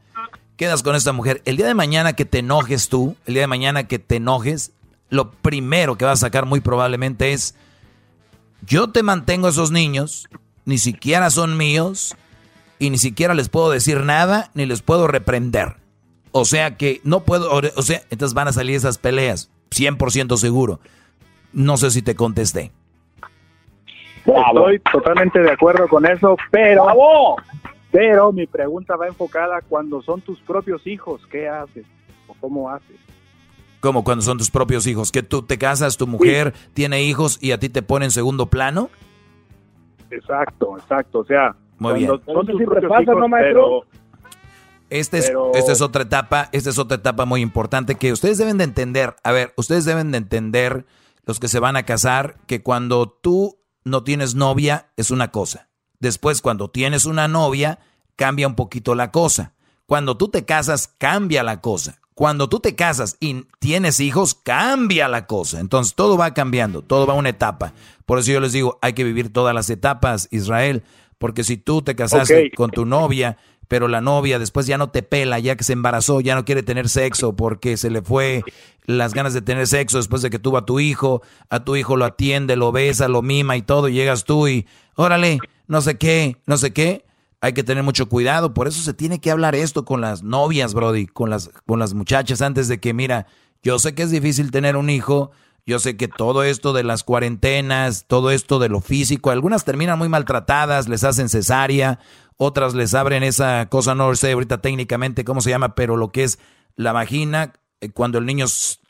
quedas con esta mujer. El día de mañana que te enojes tú, el día de mañana que te enojes, lo primero que vas a sacar muy probablemente es, yo te mantengo a esos niños, ni siquiera son míos, y ni siquiera les puedo decir nada, ni les puedo reprender. O sea que no puedo, o sea, entonces van a salir esas peleas, 100% seguro. No sé si te contesté. Estoy totalmente de acuerdo con eso, pero pero mi pregunta va enfocada cuando son tus propios hijos, ¿qué haces o cómo haces? Como cuando son tus propios hijos, que tú te casas, tu mujer tiene hijos y a ti te pone en segundo plano. Exacto, exacto, o sea, Muy bien. siempre pasa, hijos, ¿no, maestro? pero Este es, Pero- esta es otra etapa, esta es otra etapa muy importante que ustedes deben de entender. A ver, ustedes deben de entender, los que se van a casar, que cuando tú no tienes novia es una cosa. Después, cuando tienes una novia, cambia un poquito la cosa. Cuando tú te casas, cambia la cosa. Cuando tú te casas y tienes hijos, cambia la cosa. Entonces, todo va cambiando, todo va a una etapa. Por eso yo les digo, hay que vivir todas las etapas, Israel. Porque si tú te casaste con tu novia, pero la novia después ya no te pela, ya que se embarazó, ya no quiere tener sexo porque se le fue las ganas de tener sexo después de que tuvo a tu hijo, a tu hijo lo atiende, lo besa, lo mima y todo, y llegas tú y, órale, no sé qué, no sé qué. Hay que tener mucho cuidado, por eso se tiene que hablar esto con las novias, Brody, con las, con las muchachas antes de que, mira, yo sé que es difícil tener un hijo, yo sé que todo esto de las cuarentenas, todo esto de lo físico, algunas terminan muy maltratadas, les hacen cesárea, otras les abren esa cosa, no sé ahorita técnicamente cómo se llama, pero lo que es la vagina, eh, cuando el niño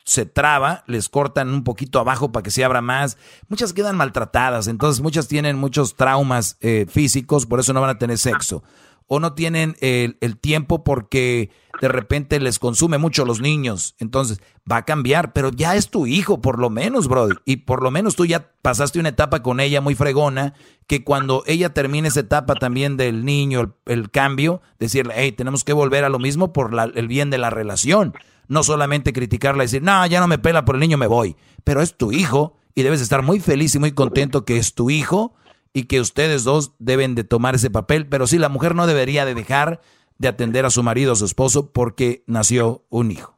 se traba, les cortan un poquito abajo para que se abra más. Muchas quedan maltratadas, entonces muchas tienen muchos traumas eh, físicos, por eso no van a tener sexo. O no tienen el, el tiempo porque de repente les consume mucho los niños. Entonces va a cambiar, pero ya es tu hijo, por lo menos, bro. Y por lo menos tú ya pasaste una etapa con ella muy fregona, que cuando ella termine esa etapa también del niño, el, cambio, decirle, hey, tenemos que volver a lo mismo por el bien de la relación. No solamente criticarla y decir, no, ya no me pela por el niño, me voy. Pero es tu hijo y debes estar muy feliz y muy contento que es tu hijo y que ustedes dos deben de tomar ese papel. Pero sí, la mujer no debería de dejar de atender a su marido o su esposo porque nació un hijo.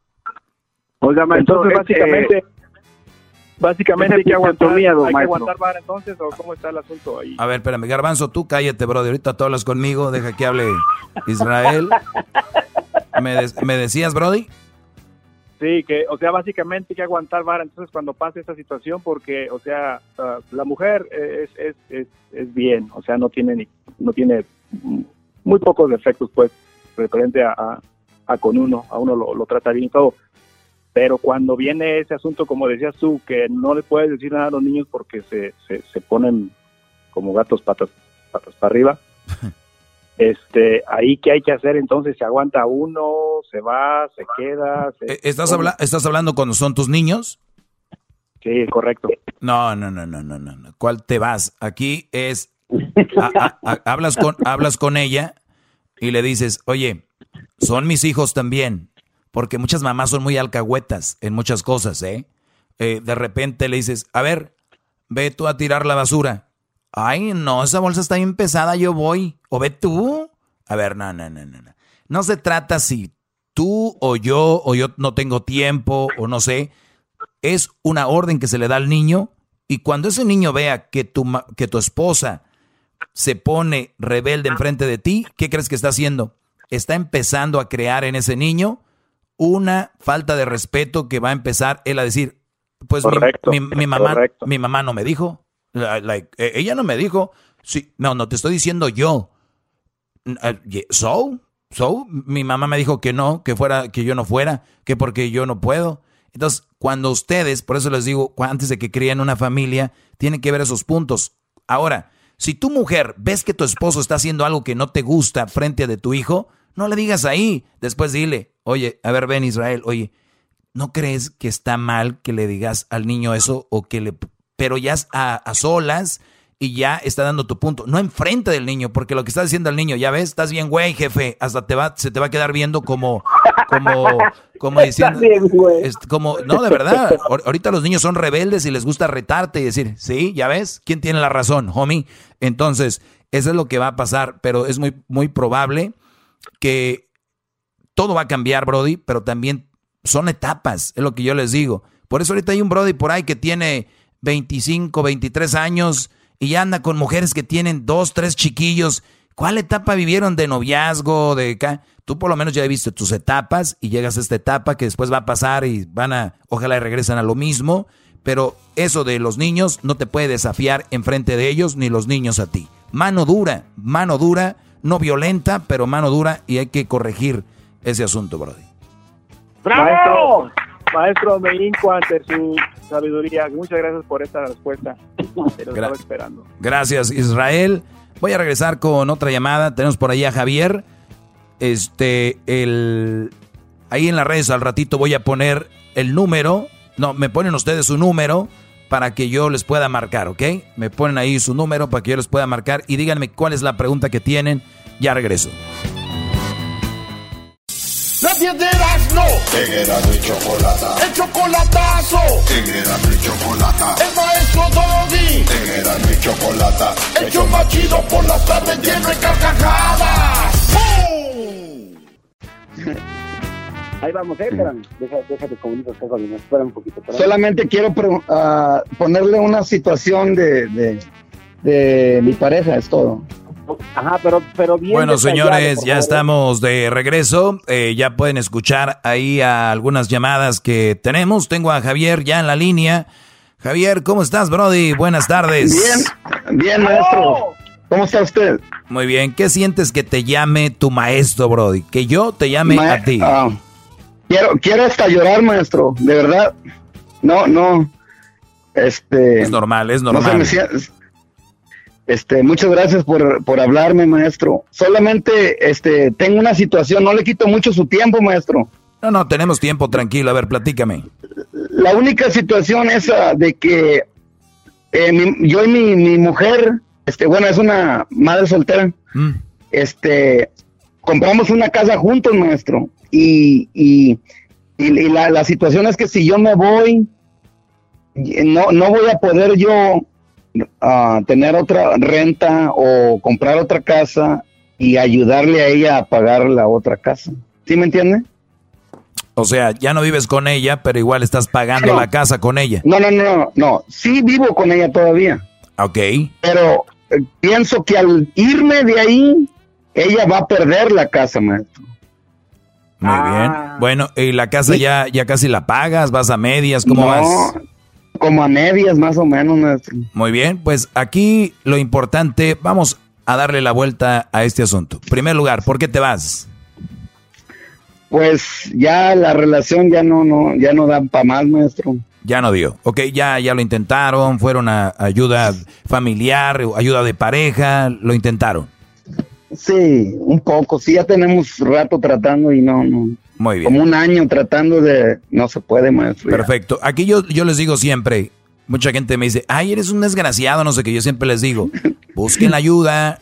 Oiga, maestro, Entonces, básicamente, eh, básicamente hay que aguantar, miedo, hay que aguantar entonces, o cómo está el asunto ahí. A ver, espérame, Garbanzo, tú cállate, brother. Ahorita tú hablas conmigo, deja que hable Israel. ¿Me, des- me decías, Brody? Sí, que, o sea, básicamente hay que aguantar vara entonces cuando pase esta situación porque, o sea, ah, la mujer es, es, es, es bien, o sea, no tiene ni, no tiene muy pocos defectos, pues, referente a, a, con uno, a uno lo, trata bien todo. Pero cuando viene ese asunto, como decías tú, que no le puedes decir nada a los niños porque se, se, se ponen como gatos patas, patas para arriba, este, ahí qué hay que hacer entonces, se aguanta uno, se va, se queda, se- Eh, ¿Estás, habla- ¿Estás hablando cuando son tus niños? Sí, correcto. No, no, no, no, no, no. no. ¿Cuál te vas? Aquí es, a- a- a- hablas, con, hablas con ella y le dices, oye, son mis hijos también, porque muchas mamás son muy alcahuetas en muchas cosas, ¿eh? Eh, de repente le dices, a ver, ve tú a tirar la basura. Ay, no, esa bolsa está bien pesada, yo voy. O ve tú. A ver, no, no, no, no. No, no se trata si tú o yo o yo no tengo tiempo o no sé. Es una orden que se le da al niño y cuando ese niño vea que tu, que tu esposa se pone rebelde enfrente de ti, ¿qué crees que está haciendo? Está empezando a crear en ese niño una falta de respeto que va a empezar él a decir, pues mi- Correcto, mi, mi mamá, correcto. mi mamá no me dijo, Like, eh, ella no me dijo, sí, no, no te estoy diciendo yo. Ye- So, so, mi mamá me dijo que no, que fuera, que yo no fuera, que porque yo no puedo. Entonces, cuando ustedes, por eso les digo, antes de que críen una familia, tienen que ver esos puntos. Ahora, si tu mujer ves que tu esposo está haciendo algo que no te gusta frente de tu hijo, no le digas ahí. Después dile, oye, a ver, ven Israel, oye, ¿no crees que está mal que le digas al niño eso o que le... Pero ya es a, a solas y ya está dando tu punto. No enfrente del niño, porque lo que está diciendo al niño, ya ves, estás bien, güey, jefe, hasta te va, se te va a quedar viendo como, como, como diciendo, es como, no, de verdad, ahor- ahorita los niños son rebeldes y les gusta retarte y decir, sí, ya ves, ¿quién tiene la razón, homie? Entonces, eso es lo que va a pasar, pero es muy, muy probable que todo va a cambiar, Brody, pero también son etapas, es lo que yo les digo. Por eso ahorita hay un Brody por ahí que tiene 25, 23 años y ya anda con mujeres que tienen dos, tres chiquillos. ¿Cuál etapa vivieron de noviazgo, de acá? Tú por lo menos ya viste tus etapas y llegas a esta etapa que después va a pasar y van a, ojalá y regresen a lo mismo. Pero eso de los niños no te puede desafiar enfrente de ellos ni los niños a ti. Mano dura, mano dura, no violenta, pero mano dura y hay que corregir ese asunto, Brody. ¡Bravo! Maestro, me hinco ante su sabiduría. Muchas gracias por esta respuesta. Te lo estaba esperando. Gracias, Israel. Voy a regresar con otra llamada. Tenemos por ahí a Javier. Este, el. Ahí en las redes al ratito voy a poner el número. No, me ponen ustedes su número para que yo les pueda marcar, ¿ok? Me ponen ahí su número para que yo les pueda marcar y díganme cuál es la pregunta que tienen. Ya regreso. Nadie de no. En Erasmo y Chocolata. El chocolatazo. En Erasmo y Chocolata. El maestro Doggy. En Erasmo y Chocolata. El show más chido por las tardes lleno de carcajadas. Ahí vamos, eh, espérame. Deja, déjate comunicar, espera un poquito. espérame. Solamente quiero pre- ah, ponerle una situación de, de, de mi pareja, es todo. Ajá, pero, pero bien Bueno, señores, ya favor. estamos de regreso. Eh, ya pueden escuchar ahí a algunas llamadas que tenemos. Tengo a Javier ya en la línea. Javier, ¿cómo estás, Brody? Buenas tardes. Bien, bien, maestro. ¿Cómo está usted? Muy bien. ¿Qué sientes que te llame tu maestro, Brody? Que yo te llame Ma- a ti. ah, quiero, quiero hasta llorar, maestro, de verdad. No, no. Este. Es normal, es no normal. se me sien- este, muchas gracias por, por hablarme, maestro. Solamente, este, tengo una situación, no le quito mucho su tiempo, maestro. No, no, tenemos tiempo, tranquilo. A ver, platícame. La única situación es ah, de que eh, mi- yo y mi, mi mujer, este, bueno, es una madre soltera, Mm. este, compramos una casa juntos, maestro, y, y, y- y la, la situación es que si yo me voy, no, no voy a poder yo ah, tener otra renta o comprar otra casa y ayudarle a ella a pagar la otra casa. ¿Sí me entiende? O sea, ya no vives con ella, pero igual estás pagando No. la casa con ella. No, no, no, no, sí vivo con ella todavía. Ok. pero eh, pienso que al irme de ahí, ella va a perder la casa, maestro. Muy Ah. bien. Bueno, ¿y la casa ya, ya casi la pagas? ¿Vas a medias? ¿Cómo No, vas? Como a medias, más o menos, maestro. Muy bien, pues aquí lo importante, vamos a darle la vuelta a este asunto. Primer lugar, ¿por qué te vas? Pues ya la relación ya no, no, ya no da para más, maestro. Ya no dio. Ok, ya, ya lo intentaron, fueron a ayuda familiar, ayuda de pareja, lo intentaron. Sí, un poco. Sí, ya tenemos rato tratando y no, no. Muy bien. Como un año tratando de, no se puede, maestro. ya. Perfecto. Aquí yo, yo les digo siempre, mucha gente me dice, ay, eres un desgraciado, no sé qué. Yo siempre les digo, busquen la ayuda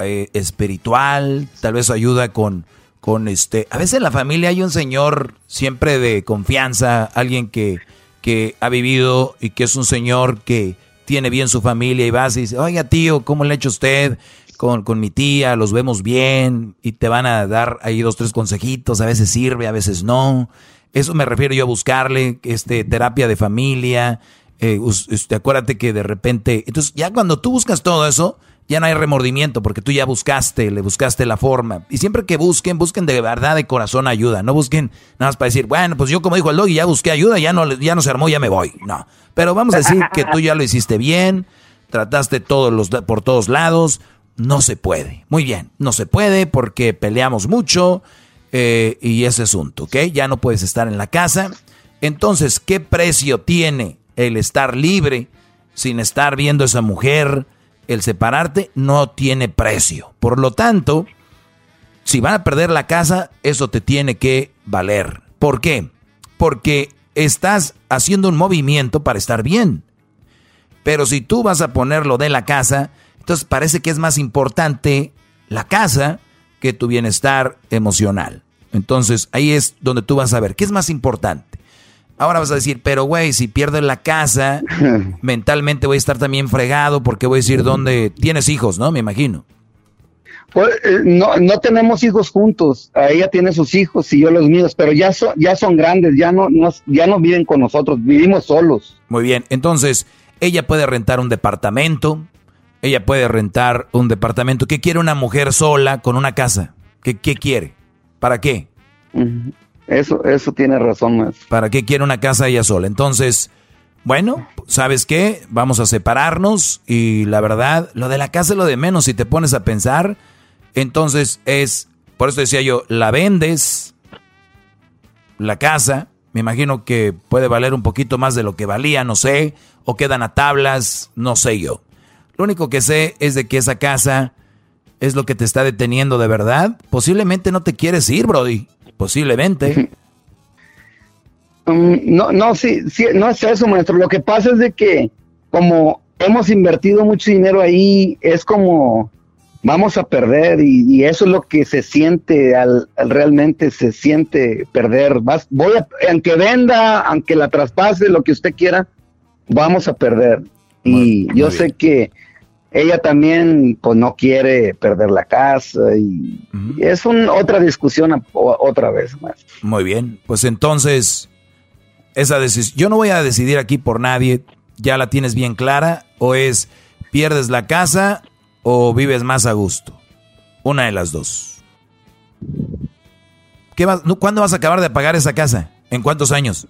eh, espiritual, tal vez ayuda con, con este. A veces en la familia hay un señor siempre de confianza, alguien que, que ha vivido y que es un señor que tiene bien su familia y vas y dice, oiga tío, ¿cómo le ha hecho usted? Con, con mi tía, los vemos bien y te van a dar ahí dos, tres consejitos, a veces sirve, a veces no. Eso me refiero yo a buscarle, este, terapia de familia. eh, este, acuérdate que de repente, entonces ya cuando tú buscas todo eso, ya no hay remordimiento porque tú ya buscaste, le buscaste la forma. Y siempre que busquen, busquen de verdad, de corazón ayuda. No busquen nada más para decir, bueno, pues yo como dijo el doggy, ya busqué ayuda, ya no, ya no se armó, ya me voy. No. Pero vamos a decir que tú ya lo hiciste bien, trataste todos los, por todos lados. No se puede. Muy bien, no se puede porque peleamos mucho eh, y ese asunto, ¿ok? Ya no puedes estar en la casa. Entonces, ¿qué precio tiene el estar libre sin estar viendo a esa mujer? El separarte no tiene precio. Por lo tanto, si van a perder la casa, eso te tiene que valer. ¿Por qué? Porque estás haciendo un movimiento para estar bien. Pero si tú vas a ponerlo de la casa, entonces parece que es más importante la casa que tu bienestar emocional. Entonces ahí es donde tú vas a ver qué es más importante. Ahora vas a decir, pero güey, si pierdo la casa, mentalmente voy a estar también fregado porque voy a decir dónde tienes hijos, ¿no? Me imagino. Pues, eh, no, no tenemos hijos juntos. Ella tiene sus hijos y yo los míos, pero ya son, ya son grandes, ya no, no, ya no viven con nosotros, vivimos solos. Muy bien, entonces ella puede rentar un departamento, ella puede rentar un departamento. ¿Qué quiere una mujer sola con una casa? ¿Qué, qué quiere? ¿Para qué? Eso, eso tiene razón, maestro. ¿Para qué quiere una casa ella sola? Entonces, bueno, ¿sabes qué? Vamos a separarnos y la verdad, lo de la casa es lo de menos si te pones a pensar. Entonces es, por eso decía yo, la vendes, la casa, me imagino que puede valer un poquito más de lo que valía, no sé, o quedan a tablas, no sé yo. Lo único que sé es de que esa casa es lo que te está deteniendo de verdad. Posiblemente no te quieres ir, Brody. Posiblemente. Mm, no, no, sí, sí, no es eso, maestro. Lo que pasa es de que como hemos invertido mucho dinero ahí, es como vamos a perder y, eso es lo que se siente al, realmente se siente perder. Vas, voy a, aunque venda, aunque la traspase, lo que usted quiera, vamos a perder. Y yo sé que ella también pues no quiere perder la casa y, es un, otra discusión otra vez más. Muy bien, pues entonces esa decisión, yo no voy a decidir aquí por nadie, ya la tienes bien clara o es pierdes la casa o vives más a gusto. Una de las dos. ¿Qué vas, ¿Cuándo vas a acabar de pagar esa casa? ¿En cuántos años?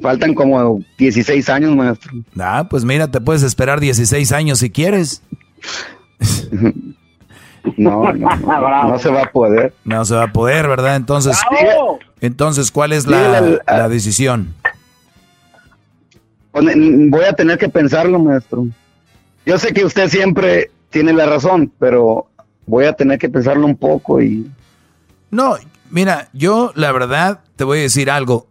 Faltan como 16 años, maestro. Ah, pues mira, te puedes esperar 16 años si quieres. No, no, no, se va a poder. No se va a poder, ¿verdad? Entonces, entonces ¿cuál es la, la decisión? Voy a tener que pensarlo, maestro. Yo sé que usted siempre tiene la razón, pero voy a tener que pensarlo un poco y... No, mira, yo la verdad te voy a decir algo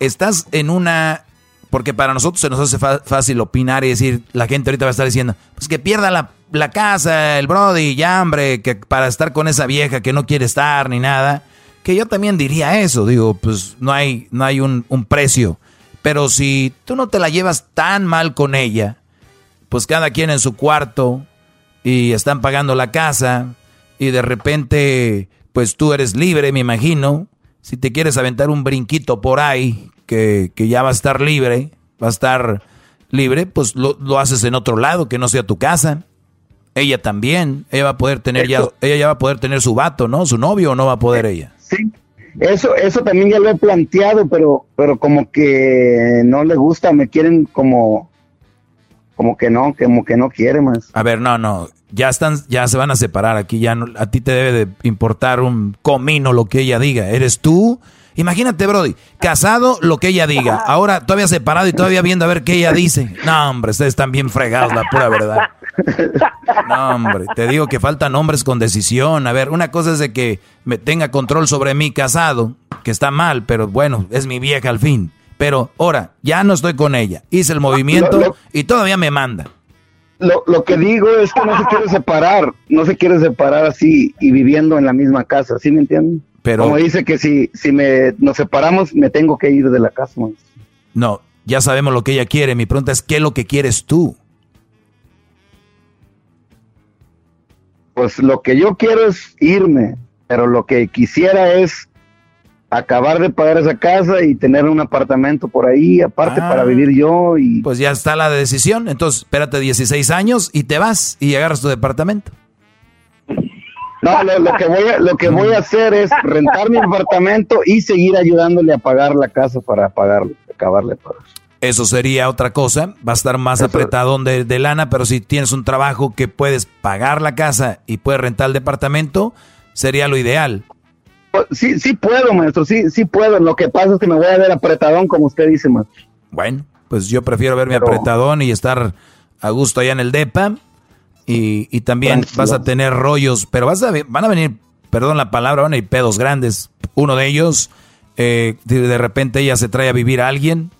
estás en una... Porque para nosotros se nos hace fácil opinar y decir, la gente ahorita va a estar diciendo, pues que pierda la, la casa, el Brody, ya hambre, que para estar con esa vieja que no quiere estar ni nada. Que yo también diría eso, digo, pues no hay, no hay un, un precio. Pero si tú no te la llevas tan mal con ella, pues cada quien en su cuarto y están pagando la casa y de repente pues tú eres libre, me imagino, si te quieres aventar un brinquito por ahí, que, ya va a estar libre, va a estar libre, pues lo, haces en otro lado, que no sea tu casa. Ella también, ella va a poder tener ya, ella ya va a poder tener su vato, ¿no? Su novio o no va a poder ella. Sí, eso, eso también ya lo he planteado, pero, pero como que no le gusta, me quieren como, como que no, como que no quiere más. A ver, no, no, ya están, ya se van a separar aquí, ya no, a ti te debe de importar un comino lo que ella diga. Eres tú. Imagínate, Brody, casado, lo que ella diga. Ahora todavía separado y todavía viendo a ver qué ella dice. No, hombre, ustedes están bien fregados, la pura verdad. No, hombre, te digo que faltan hombres con decisión. A ver, una cosa es de que me tenga control sobre mí casado, que está mal, pero bueno, es mi vieja al fin. Pero ahora, ya no estoy con ella. Hice el movimiento y todavía me manda lo, lo que digo es que no se quiere separar, no se quiere separar así y viviendo en la misma casa, ¿sí me entienden? Pero, Como dice que si, si me, nos separamos, me tengo que ir de la casa. No, ya sabemos lo que ella quiere. Mi pregunta es, ¿qué es lo que quieres tú? Pues lo que yo quiero es irme, pero lo que quisiera es acabar de pagar esa casa y tener un apartamento por ahí, aparte para ah. vivir yo y... Pues ya está la decisión, entonces espérate 16 años y te vas y agarras tu departamento. No, lo, que voy a, lo que voy a hacer es rentar mi apartamento y seguir ayudándole a pagar la casa para pagarlo, acabarle. Eso sería otra cosa, va a estar más apretado de, de lana, pero si tienes un trabajo que puedes pagar la casa y puedes rentar el departamento, sería lo ideal. Sí, sí puedo, maestro, sí, sí puedo. Lo que pasa es que me voy a ver apretadón, como usted dice, maestro. Bueno, pues yo prefiero verme apretadón y estar a gusto allá en el DEPA. Y, y también vas a tener rollos, pero vas a, van a venir, perdón la palabra, van a ir pedos grandes. Uno de ellos, eh, de, repente ella se trae a vivir a alguien.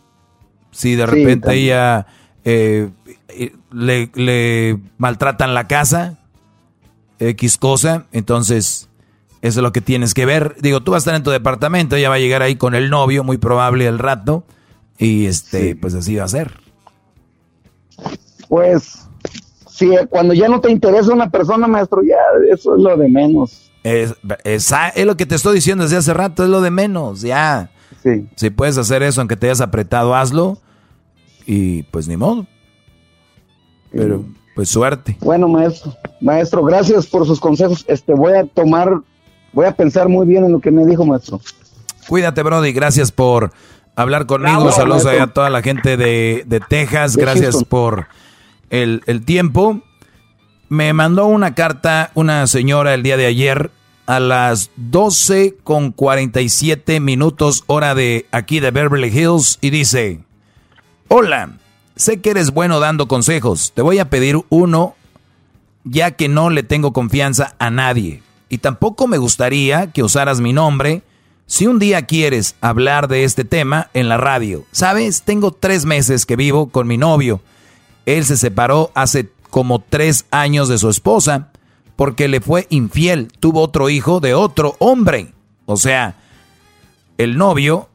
Si de repente ella eh, le, le maltratan la casa, X cosa, entonces eso es lo que tienes que ver. Digo, tú vas a estar en tu departamento, ella va a llegar ahí con el novio, muy probable el rato. Y este, pues así va a ser. Pues, sí, cuando ya no te interesa una persona, maestro, ya eso es lo de menos. Es, es, es lo que te estoy diciendo desde hace rato, es lo de menos, ya. Sí. Si puedes hacer eso, aunque te hayas apretado, hazlo. Y pues ni modo. Pero, pues suerte. Bueno, maestro, maestro, gracias por sus consejos. Este, voy a tomar Voy a pensar muy bien en lo que me dijo, maestro. Cuídate, Brody. Gracias por hablar conmigo. Saludos a toda la gente de, de Texas. Gracias por el, el tiempo. Me mandó una carta una señora el día de ayer a las 12 con 47 minutos hora de aquí de Beverly Hills y dice, hola, sé que eres bueno dando consejos, te voy a pedir uno ya que no le tengo confianza a nadie y tampoco me gustaría que usaras mi nombre si un día quieres hablar de este tema en la radio. Sabes, tengo tres meses que vivo con mi novio. Él se separó hace como tres años de su esposa porque le fue infiel, tuvo otro hijo de otro hombre. O sea, el novio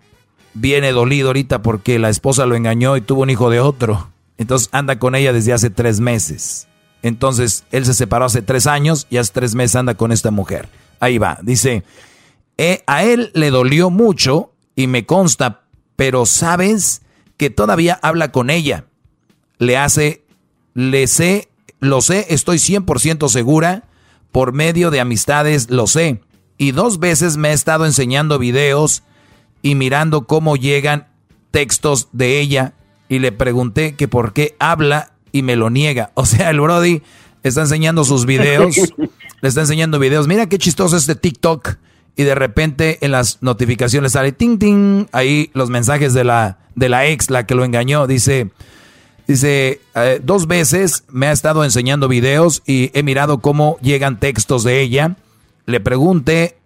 viene dolido ahorita porque la esposa lo engañó y tuvo un hijo de otro. Entonces anda con ella desde hace tres meses. Entonces él se separó hace tres años y hace tres meses anda con esta mujer. Ahí va, dice, eh, a él le dolió mucho y me consta, pero sabes que todavía habla con ella. Le hace, le sé, lo sé, estoy 100% segura por medio de amistades, lo sé. Y dos veces me he estado enseñando videos y mirando cómo llegan textos de ella y le pregunté que por qué habla y me lo niega. O sea, el Brody está enseñando sus videos, le está enseñando videos. Mira qué chistoso este TikTok. Y de repente en las notificaciones sale ting ting, ahí los mensajes de la, de la ex, la que lo engañó, dice, Dice, eh, dos veces me ha estado enseñando videos y he mirado cómo llegan textos de ella. Le pregunté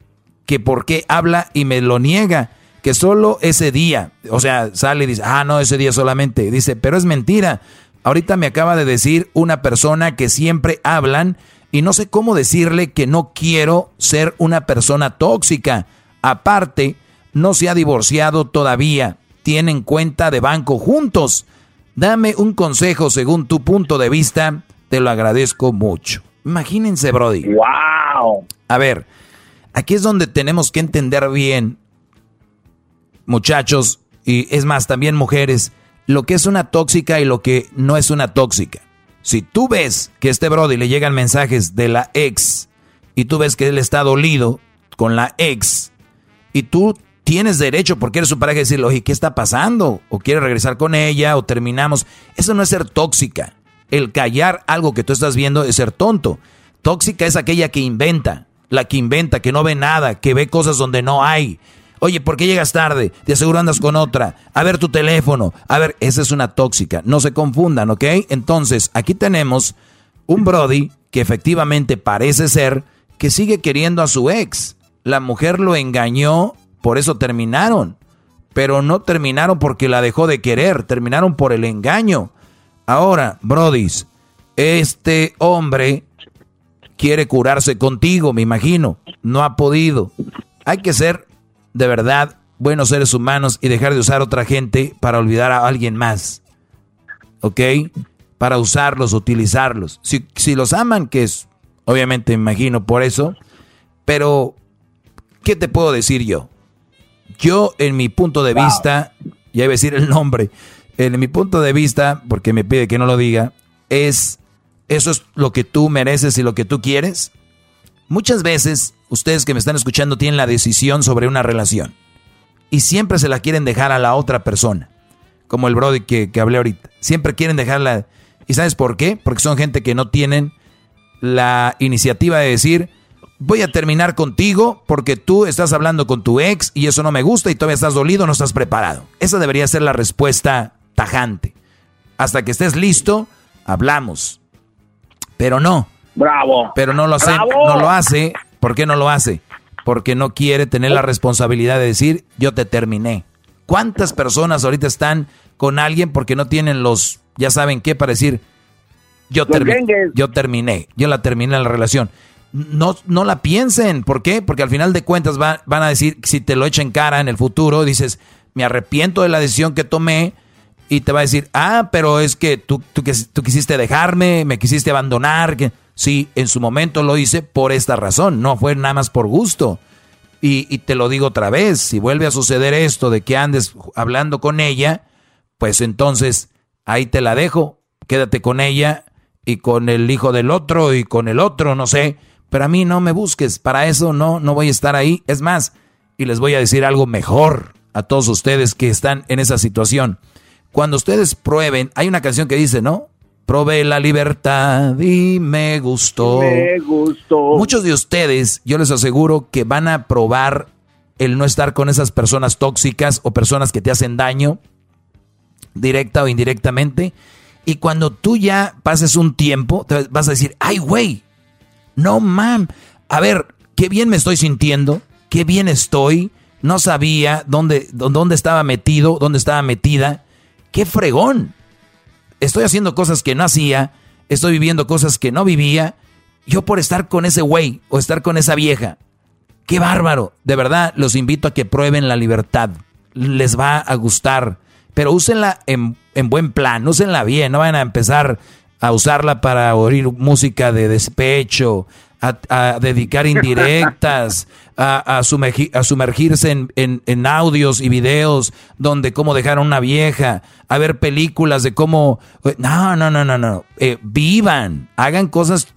que por qué habla y me lo niega, que solo ese día, o sea, sale y dice, ah, no, ese día solamente. Dice, pero es mentira. Ahorita me acaba de decir una persona que siempre hablan y no sé cómo decirle que no quiero ser una persona tóxica. Aparte, no se ha divorciado todavía. Tienen cuenta de banco juntos. Dame un consejo según tu punto de vista, te lo agradezco mucho. Imagínense, Brody. ¡Wow! A ver, aquí es donde tenemos que entender bien, muchachos, y es más, también mujeres, lo que es una tóxica y lo que no es una tóxica. Si tú ves que a este Brody le llegan mensajes de la ex y tú ves que él está dolido con la ex y tú tienes derecho, porque eres su pareja, decirle, oye, ¿qué está pasando? O quiere regresar con ella, o terminamos. Eso no es ser tóxica. El callar algo que tú estás viendo es ser tonto. Tóxica es aquella que inventa, la que inventa, que no ve nada, que ve cosas donde no hay. Oye, ¿por qué llegas tarde? De seguro andas con otra. A ver tu teléfono. A ver, esa es una tóxica. No se confundan, ¿ok? Entonces, aquí tenemos un Brody que efectivamente parece ser que sigue queriendo a su ex. La mujer lo engañó por eso terminaron. Pero no terminaron porque la dejó de querer, terminaron por el engaño. Ahora, Brodis, este hombre quiere curarse contigo, me imagino. No ha podido. Hay que ser de verdad buenos seres humanos y dejar de usar a otra gente para olvidar a alguien más. ¿Ok? Para usarlos, utilizarlos. Si, si los aman, que es, obviamente me imagino por eso, pero, ¿qué te puedo decir yo? Yo, en mi punto de vista, ya iba a decir el nombre, en mi punto de vista, porque me pide que no lo diga, es, eso es lo que tú mereces y lo que tú quieres. Muchas veces, ustedes que me están escuchando tienen la decisión sobre una relación y siempre se la quieren dejar a la otra persona, como el Brody que, que hablé ahorita. Siempre quieren dejarla. ¿Y sabes por qué? Porque son gente que no tienen la iniciativa de decir, voy a terminar contigo porque tú estás hablando con tu ex y eso no me gusta y todavía estás dolido, no estás preparado. Esa debería ser la respuesta tajante. Hasta que estés listo, hablamos. Pero no. Bravo. Pero no lo hace, no lo hace. ¿Por qué no lo hace? Porque no quiere tener la responsabilidad de decir, yo te terminé. ¿Cuántas personas ahorita están con alguien porque no tienen los, ya saben qué, para decir, yo, yo terminé, yo la terminé la relación? no, no la piensen. ¿Por qué? Porque al final de cuentas van a decir, si te lo echen cara en el futuro, dices, me arrepiento de la decisión que tomé y te va a decir, ah, pero es que tú, tú, tú quisiste dejarme, me quisiste abandonar. Que... Sí, en su momento lo hice por esta razón, no fue nada más por gusto. Y, y te lo digo otra vez, si vuelve a suceder esto de que andes hablando con ella, pues entonces ahí te la dejo, quédate con ella y con el hijo del otro y con el otro, no sé pero a mí no me busques, para eso no, no voy a estar ahí. Es más, y les voy a decir algo mejor, a todos ustedes que están en esa situación. Cuando ustedes prueben, hay una canción que dice, ¿no? Probé la libertad y me gustó. Me gustó. Muchos de ustedes, yo les aseguro que van a probar el no estar con esas personas tóxicas o personas que te hacen daño, directa o indirectamente. Y cuando tú ya pases un tiempo, te vas a decir, ay, güey, no mam, a ver, qué bien me estoy sintiendo, qué bien estoy, no sabía dónde, dónde estaba metido, dónde estaba metida, qué fregón. Estoy haciendo cosas que no hacía, estoy viviendo cosas que no vivía, yo por estar con ese güey o estar con esa vieja. Qué bárbaro. De verdad, los invito a que prueben la libertad. Les va a gustar. Pero úsenla en, buen plan, úsenla bien. No van a empezar a usarla para oír música de despecho, a, dedicar indirectas, a, a, sumergirse en, audios y videos donde cómo dejar a una vieja, a ver películas de cómo... No, no, no, no, no. Eh, vivan, hagan cosas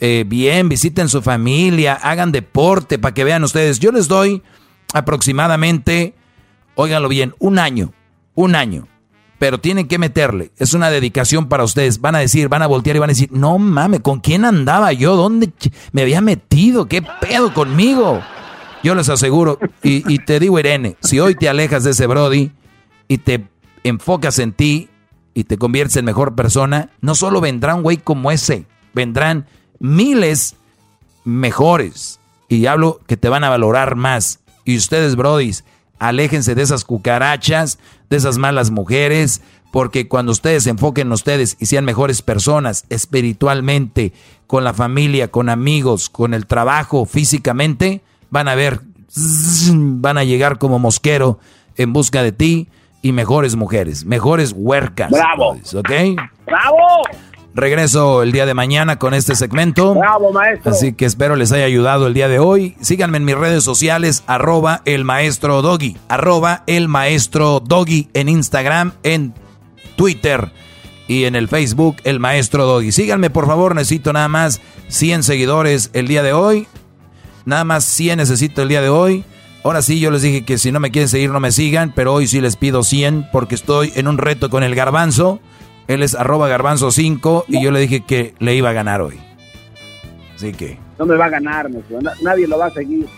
eh, bien, visiten su familia, hagan deporte para que vean ustedes. Yo les doy aproximadamente, óiganlo bien, un año, un año. Pero tienen que meterle, es una dedicación para ustedes. Van a decir, van a voltear y van a decir, no mames, ¿con quién andaba yo? ¿Dónde me había metido? ¿Qué pedo conmigo? Yo les aseguro, y, te digo, Irene, si hoy te alejas de ese Brody y te enfocas en ti y te conviertes en mejor persona, no solo vendrá un güey como ese, vendrán miles mejores. Y hablo que te van a valorar más. Y ustedes, brodis, aléjense de esas cucarachas, de esas malas mujeres, porque cuando ustedes se enfoquen en ustedes y sean mejores personas espiritualmente, con la familia, con amigos, con el trabajo, físicamente, van a ver, van a llegar como mosquero en busca de ti y mejores mujeres, mejores huercas. ¡Bravo! ¿Ok? ¡Bravo! Regreso el día de mañana con este segmento. Bravo, maestro. Así que espero les haya ayudado el día de hoy. Síganme en mis redes sociales, arroba el maestro doggy, arroba el maestro doggy en Instagram, en Twitter y en el Facebook, el maestro doggy. Síganme, por favor, necesito nada más 100 seguidores el día de hoy. Nada más 100 necesito el día de hoy. Ahora sí, yo les dije que si no me quieren seguir, no me sigan, pero hoy sí les pido 100 porque estoy en un reto con el garbanzo. Él es arroba garbanzo 5 y yo le dije que le iba a ganar hoy. Así que... No me va a ganar, nadie lo va a seguir.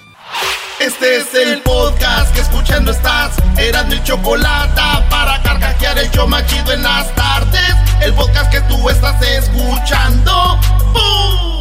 Este es el podcast que escuchando estás. Eran mi chocolate para carcajear el yo machido en las tardes. El podcast que tú estás escuchando. ¡Bum!